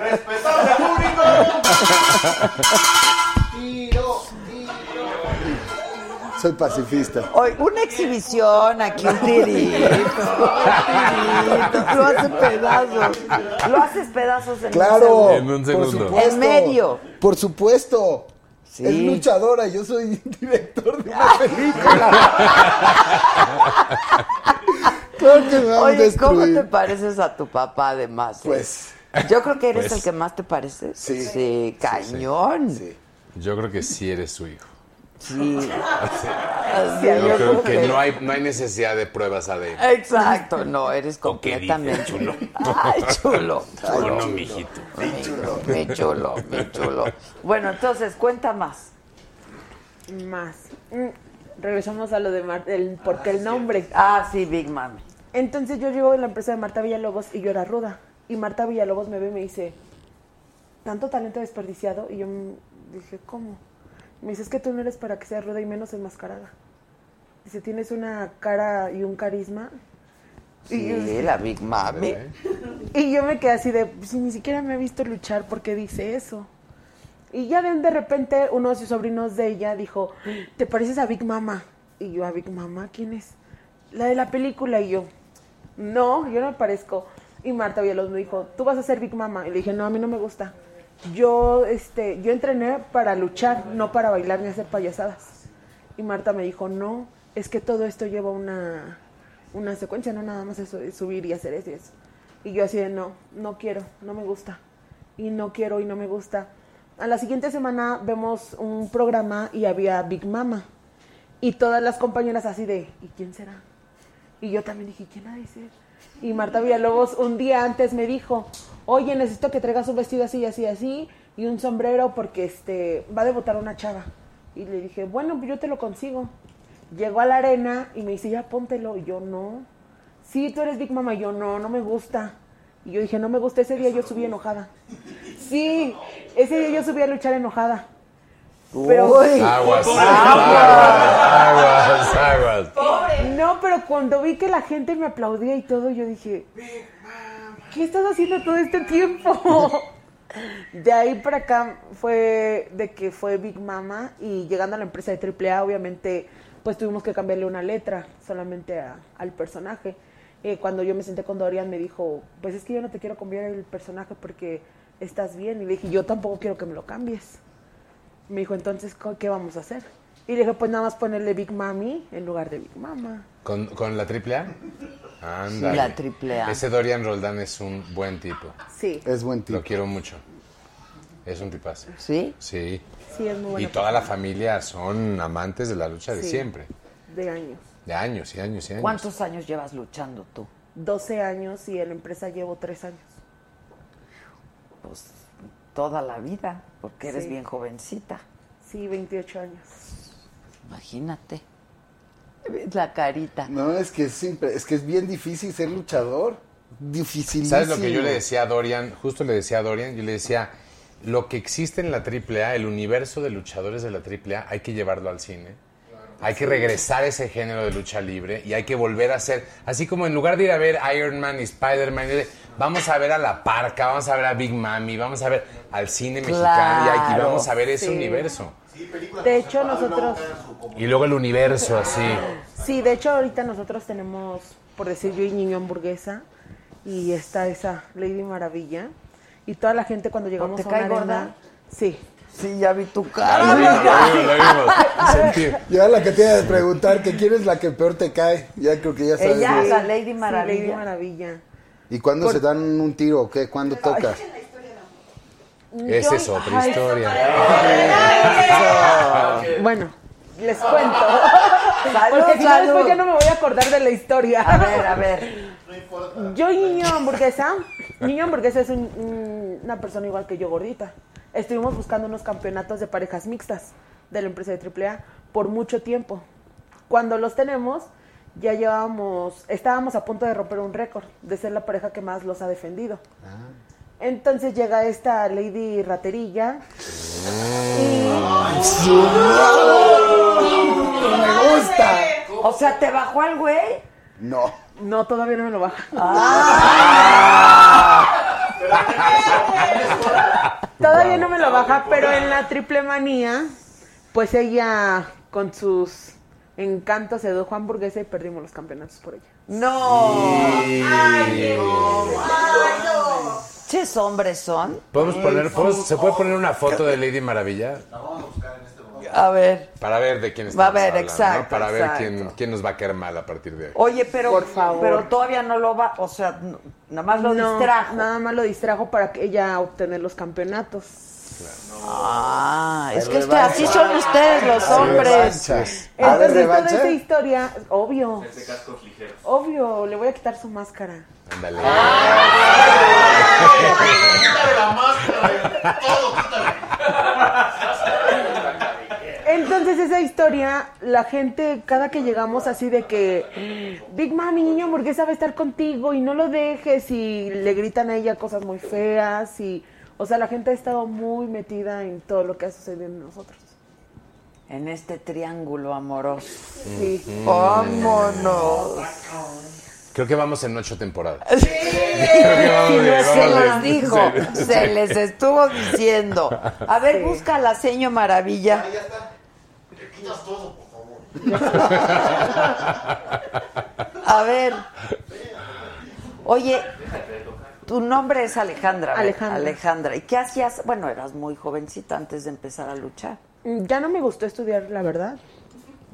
Respetable público. Soy pacifista. Hoy, una exhibición aquí, un tirito. un tirito. Lo hace pedazos. Lo haces pedazos en un Claro. En un segundo. supuesto. En medio. Por supuesto. Sí. Es luchadora, yo soy director de una película. claro que me van a Oye, ¿cómo te pareces a tu papá además? eh? Pues, Yo creo que eres Pues- el que más te pareces. Sí. Sí, cañón. sí. Yo creo que sí eres su hijo. Sí. Sí, Yo yo creo que no hay, no hay necesidad de pruebas ADN. Exacto, no, eres ¿O qué completamente chulo? Ay, chulo. No, mijito. Mi chulo, mi chulo, mi chulo. Bueno, entonces, cuenta más. Más. Mm, Regresamos a lo de Mar el, porque el nombre. Ah, sí, Big Mami. Entonces yo llevo en la empresa de Marta Villalobos y yo era ruda. Y Marta Villalobos me ve y me dice, tanto talento desperdiciado. Y yo dije, ¿cómo? Me dice, es que tú no eres para que seas ruda y menos enmascarada. Dice, tienes una cara y un carisma. Y Sí, la Big Mami. ¿Eh? Y yo me quedé así de, si ni siquiera me ha visto luchar, ¿por qué dice eso? Y ya de, de repente uno de sus sobrinos de ella dijo, ¿te pareces a Big Mama? Y yo, ¿a Big Mama? ¿Quién es? La de la película. Y yo, no, yo no me parezco. Y Marta Villalobos me dijo, tú vas a ser Big Mama. Y le dije, no, a mí no me gusta. Yo, este, yo entrené para luchar, no para bailar ni hacer payasadas. Y Marta me dijo, no, es que todo esto lleva una, una secuencia, no nada más eso, es subir y hacer eso y eso. Y yo así de, no, no quiero, no me gusta. Y no quiero y no me gusta. A la siguiente semana vemos un programa y había Big Mama. Y todas las compañeras así de, ¿y quién será? Y yo también dije, ¿quién ha de ser? Y Marta Villalobos un día antes me dijo, oye, necesito que traigas un vestido así, así, así, y un sombrero porque este va a debutar una chava. Y le dije, bueno, pues yo te lo consigo. Llegó a la arena y me dice, ya póntelo. Y yo, no. Sí, tú eres Big Mama. Yo, no, no me gusta. Y yo dije, no me gusta. Ese día yo subí enojada. Sí, ese día yo subí a luchar enojada. Pero, Uy. Aguas. Aguas, aguas, aguas. No, pero cuando vi que la gente me aplaudía y todo, yo dije, ¿qué estás haciendo todo este tiempo? De ahí para acá fue de que fue Big Mama y llegando a la empresa de AAA, obviamente, pues tuvimos que cambiarle una letra solamente a- al personaje. Eh, cuando yo me senté con Dorian me dijo, pues es que yo no te quiero cambiar el personaje porque estás bien. Y le dije, yo tampoco quiero que me lo cambies. Me dijo, entonces, ¿co- ¿qué vamos a hacer? Y le dije, pues nada más ponerle Big Mami en lugar de Big Mama. ¿Con, con la triple A? Anda. Sí, la triple A. Ese Dorian Roldán es un buen tipo. Sí, Es buen tipo. Lo quiero mucho. Es un tipazo. ¿Sí? Sí. sí, es muy Y buena. toda la familia son amantes de la lucha de Sí. siempre. De años. De años y años y años. ¿Cuántos años llevas luchando tú? 12 años y en la empresa llevo 3 años. Pues toda la vida, porque eres Sí. bien jovencita. Sí, 28 años. Imagínate. La carita. No, es que es, simple- es que es bien difícil ser luchador. dificilísimo. ¿Sabes lo que yo le decía a Dorian? Justo le decía a Dorian, yo le decía, lo que existe en la AAA, el universo de luchadores de la AAA, hay que llevarlo al cine. Hay que regresar a ese género de lucha libre y hay que volver a hacer, así como en lugar de ir a ver Iron Man y Spider-Man, vamos a ver a La Parca, vamos a ver a Big Mami, vamos a ver al cine mexicano y vamos a ver ese Sí. universo. De hecho, nosotros... Y luego el universo así. Sí, de hecho ahorita nosotros tenemos, por decir yo y Niño Hamburguesa, y está esa Lady Maravilla, y toda la gente cuando llegamos ¿Te a una cae arena- gorda? Sí. Sí, ya vi tu cara. vimos, la vimos, la vimos. Ya la que te iba a preguntar, que quién es la que peor te cae. Ya creo que ya sabes. Ella, la Lady Sí, Maravilla. Lady Maravilla. ¿Y cuándo Por- se dan un tiro o qué? ¿Cuándo toca? Esa Yo- es otra Ay, historia. Bueno, les cuento. Salud, Porque si no, después ya no me voy a acordar de la historia. A ver, a ver. Yo y Niño Hamburguesa, Niño Hamburguesa es un- un- una persona igual que yo gordita. Estuvimos buscando unos campeonatos de parejas mixtas de la empresa de AAA por mucho tiempo. Cuando los tenemos, ya llevábamos, estábamos a punto de romper un récord, de ser la pareja que más los ha defendido. Entonces llega esta Lady Raterilla ¡Me gusta! O sea, ¿te bajó al güey? No. No, todavía no me lo baja. Todavía no me lo baja, pero en la triple manía, pues ella con sus encantos sedujo a hamburguesa y perdimos los campeonatos por ella. No. Y- Ches hombres son. ¿Podemos poner, podemos- ¿Se puede poner una foto de Lady Maravilla? A ver. Para ver de quién Va a estamos ver, hablando, exacto, ¿no? Para ver exacto. quién, quién nos va a caer mal a partir de hoy. Oye, pero, Por favor. pero todavía no lo va, o sea, no- nada más lo No, distrajo. Nada más lo distrajo para que ella obtener los campeonatos. Ah, es que usted- así son ustedes los hombres. revancha. ¿A ver, Entonces, toda esa historia, obvio, Ese cascos ligeros. obvio, le voy a quitar su máscara. Ándale. Quítale la máscara, todo, quítale. Entonces esa historia, la gente, cada que llegamos así de que Big Mami, niño hamburguesa va a estar contigo y no lo dejes y le gritan a ella cosas muy feas y, o sea, la gente ha estado muy metida en todo lo que ha sucedido en nosotros. En este triángulo amoroso. Sí. Vámonos. Creo que vamos en ocho temporadas. Sí, Creo que vamos bien, se vamos los bien. dijo, Sí, se sí. les estuvo diciendo. A ver, busca la seño maravilla. Ya está. Te quitas todo, por favor. A ver. Oye, tu nombre es Alejandra. Alejandra. Alejandra. ¿Y qué hacías? Bueno, eras muy jovencita antes de empezar a luchar. Mm, Ya no me gustó estudiar, la verdad.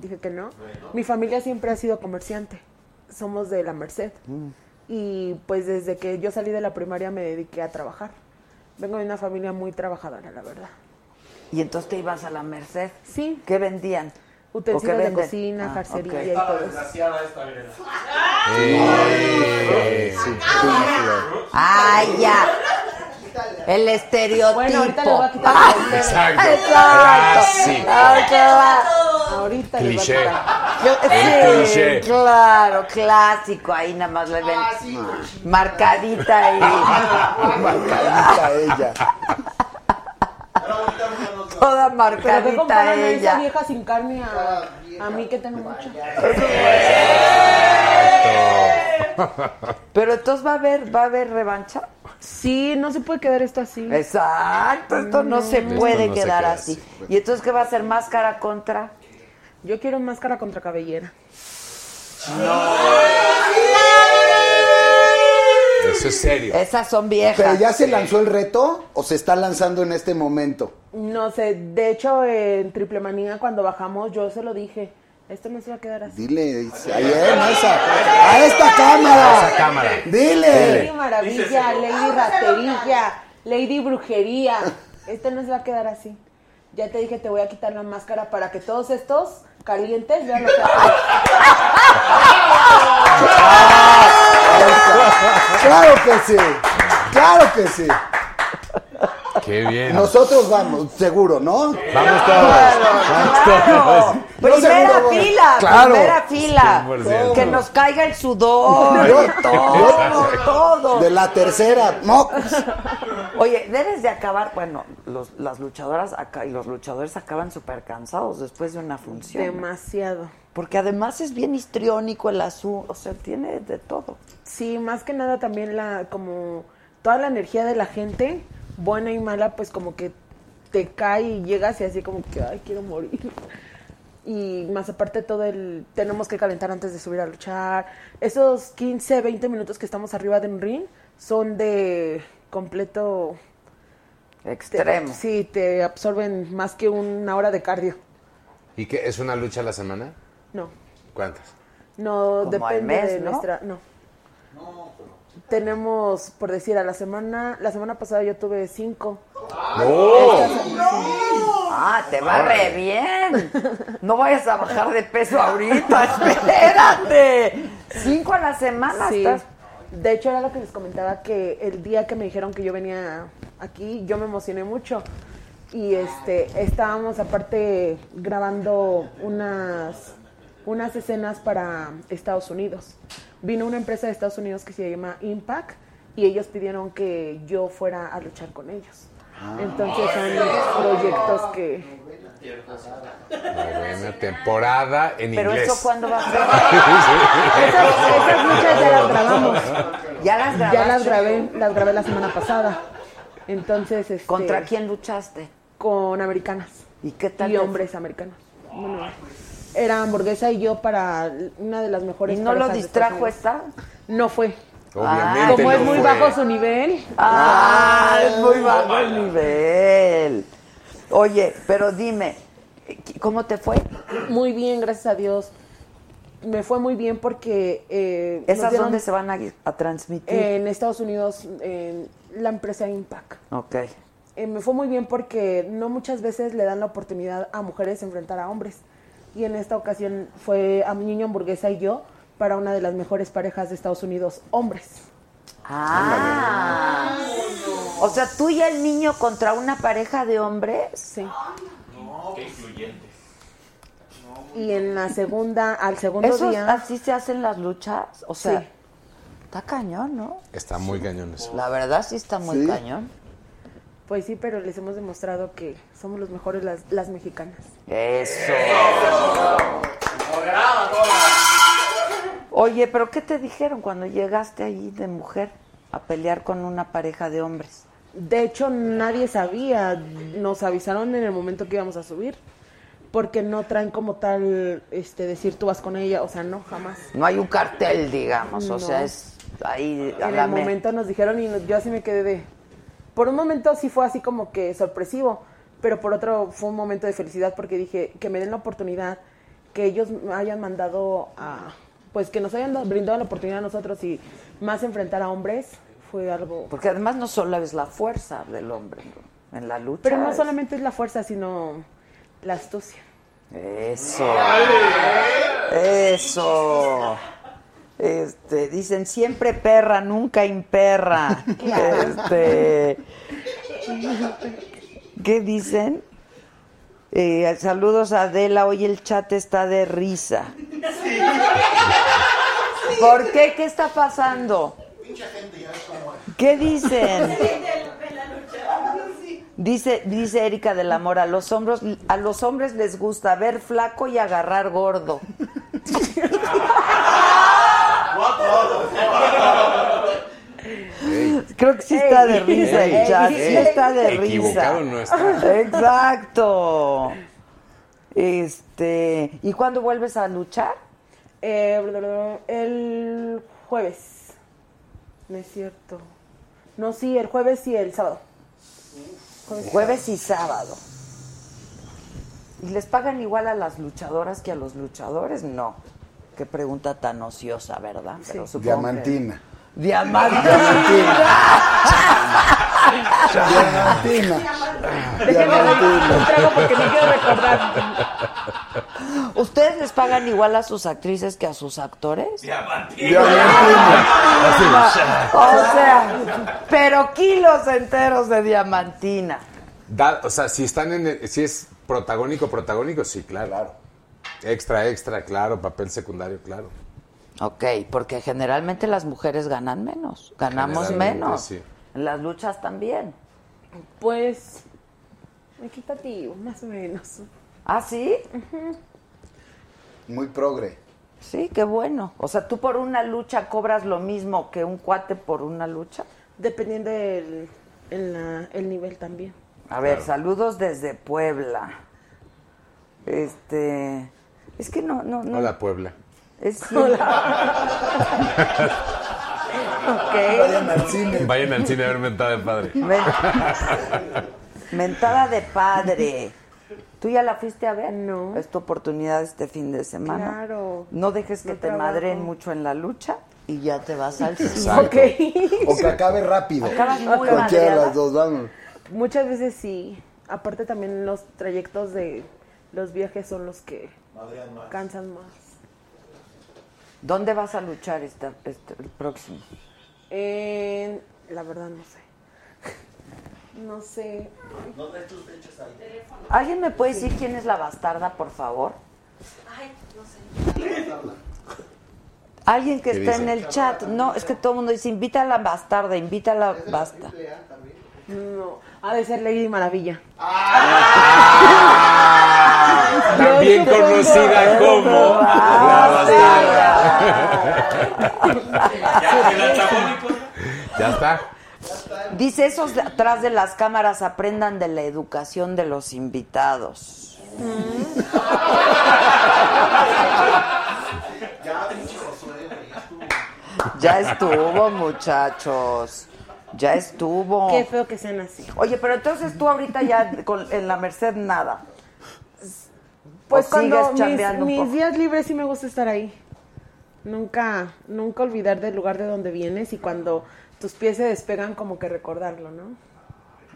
Dije que no. Mi familia siempre ha sido comerciante. Somos de la Merced. Y pues desde que yo salí de la primaria me dediqué a trabajar. Vengo de una familia muy trabajadora, la verdad. Y entonces te ibas a la Merced. Sí. ¿Qué vendían? Utensilios ¿O qué de venden? cocina, Ah, jarcería y todo eso. Desgraciada esta, Sí. ¡Ay, ya! El estereotipo. Bueno, ahorita le voy a quitar Ah, el Exacto. Exacto. Clásico. Ah, claro. Ahorita les voy a Cliché. quitar. Yo- El sí, cliché. claro, clásico. Ahí nada más le ven marcadita ahí. Marcadita ella. Toda Pero marcadita comparan a esa ella. vieja sin carne a, a mí que tengo mucho. Pero entonces va a haber, va a haber revancha. Sí, no se puede quedar esto así. Exacto, esto no se puede no se quedar queda así. así. ¿Y entonces qué va a ser máscara contra? Yo quiero máscara contra cabellera. Eso es serio. Esas son viejas. ¿Pero ya se lanzó el reto o se está lanzando en este momento? No sé, de hecho en Triple Manía cuando bajamos yo se lo dije, esto no se va a quedar así. Dile, ahí en esa, a esta cámara. A esa cámara. Lady Dile. Maravilla, Lady Raterilla, Lady Brujería, esto no se va a quedar así. Ya te dije, te voy a quitar la máscara para que todos estos calientes vean lo que. Claro que sí, claro que sí. Qué bien. Nosotros vamos, seguro, ¿no? Vamos todos. Vamos todos. Primera seguro, fila, Claro. primera fila. 100%. Que nos caiga el sudor, Yo- todo, todo. De la tercera, no. Oye, debes de acabar, bueno, los- las luchadoras acá y los luchadores acaban súper cansados después de una función. Demasiado. Porque además es bien histriónico el asunto, o sea, tiene de todo. Sí, más que nada también la, como toda la energía de la gente, buena y mala, pues como que te cae y llegas y así como que, ay, quiero morir. Y más aparte todo el, tenemos que calentar antes de subir a luchar. Esos 15, 20 minutos que estamos arriba de un ring son de completo... Extremo. sí, te absorben más que una hora de cardio. ¿Y qué? ¿Es una lucha a la semana? No, ¿Cuántas? no Como al depende mes, de ¿no? nuestra... No. Tenemos, por decir, a la semana, la semana pasada yo tuve cinco. Ah, te va re bien. No vayas a bajar de peso ahorita, espérate. Cinco a la semana Sí. estás. De hecho, era lo que les comentaba que el día que me dijeron que yo venía aquí, yo me emocioné mucho. Y este, estábamos aparte grabando unas, unas escenas para Estados Unidos. Vino una empresa de Estados Unidos que se llama Impact y ellos pidieron que yo fuera a luchar con ellos. Entonces son proyectos que... Novena temporada en Pero inglés. eso cuándo va a ser? Esas, esas luchas ya las grabamos. Ya las grabaste. Ya las grabé, las grabé la semana pasada. Entonces, este, ¿Contra quién luchaste? Con americanas. ¿Y qué tal Y hombres americanos. Bueno, era hamburguesa y yo para una de las ¿Y mejores no lo distrajo esta? No fue. Obviamente Como es muy fue. bajo su nivel. Ah, es muy bajo el nivel. Oye, pero dime, ¿cómo te fue? Muy bien, gracias a Dios. Me fue muy bien porque... eh, ¿Esas dieron- dónde se van a, a transmitir? En Estados Unidos, en la empresa Impact. ok. Eh, me fue muy bien porque no muchas veces le dan la oportunidad a mujeres de enfrentar a hombres. Y en esta ocasión fue a mi niño hamburguesa y yo para una de las mejores parejas de Estados Unidos, hombres. Ah. O sea, tú y el niño contra una pareja de hombres. Sí. Qué incluyentes. Y en la segunda, al segundo ¿Esos día... así se hacen las luchas? O sea, Sí. está cañón, ¿no? Está muy cañón eso. La verdad sí está muy Sí. cañón. Pues sí, pero les hemos demostrado que somos los mejores las, las mexicanas. Eso. Oye, pero ¿qué te dijeron cuando llegaste ahí de mujer a pelear con una pareja de hombres? De hecho, nadie sabía. Nos avisaron en el momento que íbamos a subir. Porque no traen como tal, este, decir tú vas con ella. O sea, no, jamás. No hay un cartel, digamos, o No. sea, es ahí a en la el me- momento nos dijeron y yo así me quedé de... Por un momento sí fue así como que sorpresivo, pero por otro fue un momento de felicidad porque dije que me den la oportunidad, que ellos me hayan mandado a... Pues que nos hayan dado- brindado la oportunidad a nosotros y más enfrentar a hombres fue algo... Porque además no solo es la fuerza del hombre ¿no? en la lucha. Pero no es- solamente es la fuerza, sino la astucia. Eso. Eso. Este, dicen siempre perra, nunca imperra. Este, ¿Qué dicen? Eh, saludos a Adela, hoy el chat está de risa. ¿Por qué? ¿Qué está pasando? ¿Qué dicen? Dice, dice Erika del Amor, a los hombres, a los hombres les gusta ver flaco y agarrar gordo. Creo que sí está de risa el chat, sí está de risa. equivocado no está. Exacto. Este, ¿y cuándo vuelves a luchar? Eh, el jueves. No es cierto. No, sí, el jueves y el sábado. Jueves y sábado. ¿Y les pagan igual a las luchadoras que a los luchadores? No. Qué pregunta tan ociosa, ¿verdad? Pero supongo que- Diamantina. Diamantina. Diamantina. Déjenme doy un trago porque no quiero recordar. ¿Ustedes les pagan igual a sus actrices que a sus actores? O sea, pero kilos enteros de diamantina. Da- o sea, si están en el- si es protagónico, protagónico, sí, claro. Extra, extra, claro, papel secundario, claro. Ok, porque generalmente las mujeres ganan menos, ganamos menos. sí. En las luchas también. Pues, equitativo, más o menos. ¿Ah, sí? Muy progre. Sí, qué bueno. O sea, tú por una lucha cobras lo mismo que un cuate por una lucha. Dependiendo del en la- el nivel también. A ver, saludos desde Puebla. Este, es que no, no, no. Hola, Puebla. Es sí. Vayan al cine. Vayan al cine a ver Mentada de Padre. Men- Mentada de padre. ¿Tú ya la fuiste a ver? No. Es tu oportunidad este fin de semana. Claro. No dejes que No te trabajo. madren mucho en la lucha y ya te vas al cine. Exacto. Ok. O que acabe rápido. Acabas muy Cualquiera de las dos, vamos. Muchas veces sí. Aparte también los trayectos de los viajes son los que cansan más. ¿Dónde vas a luchar esta, este- el próximo? En- la verdad no sé. No sé. ¿Alguien me puede decir quién es la bastarda, por favor? Ay, no sé. Alguien que ¿Qué está dice? en el chat. No, es que todo el mundo dice, invita a la bastarda, invita a la bastarda. No. Ha de ser Lady Maravilla. También Yo supongo. conocida como la antagónico. Ya está. Dice, esos de atrás de las cámaras aprendan de la educación de los invitados. Ya estuvo, muchachos. Ya estuvo. Qué feo que sean así. Oye, pero entonces tú ahorita ya con- en la Merced nada. Pues ¿O cuando sigues mis, mis días libres sí me gusta estar ahí. Nunca, nunca olvidar del lugar de donde vienes y cuando tus pies se despegan como que recordarlo, ¿no?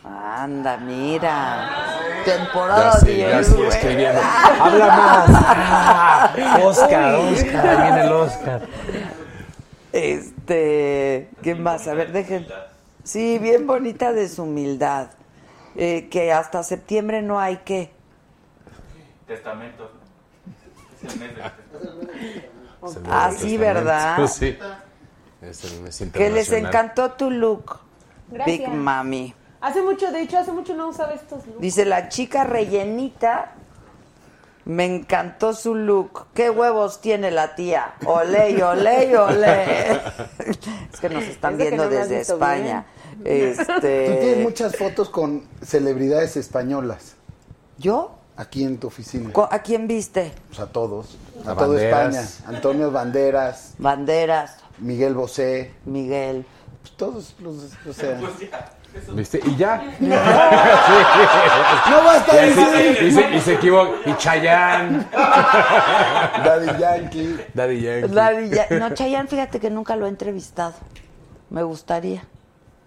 Anda, mira. Ya Temporada sí, 10. ya sí, escribiendo. Habla más. Ah, Oscar, Oscar, ahí viene el Oscar. Este, ¿qué más? A ver, dejen. Sí, bien bonita de su humildad. Eh, que hasta septiembre no hay que. Testamentos. ¿no? Es el mes del Se me Ah, sí, ¿verdad? testamento, Sí. Es el mes Que les encantó tu look, Gracias. Big Mami. Hace mucho, de hecho, hace mucho no usaba estos looks. Dice la chica rellenita. Me encantó su look. ¿Qué huevos tiene la tía? Olé, olé, olé. Es que nos están viendo no desde España. Tú tienes Este, muchas fotos con celebridades españolas ¿Yo? aquí en tu oficina. ¿A quién viste? Pues a todos. A, A toda. España. Antonio Banderas, Banderas, Miguel Bosé. Miguel. Pues todos los. O sea. ¿Viste? Y ya. No basta Y, así- decir. y se, y se equivoca. Y Chayanne. Daddy Yankee. Daddy Yankee. Daddy Ya- No, Chayanne, fíjate que nunca lo he entrevistado. Me gustaría.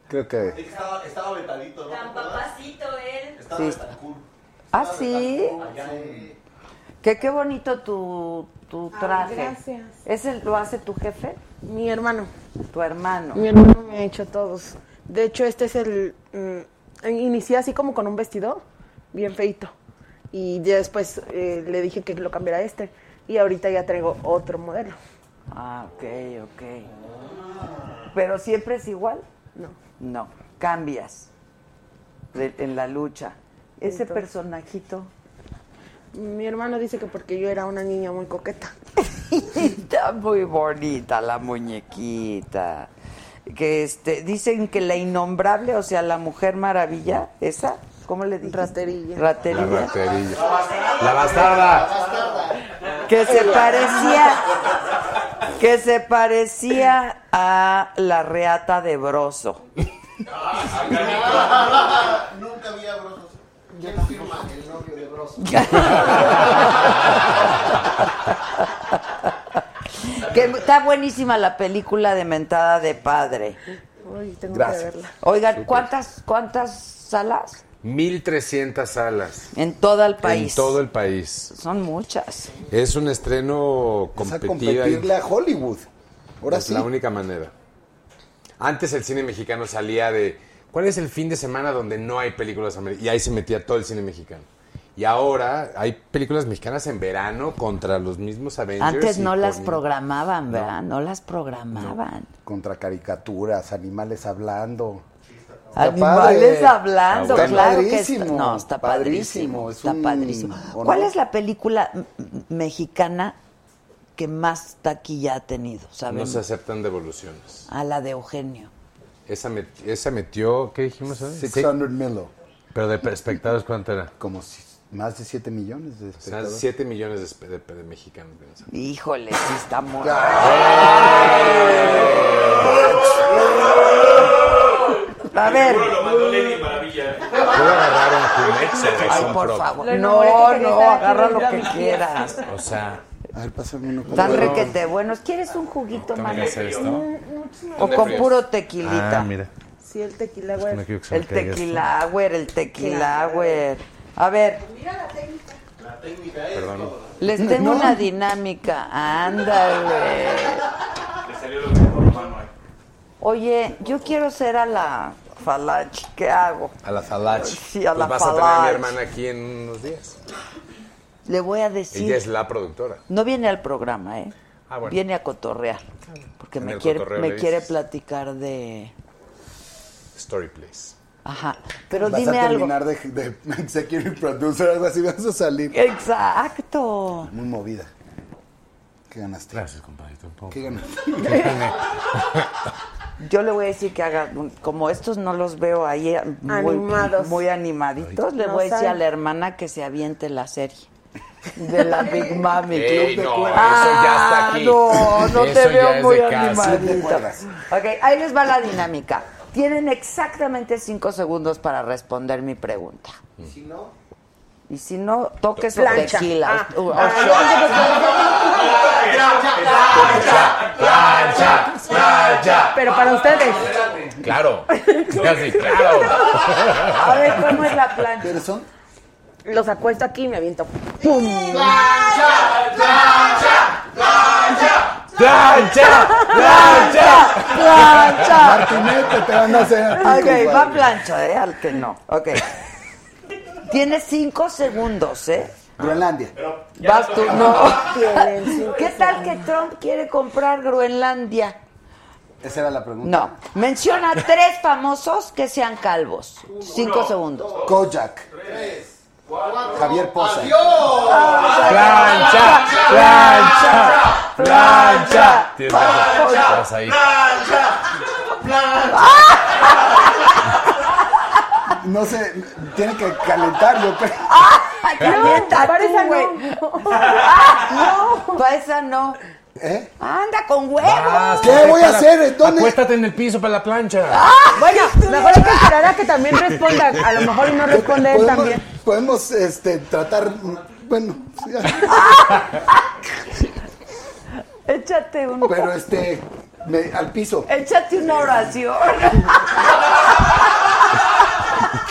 Creo que. Estaba, estaba vetadito, ¿no? Tan papacito él. Estaba Sí. Betancur. ¿Ah, sí? Que qué bonito tu, tu Ay, traje. gracias. ¿Ese lo hace tu jefe? Mi hermano. Tu hermano. Mi hermano me ha hecho todos. De hecho, este es el... mm, inicié así como con un vestido bien feito. Y ya después eh, le dije que lo cambiara a este. Y ahorita ya traigo otro modelo. Ah, ok, ok. ¿Pero siempre es igual? No. No, cambias de- en la lucha. Ese Entonces- personajito. Mi hermano dice que porque yo era una niña muy coqueta. Está muy bonita la muñequita. Que este, dicen que la innombrable, o sea, la mujer maravilla, esa, ¿cómo le dicen? Raterilla. La Raterilla. raterilla. La bastarda. Que se parecía, que se parecía a la reata de Broso. Nunca había brosos. ¿Quién firma el novio de Bros? Que está buenísima la película de Mentada de Padre. Uy, tengo Gracias. que verla. Oigan, ¿cuántas, cuántas salas? 1300 salas. En todo el país. En todo el país. Son muchas. Es un estreno competida. competirle a Hollywood. Ahora es sí. la única manera. Antes el cine mexicano salía de ¿cuál es el fin de semana donde no hay películas americanas? Y ahí se metía todo el cine mexicano. Y ahora hay películas mexicanas en verano contra los mismos Avengers. Antes no las programaban, ¿verdad? No las programaban. Contra caricaturas, animales hablando. Está Animales padre. hablando, Está claro que está, no, está padrísimo, padrísimo, es está un padrísimo. ¿Cuál es la película mexicana que más taquilla ha tenido? No ¿Sabemos? se aceptan devoluciones. A la de Eugenio. Esa, met- esa metió, ¿qué dijimos? ahora? 600 Milo. Pero de espectadores, ¿cuánto era? Como si- más de 7 millones de O sea, espectadores. 7 millones de, de- de mexicanos. Híjole, sí está. A ver. Puedo agarrar un Jumex o Ay, por favor. No, no, agarra lo que quieras. O sea, A ver, pásame uno. Tan Bueno. requete buenos. ¿Quieres un juguito, mano? hacer esto. O ¿Dónde con puro tequilita. Ah, mira. Sí, el tequila, güey. No quiero que se El me caiga esto. tequila, güey, el tequila, güey. A ver, Perdón. les tengo una dinámica. Ándale. Le salió lo mejor humano ahí. Oye, yo quiero ser a la Falach. ¿Qué hago? A la Falach. Sí, a Pues la vas a tener a mi hermana aquí en unos días. Le voy a Ella decir. es la productora. No viene al programa, ¿eh? Ah, bueno. Viene a cotorrear. Porque En me quiere, me quiere platicar de. Story Place. Ajá. Pero Vas dime a algo. terminar de, de executive producer, algo así, vas a salir. Exacto. Muy movida. ¿Qué ganaste? Gracias, compadrito. Un poco. ¿Qué ganaste? Yo le voy a decir que haga, un- como estos no los veo ahí muy, Animados. muy animaditos, le No voy a decir a la hermana que se aviente la serie de la Big Mami. Ey, Club de no, Cuervos. eso ya está aquí. No, no te Eso ya veo muy de animadita. Ok, ahí les va la dinámica. Tienen exactamente cinco segundos para responder mi pregunta. ¿Y si no? Y si no, toques o Plancha. tequila. Ah. o- o Ah, ¡Plancha! ¡Plancha! Pero para ustedes. Claro. Casi, claro. A ver, ¿cómo es la plancha? Los acuesto aquí y me aviento. ¡Pum! ¡Plancha! ¡Plancha! ¡Plancha! Martinete te van a hacer a ti, Ok, va plancha, ¿eh? Al que no. Ok. Tienes cinco segundos, ¿eh? Groenlandia. Vas tú, no. ¿Qué tal que Trump quiere comprar Groenlandia? Esa era la pregunta. No. Menciona tres famosos que sean calvos. Cinco segundos. Kojak. Javier Poza. ¡Plancha! ¡Plancha! ¡Plancha! Razón. Vas ahí. No sé, tiene que calentar, yo creo. Calienta para esa güey. no. Para esa no. ¿Eh? Anda con huevos. Vas, ¿Qué voy a hacer? ¿Dónde? Acuéstate en el piso para la plancha. Bueno, mejor hay que esperar a que también responda. A lo mejor y no responde él también. podemos este, tratar. Bueno, sí, Échate un. pero este. me- al piso. Échate una oración.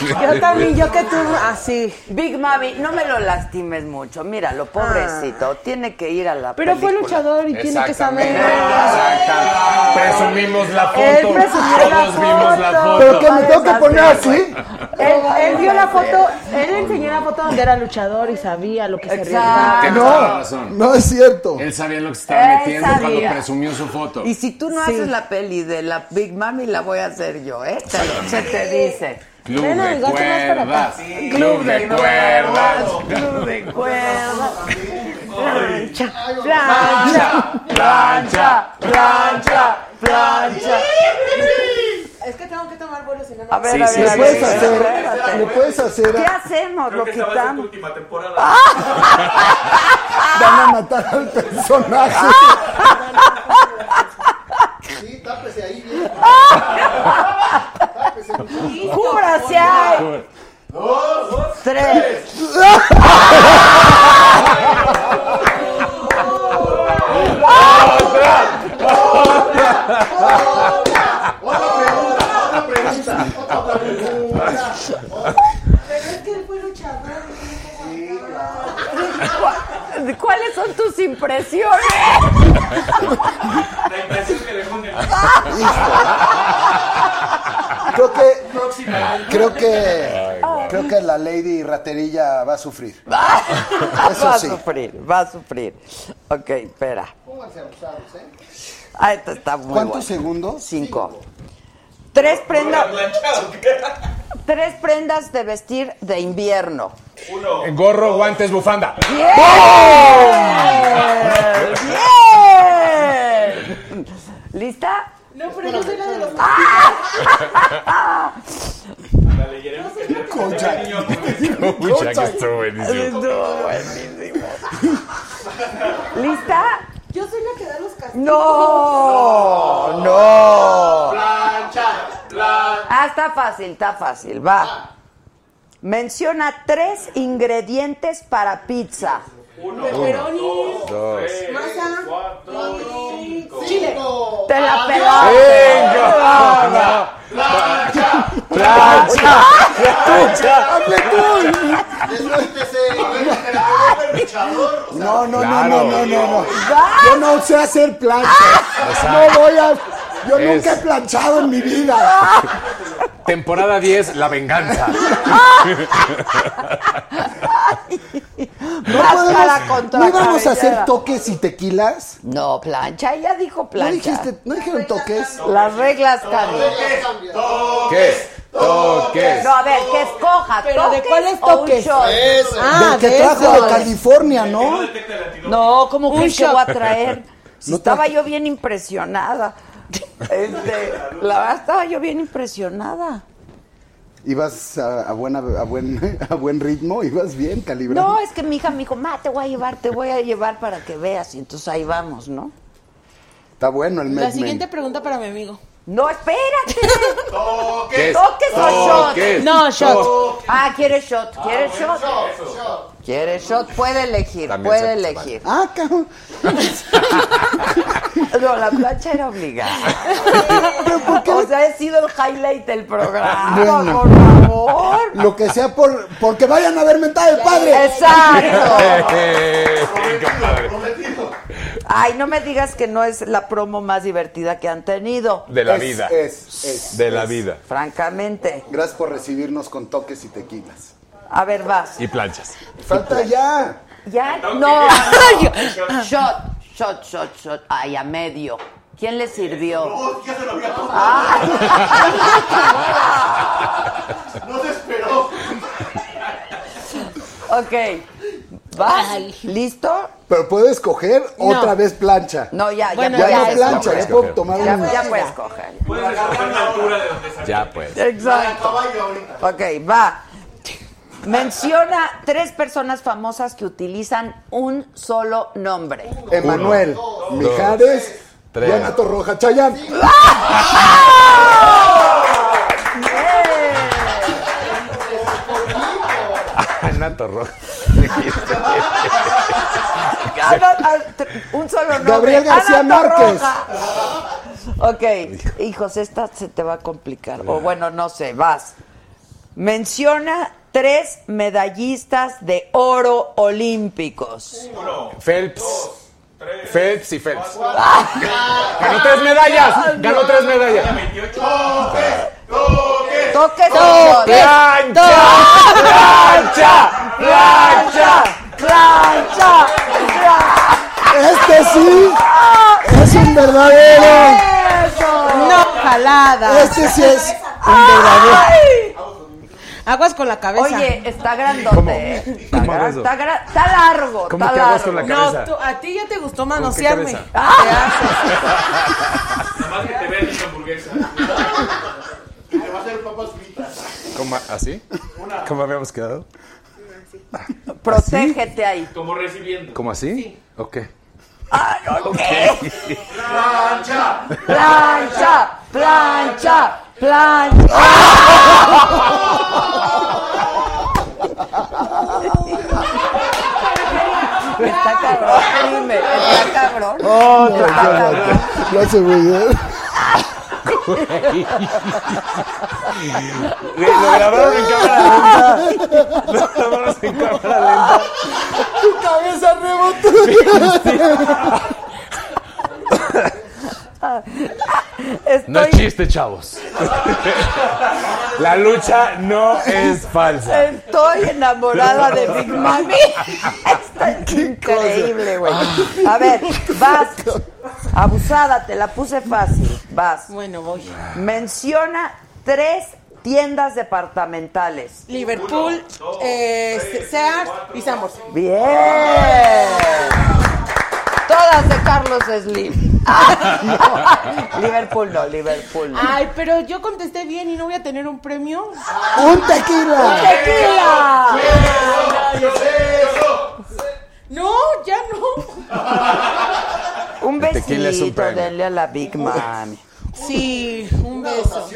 Yo también, yo que tú, así. Big Mami, no me lo lastimes mucho. Míralo, pobrecito. Tiene que ir a la Pero fue luchador y tiene que saber. Exactamente. Presumimos la Él foto. presumió la Todos vimos la foto. foto. ¿Pero que me tengo que poner así? Él, él vio la foto, él enseñó la foto donde era luchador y sabía lo que se Exacto. arriesgaba. Tienes toda la No, razón. no es cierto. Él sabía lo que se estaba Él metiendo cuando sabía. presumió su foto. Y si tú no Sí. haces la peli de la Big Mami, la voy a hacer yo, ¿eh? Te lo- se te dice. Club de cuerdas. Club de cuerdas. Club de cuerdas. Plancha, Plancha, plancha, plancha, plancha. Es que tengo que tomar vuelo si no. A ver, Sí, a ver, sí, a ¿Le puedes hacer? ¿Le puedes hacer? ¿Qué hacemos? Creo ¿Lo que esta va a ser tu quitamos? última temporada. Van a matar al personaje. Sí, tápese ahí bien. ¡Cúbrase! Dos, dos, tres. Otra pregunta, otra pregunta. Pero es que ¿Cuáles son tus impresiones? La impresión que dejó en el. Creo que, creo que, creo que la Lady Raterilla va a sufrir. Eso va a sí. sufrir, va a sufrir. Ok, espera. Ah, esta está muy ¿Cuántos buena. segundos? Cinco. Tres prendas, tres prendas de vestir de invierno. Uno. Gorro, guantes, bufanda. ¡Bien! ¡Bien! ¿Lista? No, pero yo soy la de los Dale, Jeremy, que te- Pucha, que estuvo buenísimo. Estuvo buenísimo. ¿Lista? Yo soy la que da los castigos. No, no. Plancha, plancha. Ah, está fácil, está fácil. Va. Menciona tres ingredientes para pizza. Pepperoni, Dos. masa, cuatro, cinco. chile. Te la Venga. pelaste. Plancha. Descuéntese. luchador. No, no, no, no, no, no, no. Yo no sé hacer plancha. No voy a. Yo nunca he planchado en mi vida. Temporada 10, la venganza. No Máscara podemos. contra ¿No íbamos a hacer toques y tequilas? No, plancha, ella dijo ¿No plancha. dijiste, no dijeron toques? Las reglas cambian. ¿Qué? Toques. No, a ver, que escoja. ¿Pero de ¿toques cuáles o un toques? Ah, Del que de trajo de California, ¿no? No, ¿cómo Un que voy a traer? Si No estaba yo bien impresionada. Este, la verdad estaba yo bien impresionada. Ibas a, a buena, a, buen, a buen ritmo, ibas bien calibrado. No, es que mi hija me dijo, ma, te voy a llevar, te voy a llevar para que veas. Y entonces ahí vamos, ¿no? Está bueno el La Mad siguiente pregunta para mi amigo. No, espérate. Toques. ¿Toques o shot? No, shot. Ah, ¿quieres shot? ¿Quieres shot? ¿Quieres shot? Puede elegir, También puede se- elegir. Ah, cabrón. No, la plancha era obligada. O sea, he sido el highlight del programa, Bueno. por favor. Lo que sea por porque vayan a ver mentada de padre. Exacto. Ay, no me digas que no es la promo más divertida que han tenido. De la Es- vida. Es, es. De la vida. Francamente. Gracias por recibirnos con toques y tequilas. A ver, vas. Y planchas. Falta ya. ¿Ya? No. Shot, shot, shot, shot. Ay, a medio. ¿Quién le sirvió? No, ya se lo había tomado. Ah. No se esperó. Ok. ¿Vas? ¿Listo? Pero puedes coger No. otra vez plancha. No, ya, Bueno, Ya ya, no puedes plancha, ya puedo tomar Ya, un... ya puedes coger. Puedes escoger la altura de donde salió. Ya pues. Exacto. Ok, va. Menciona tres personas famosas que utilizan un solo nombre. Emanuel, Mijares. Diana Torroja, Chayán. Renato Rojo. Ana- ah, tr- un solo nombre. Gabriel García Márquez. Ok, hijos, esta se te va a complicar. O bueno, no sé, vas. Menciona tres medallistas de oro olímpicos. Phelps. Phelps y Phelps. Ganó tres medallas. Ganó tres medallas. 28. Toques o ¡Plancha! ¡Plancha! ¡Plancha! plancha. Este sí es un verdadero. No, jalada. Este sí es un verdadero. Aguas con la cabeza. Oye, está grandote. ¿Cómo? ¿eh? Está, ¿Cómo está gra- está largo. ¿Cómo está que aguas con largo. la no, cabeza? tú- a ti ya te gustó ¿Con qué manosearme. ¿Qué haces? Nada más que te vean esta hamburguesa. Te va a hacer papas fritas. ¿Cómo? ¿Así? ¿Cómo habíamos quedado? Protégete ahí. Como recibiendo. ¿Cómo así? Ok. Ay, ok. Plancha. Plancha, plancha, plancha. Está cabrón, dime, está cabrón. Oh, Está cabrón. Lo hace muy bien. Lo grabaron en cámara lenta. Lo grabaron en cámara lenta. Tu cabeza rebotó. No es chiste, chavos. La lucha no es falsa. Estoy enamorada de Big Mami. Está increíble, güey. A ver, vas. Abusada, te la puse fácil. Vas. Bueno, voy. Menciona tres tiendas departamentales. Liverpool, eh, Sears y Sambors. Bien. Todas de Carlos Slim. Liverpool no, Liverpool no. Ay, pero yo contesté bien y no voy a tener un premio. ¡Un tequila! ¡Tequila! No, ya no. Un El tequila es un besito, denle a la Big Mami. Sí, un beso.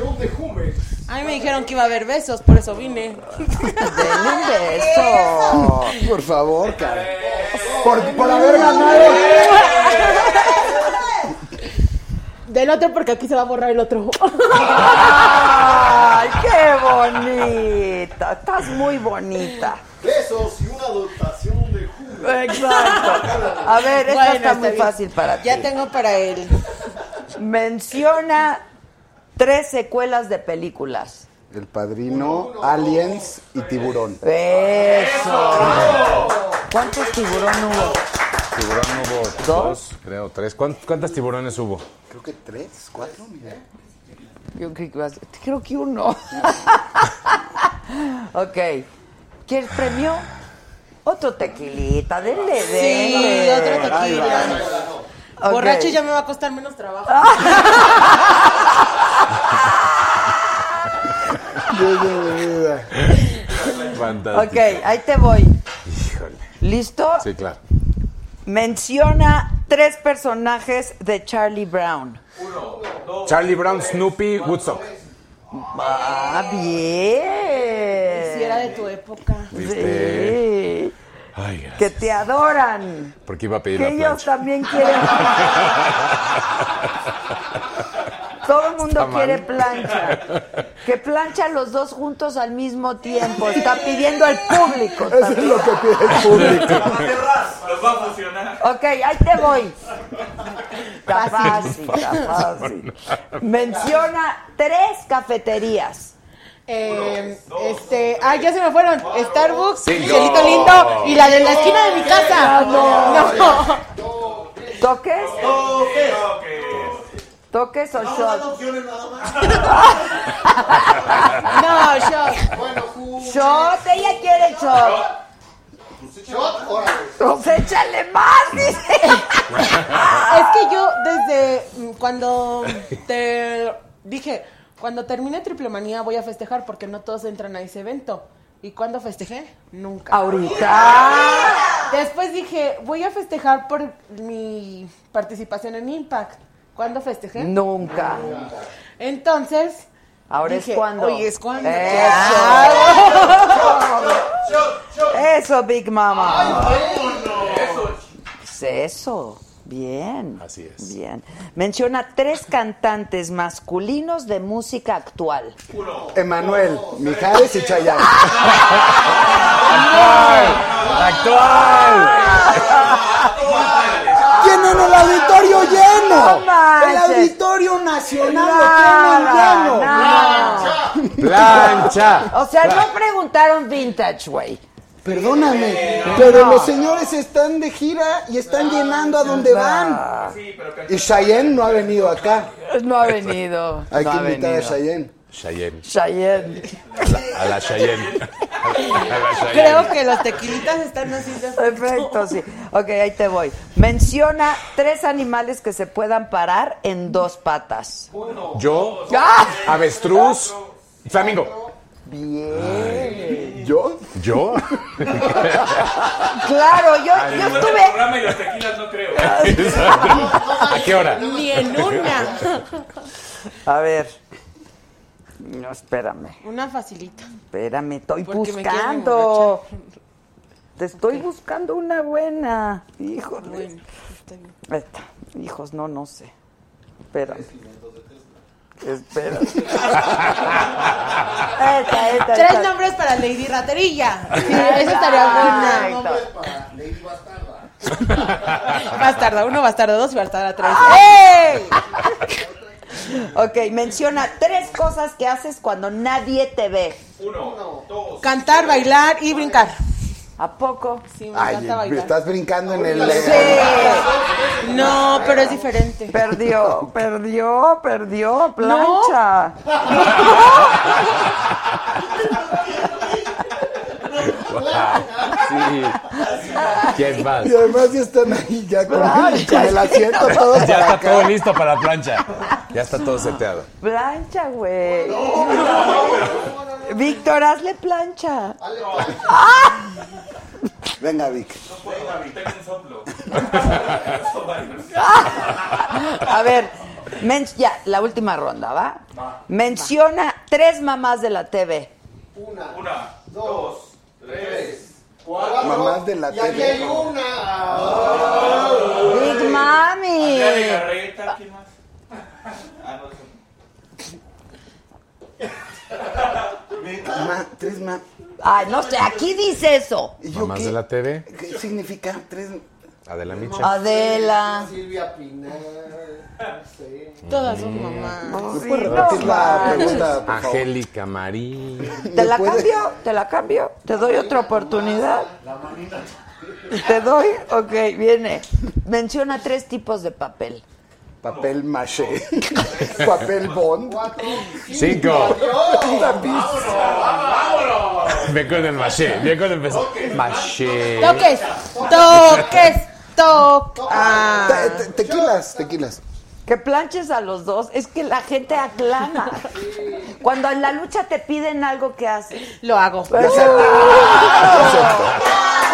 A mí me dijeron que iba a haber besos, por eso vine. Denle un beso. Por favor, cara. Por, por haber ganado. Del otro porque aquí se va a borrar el otro. ¡Ay, qué bonita! Estás muy bonita. Besos y una dotación de jugo. Exacto. A ver, esta Bueno, está muy bien. fácil para ti. Ya tengo para él. Menciona tres secuelas de películas. El padrino, Aliens y Tiburón. Eso. ¿Cuántos tiburón hubo? Tiburón hubo dos, creo, tres. ¿Cuán- ¿Cuántas tiburones hubo? Creo que tres, cuatro, mira. Yo creo que, vas- creo que uno. ok. ¿Quieres premio? Otro tequilita, denle, Sí, denle. otro tequila. Borracho ya me va a costar menos trabajo. Fantástico. Ok, ahí te voy. Híjole. ¿Listo? Sí, claro. Menciona tres personajes de Charlie Brown. Charlie Brown, Snoopy, Woodstock. Ah, bien. Si era de tu época. ¿Viste? Sí. Ay. Que te adoran. Porque iba a pedir Que la ellos plancha. también quieren. Todo el mundo Está mal. quiere plancha. Que plancha los dos juntos al mismo tiempo. Está pidiendo al público. Eso es lo que pide el público. Los va a funcionar. Ok, ahí te voy. Está fácil, está fácil. Menciona tres cafeterías. Eh, este, ah, ya se me fueron. Starbucks, Cinco. Cielito Lindo y la de la esquina de mi casa. No. no. ¿Toques? ¿Toques o shot? opciones nada más. No, yo. Shot, ella quiere shot. Shot, órale. Pues échale más, dice. Es que yo desde cuando te dije, cuando termine Triple Manía voy a festejar porque no todos entran a ese evento. ¿Y cuándo festejé? Nunca. Ahorita. Después dije, voy a festejar por mi participación en Impact. ¿Cuándo festejé? Nunca. Entonces, Ahora dije, es cuando. Hoy es cuando. Eso. Eso, Big Mama. Pues eso. Bien. Así es. Bien. Menciona tres cantantes masculinos de música actual. Emanuel, Mijares y Chayanne. ¡Actual! ¡Tienen el auditorio lleno! No. ¡El auditorio nacional Nada, lo tienen lleno! nada. ¡Plancha! O sea, no preguntaron vintage, güey. Perdóname, pero los señores están de gira y están llenando a donde van. Y Cheyenne no ha venido acá. No ha venido. Hay no que ha invitar a venido. Cheyenne. Cheyenne. A la Cheyenne. A la Cheyenne. Creo que los tequilitas están así de Perfecto, sí. Ok, ahí te voy. Menciona tres animales que se puedan parar en dos patas. Yo, ¡Ah! avestruz, flamingo. Bien. ¿Yo? ¿Yo? Claro, yo, yo Bueno, el estuve. programa y los tequilas no creo. ¿A qué hora? Ni en una. A ver. No, espérame. Una facilita. Espérame, estoy Porque buscando. Te estoy buscando una buena. Híjole. Bueno, está bien. Ahí está. Hijos, no, no sé. Espérame. Espera. Esta, esta, Tres esta. nombres para Lady Raterilla. Sí, eso estaría buena. Exacto. Bastarda uno, bastardo dos y bastarda tres. ¡Ey! Ok, menciona tres cosas que haces cuando nadie te ve. Uno, dos. Cantar, bailar y brincar. ¿A poco? Sí, me Ay, encanta bailar. estás brincando en el... Sí. No, pero es diferente. Perdió, perdió, perdió, plancha. Sí. ¿Quién más? Y además ya están ahí ya con, Plancha. con el asiento todo Ya para está acá. todo listo para la plancha. Ya está todo seteado. Plancha, güey. Víctor, hazle plancha. Venga, Vic. Tengo un soplo. A ver, men- ya, la última ronda, ¿va? Menciona tres mamás de la TV. Una, dos, tres. Mamás de la Y aquí TV. hay una. Big Mami. Legarreta, ¿quién más? Ah, no, eso. Ma- tres más. Ay, no sé, aquí dice eso. ¿Y yo Mamás qué? de la TV. ¿Qué significa tres? Adela Micha. Adela. Silvia Pinal. Sí. Todas son mamás. ¿Me puedes repetir la pregunta, por favor? Angélica Marín. ¿Te la puede- cambio? ¿Te la cambio? ¿Te doy otra oportunidad? ¿Te doy? Ok, viene. Menciona tres tipos de papel. Papel maché. Papel bond. Cinco. Tapiz. Ve con el maché. Ve con el. Maché. Toques, toques, Ah. Te- te- Tequilas, tequilas. Que planches a los dos. Es que la gente aclama. Cuando en la lucha te piden algo que haces. Lo hago. Ya acepto.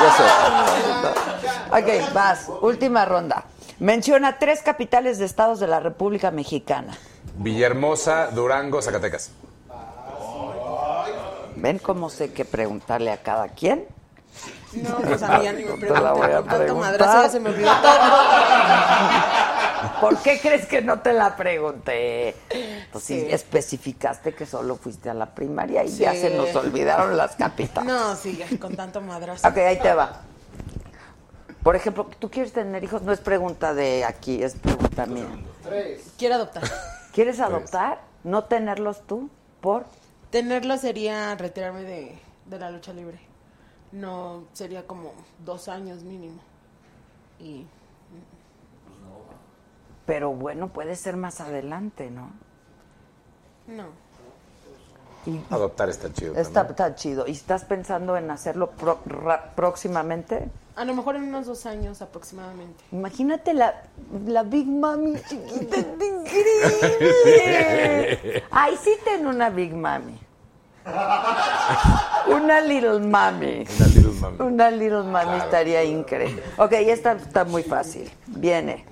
Ya acepto. Ok, vas. Última ronda. Menciona tres capitales de estados de la República Mexicana. Villahermosa, Durango, Zacatecas. ¿Ven cómo sé que preguntarle a cada quien? No, pues a mí ya ni me Te la voy a preguntan. Tanto preguntar. madrazo ya se me olvidó todo. ¿Por qué crees que no te la pregunté? Pues sí, especificaste que solo fuiste a la primaria y Sí. ya se nos olvidaron las capitales. No, sí, con tanto madrazo. Ok, ahí te va. Por ejemplo, ¿tú quieres tener hijos? No es pregunta de aquí, es pregunta mía. Quiero adoptar. ¿Quieres adoptar? ¿No tenerlos tú? ¿Por? Tenerlo sería retirarme de, de la lucha libre. No, sería como dos años mínimo. Y Pero bueno, puede ser más adelante, ¿no? no. Y Adoptar está chido. está, también. está chido. ¿Y estás pensando en hacerlo pro- ra- próximamente? A lo mejor en unos dos años aproximadamente. Imagínate la, la Big Mami chiquita, increíble. Ay, sí ten una Big Mami. Una Little Mami. Una little mami. Una Little Mami estaría increíble. Ok, esta está muy fácil. Viene.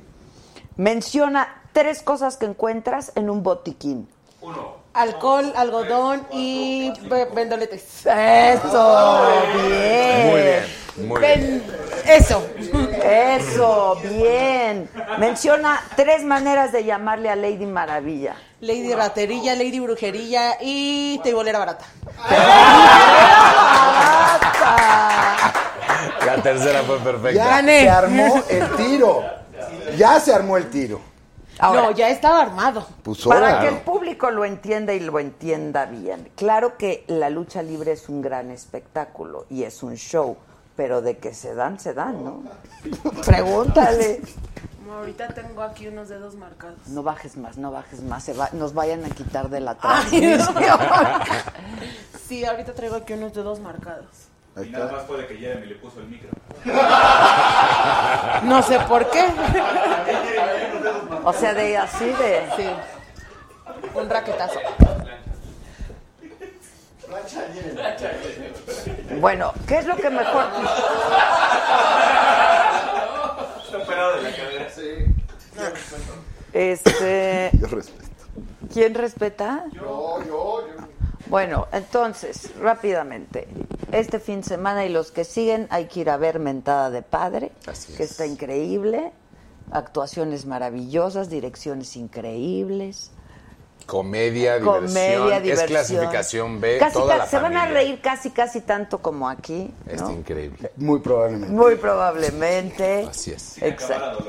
Menciona tres cosas que encuentras en un botiquín. Uno. Alcohol, algodón y ve- vendoletes. Eso, bien. Muy bien. Muy bien. Eso. Eso, bien. Menciona tres maneras de llamarle a Lady Maravilla. Lady raterilla, lady brujería y teibolera barata. La tercera fue perfecta. Ya se armó el tiro. Ya se armó el tiro. Ahora, no, ya estaba armado. Pues Para que el público lo entienda y lo entienda bien. Claro que la lucha libre es un gran espectáculo y es un show, pero de que se dan, se dan, ¿no? Pregúntale. Ahorita tengo aquí unos dedos marcados. No bajes más, no bajes más, se va- nos vayan a quitar de la Ay, transmisión. Sí, ahorita traigo aquí unos dedos marcados. Y nada más fue de que Jeremy le puso el micro. No sé por qué. O sea, de así de... Sí. Un raquetazo. Bueno, ¿qué es lo que mejor... Está operado de la cadera. Este... Yo respeto. ¿Quién respeta? Yo, yo, yo. Bueno, entonces, rápidamente, este fin de semana y los que siguen hay que ir a ver Mentada de Padre, Así que es. está increíble, actuaciones maravillosas, direcciones increíbles. Comedia, Comedia, diversión. diversión. Es clasificación B, Casi, toda ca- la se van a reír casi, casi tanto como aquí. Es ¿no? increíble. Muy probablemente. Muy probablemente. Así es. Exacto.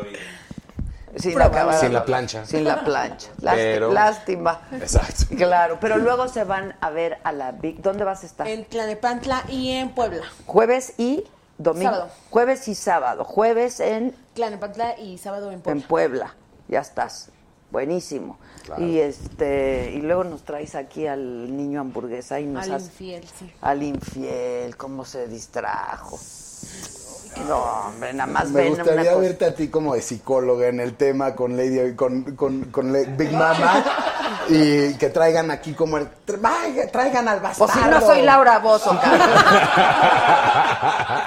Sin Probable. acabar Sin la plancha. Sin la plancha. Lásti- Pero- Lástima. Exacto. Claro, pero luego se van a ver a la Big. ¿Dónde vas a estar? En Tlanepantla y en Puebla. Jueves y domingo. Sábado. Jueves y sábado. Jueves en, Tlanepantla y sábado en en Puebla. Puebla. Ya estás. Buenísimo. Claro. Y este y luego nos traes aquí al niño hamburguesa y nos Al hace- infiel, sí. al infiel, cómo se distrajo. No, hombre, nada más Me ven una gustaría cosa. verte a ti como de psicóloga en el tema con Lady, con, con, con Big Mama y que traigan aquí como el, traigan, traigan al bastardo. Pues si no soy Laura Bozo, cabrón.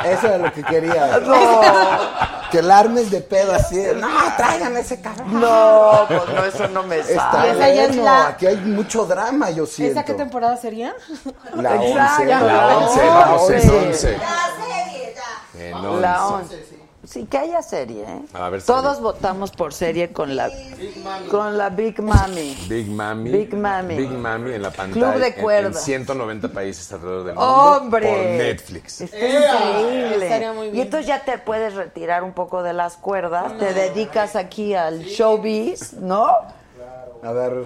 Eso era lo que quería. No. Que la armes de pedo así. de, No, traigan a ese cabrón. No, pues no, eso no me Está sale. Esa ya es bueno, la- aquí hay mucho drama, yo siento. ¿Esa qué temporada sería? La Exacto. 11. La 11, La vamos en once. 11. En 11. La 11. Sí, que haya serie, ¿eh? A ver, Todos votamos por serie con la con la Big Mami. Big Mami. Big Mami. Big Mami en la pantalla. Club de en- En, cuerda. 190 países alrededor del mundo. ¡Hombre! Por Netflix. Está increíble. Estaría muy Y bien. entonces ya te puedes retirar un poco de las cuerdas, te dedicas aquí al showbiz, ¿no? A ver.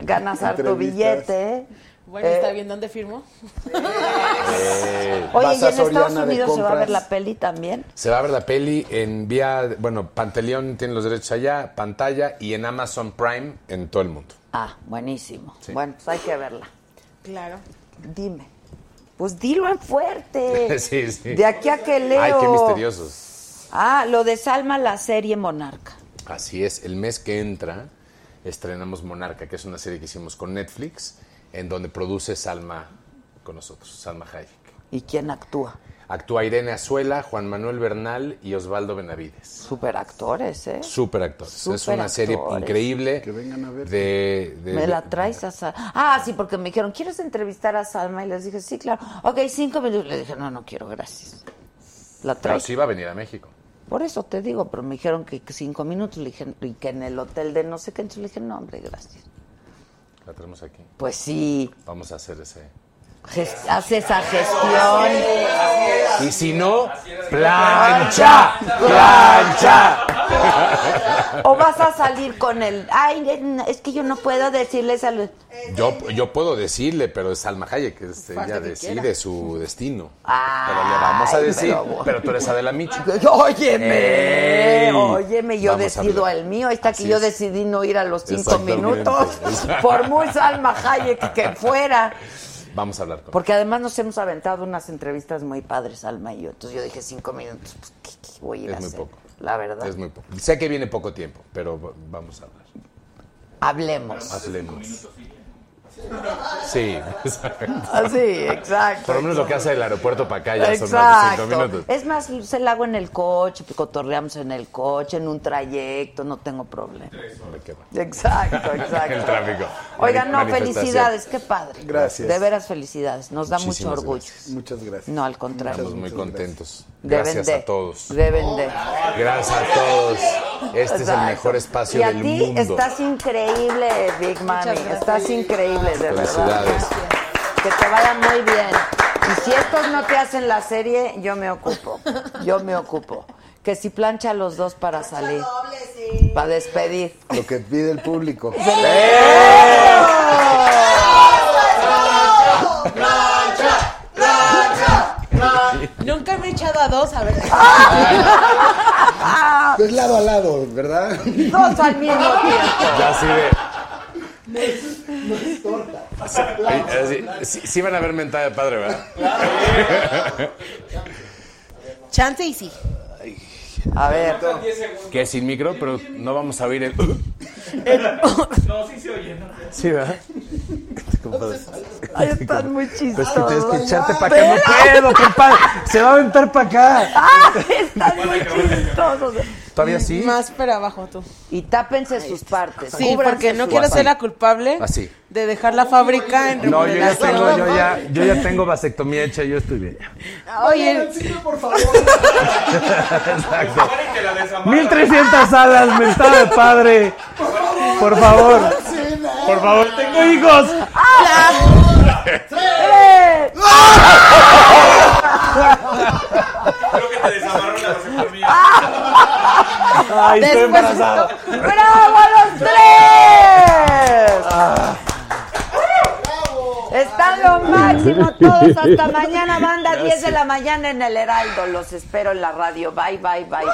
Ganas harto billete. Bueno, Eh, está bien, ¿dónde firmo? Eh, Oye, ¿y en Estados Unidos se va a ver la peli también? Se va a ver la peli en vía, bueno, Panteleón tiene los derechos allá, pantalla y en Amazon Prime en todo el mundo. Ah, buenísimo. Sí. Bueno, pues hay que verla. Claro. Dime. Pues dilo en fuerte. sí, sí. De aquí a que leo. Ay, qué misteriosos. Ah, lo de Salma, la serie Monarca. Así es, el mes que entra estrenamos Monarca, que es una serie que hicimos con Netflix, en donde produce Salma con nosotros, Salma Hayek. ¿Y quién actúa? Actúa Irene Azuela, Juan Manuel Bernal y Osvaldo Benavides. Super actores, ¿eh? Super actores. es una serie increíble. Que vengan a ver. De, de- Me la traes a Salma. Ah, sí, porque me dijeron, ¿quieres entrevistar a Salma? Y les dije, sí, claro. Ok, cinco minutos. Le dije, no, no quiero, gracias. La Pero traes. sí va a venir a México. Por eso te digo, pero me dijeron que que cinco minutos. Le dije, y que en el hotel de no sé qué. Entonces le dije, no, hombre, gracias. La tenemos aquí. Pues sí, Vamos a hacer ese. Hace esa gestión. Y si no, plancha, plancha. O vas a salir con el, ay, es que yo no puedo decirles a los... Yo, yo puedo decirle, pero es Salma Hayek, que es- ella decide quiera. su destino. Ay, pero le vamos a decir, pero- pero, tú eres Adela Micha. Óyeme, Ey, óyeme, yo decido el mío. Está que yo es. decidí no ir a los cinco minutos, por muy Salma Hayek que fuera. Vamos a hablar con Porque además nos hemos aventado unas entrevistas muy padres, Salma y yo. Entonces yo dije cinco minutos, pues, ¿qué, qué voy a ir Es a muy hacer? poco. La verdad. Es muy poco. Sé que viene poco tiempo, pero vamos a hablar. Hablemos. Hablemos. Sí, exacto. Ah, sí, exacto. Por lo menos lo que hace del aeropuerto para acá ya son más de cinco minutos. Es más, se la hago en el coche, cotorreamos en el coche, en un trayecto, no tengo problema. Exacto, exacto. El tráfico. Oigan, no, felicidades, qué padre. Gracias. De veras, felicidades. Nos da mucho orgullo. gracias. Muchas gracias. No, al contrario. Estamos muy contentos. Deben Gracias de, a todos. Deben de. Gracias a todos. Este es el mejor espacio y a del ti mundo. estás increíble, Big Mami. Estás increíble, de verdad. Felicidades. Que te vaya muy bien. Y si estos no te hacen la serie, yo me ocupo. Yo me ocupo. Que si plancha los dos para salir. Para despedir. Lo que pide el público. Nunca me he echado a dos, a ver. Es lado a lado, ¿verdad? Dos al mismo tiempo. Ya así de. Ay, así, sí, sí van a ver mentada de padre, ¿verdad? Chance y sí. A ver. Que sin micro, pero no vamos a oír el. No, sí se oye, ¿no? Sí, ¿verdad? Ay, están muy Pues que chistosos. tienes que echarte para acá. No puedo, compadre. Se va a aventar para acá. ¡Ah! Están muy chistosos. ¿Todavía sí? Más para abajo tú. Y tápense sus partes. Sí, Cúbranse porque no quiero ser la culpable Así. de dejar la fábrica en No, yo ya tengo, yo ya, yo ya tengo vasectomía hecha, yo estoy bien. Oye, por favor. Exacto. Y te la desamarra. 1300 salas, mentada de padre. Por favor. Por favor, tengo hijos. ¡Tres! Creo que te desamarró la vasectomía. Ay, estoy Después- embarazado. ¡Bravo los tres! Están lo máximo todos hasta mañana, banda, 10 de la mañana en el Heraldo. Los espero en la radio. Bye, bye, bye, bye.